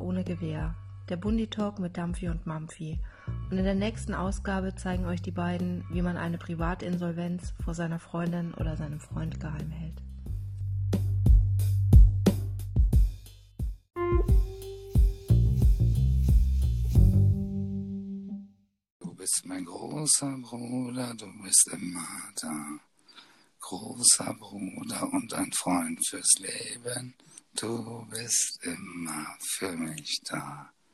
Ohne Gewehr. Der Bundi-Talk mit Dampfi und Mampfi. Und in der nächsten Ausgabe zeigen euch die beiden, wie man eine Privatinsolvenz vor seiner Freundin oder seinem Freund geheim hält. Du bist mein großer Bruder, du bist immer da. Großer Bruder und ein Freund fürs Leben. Du bist immer für mich da.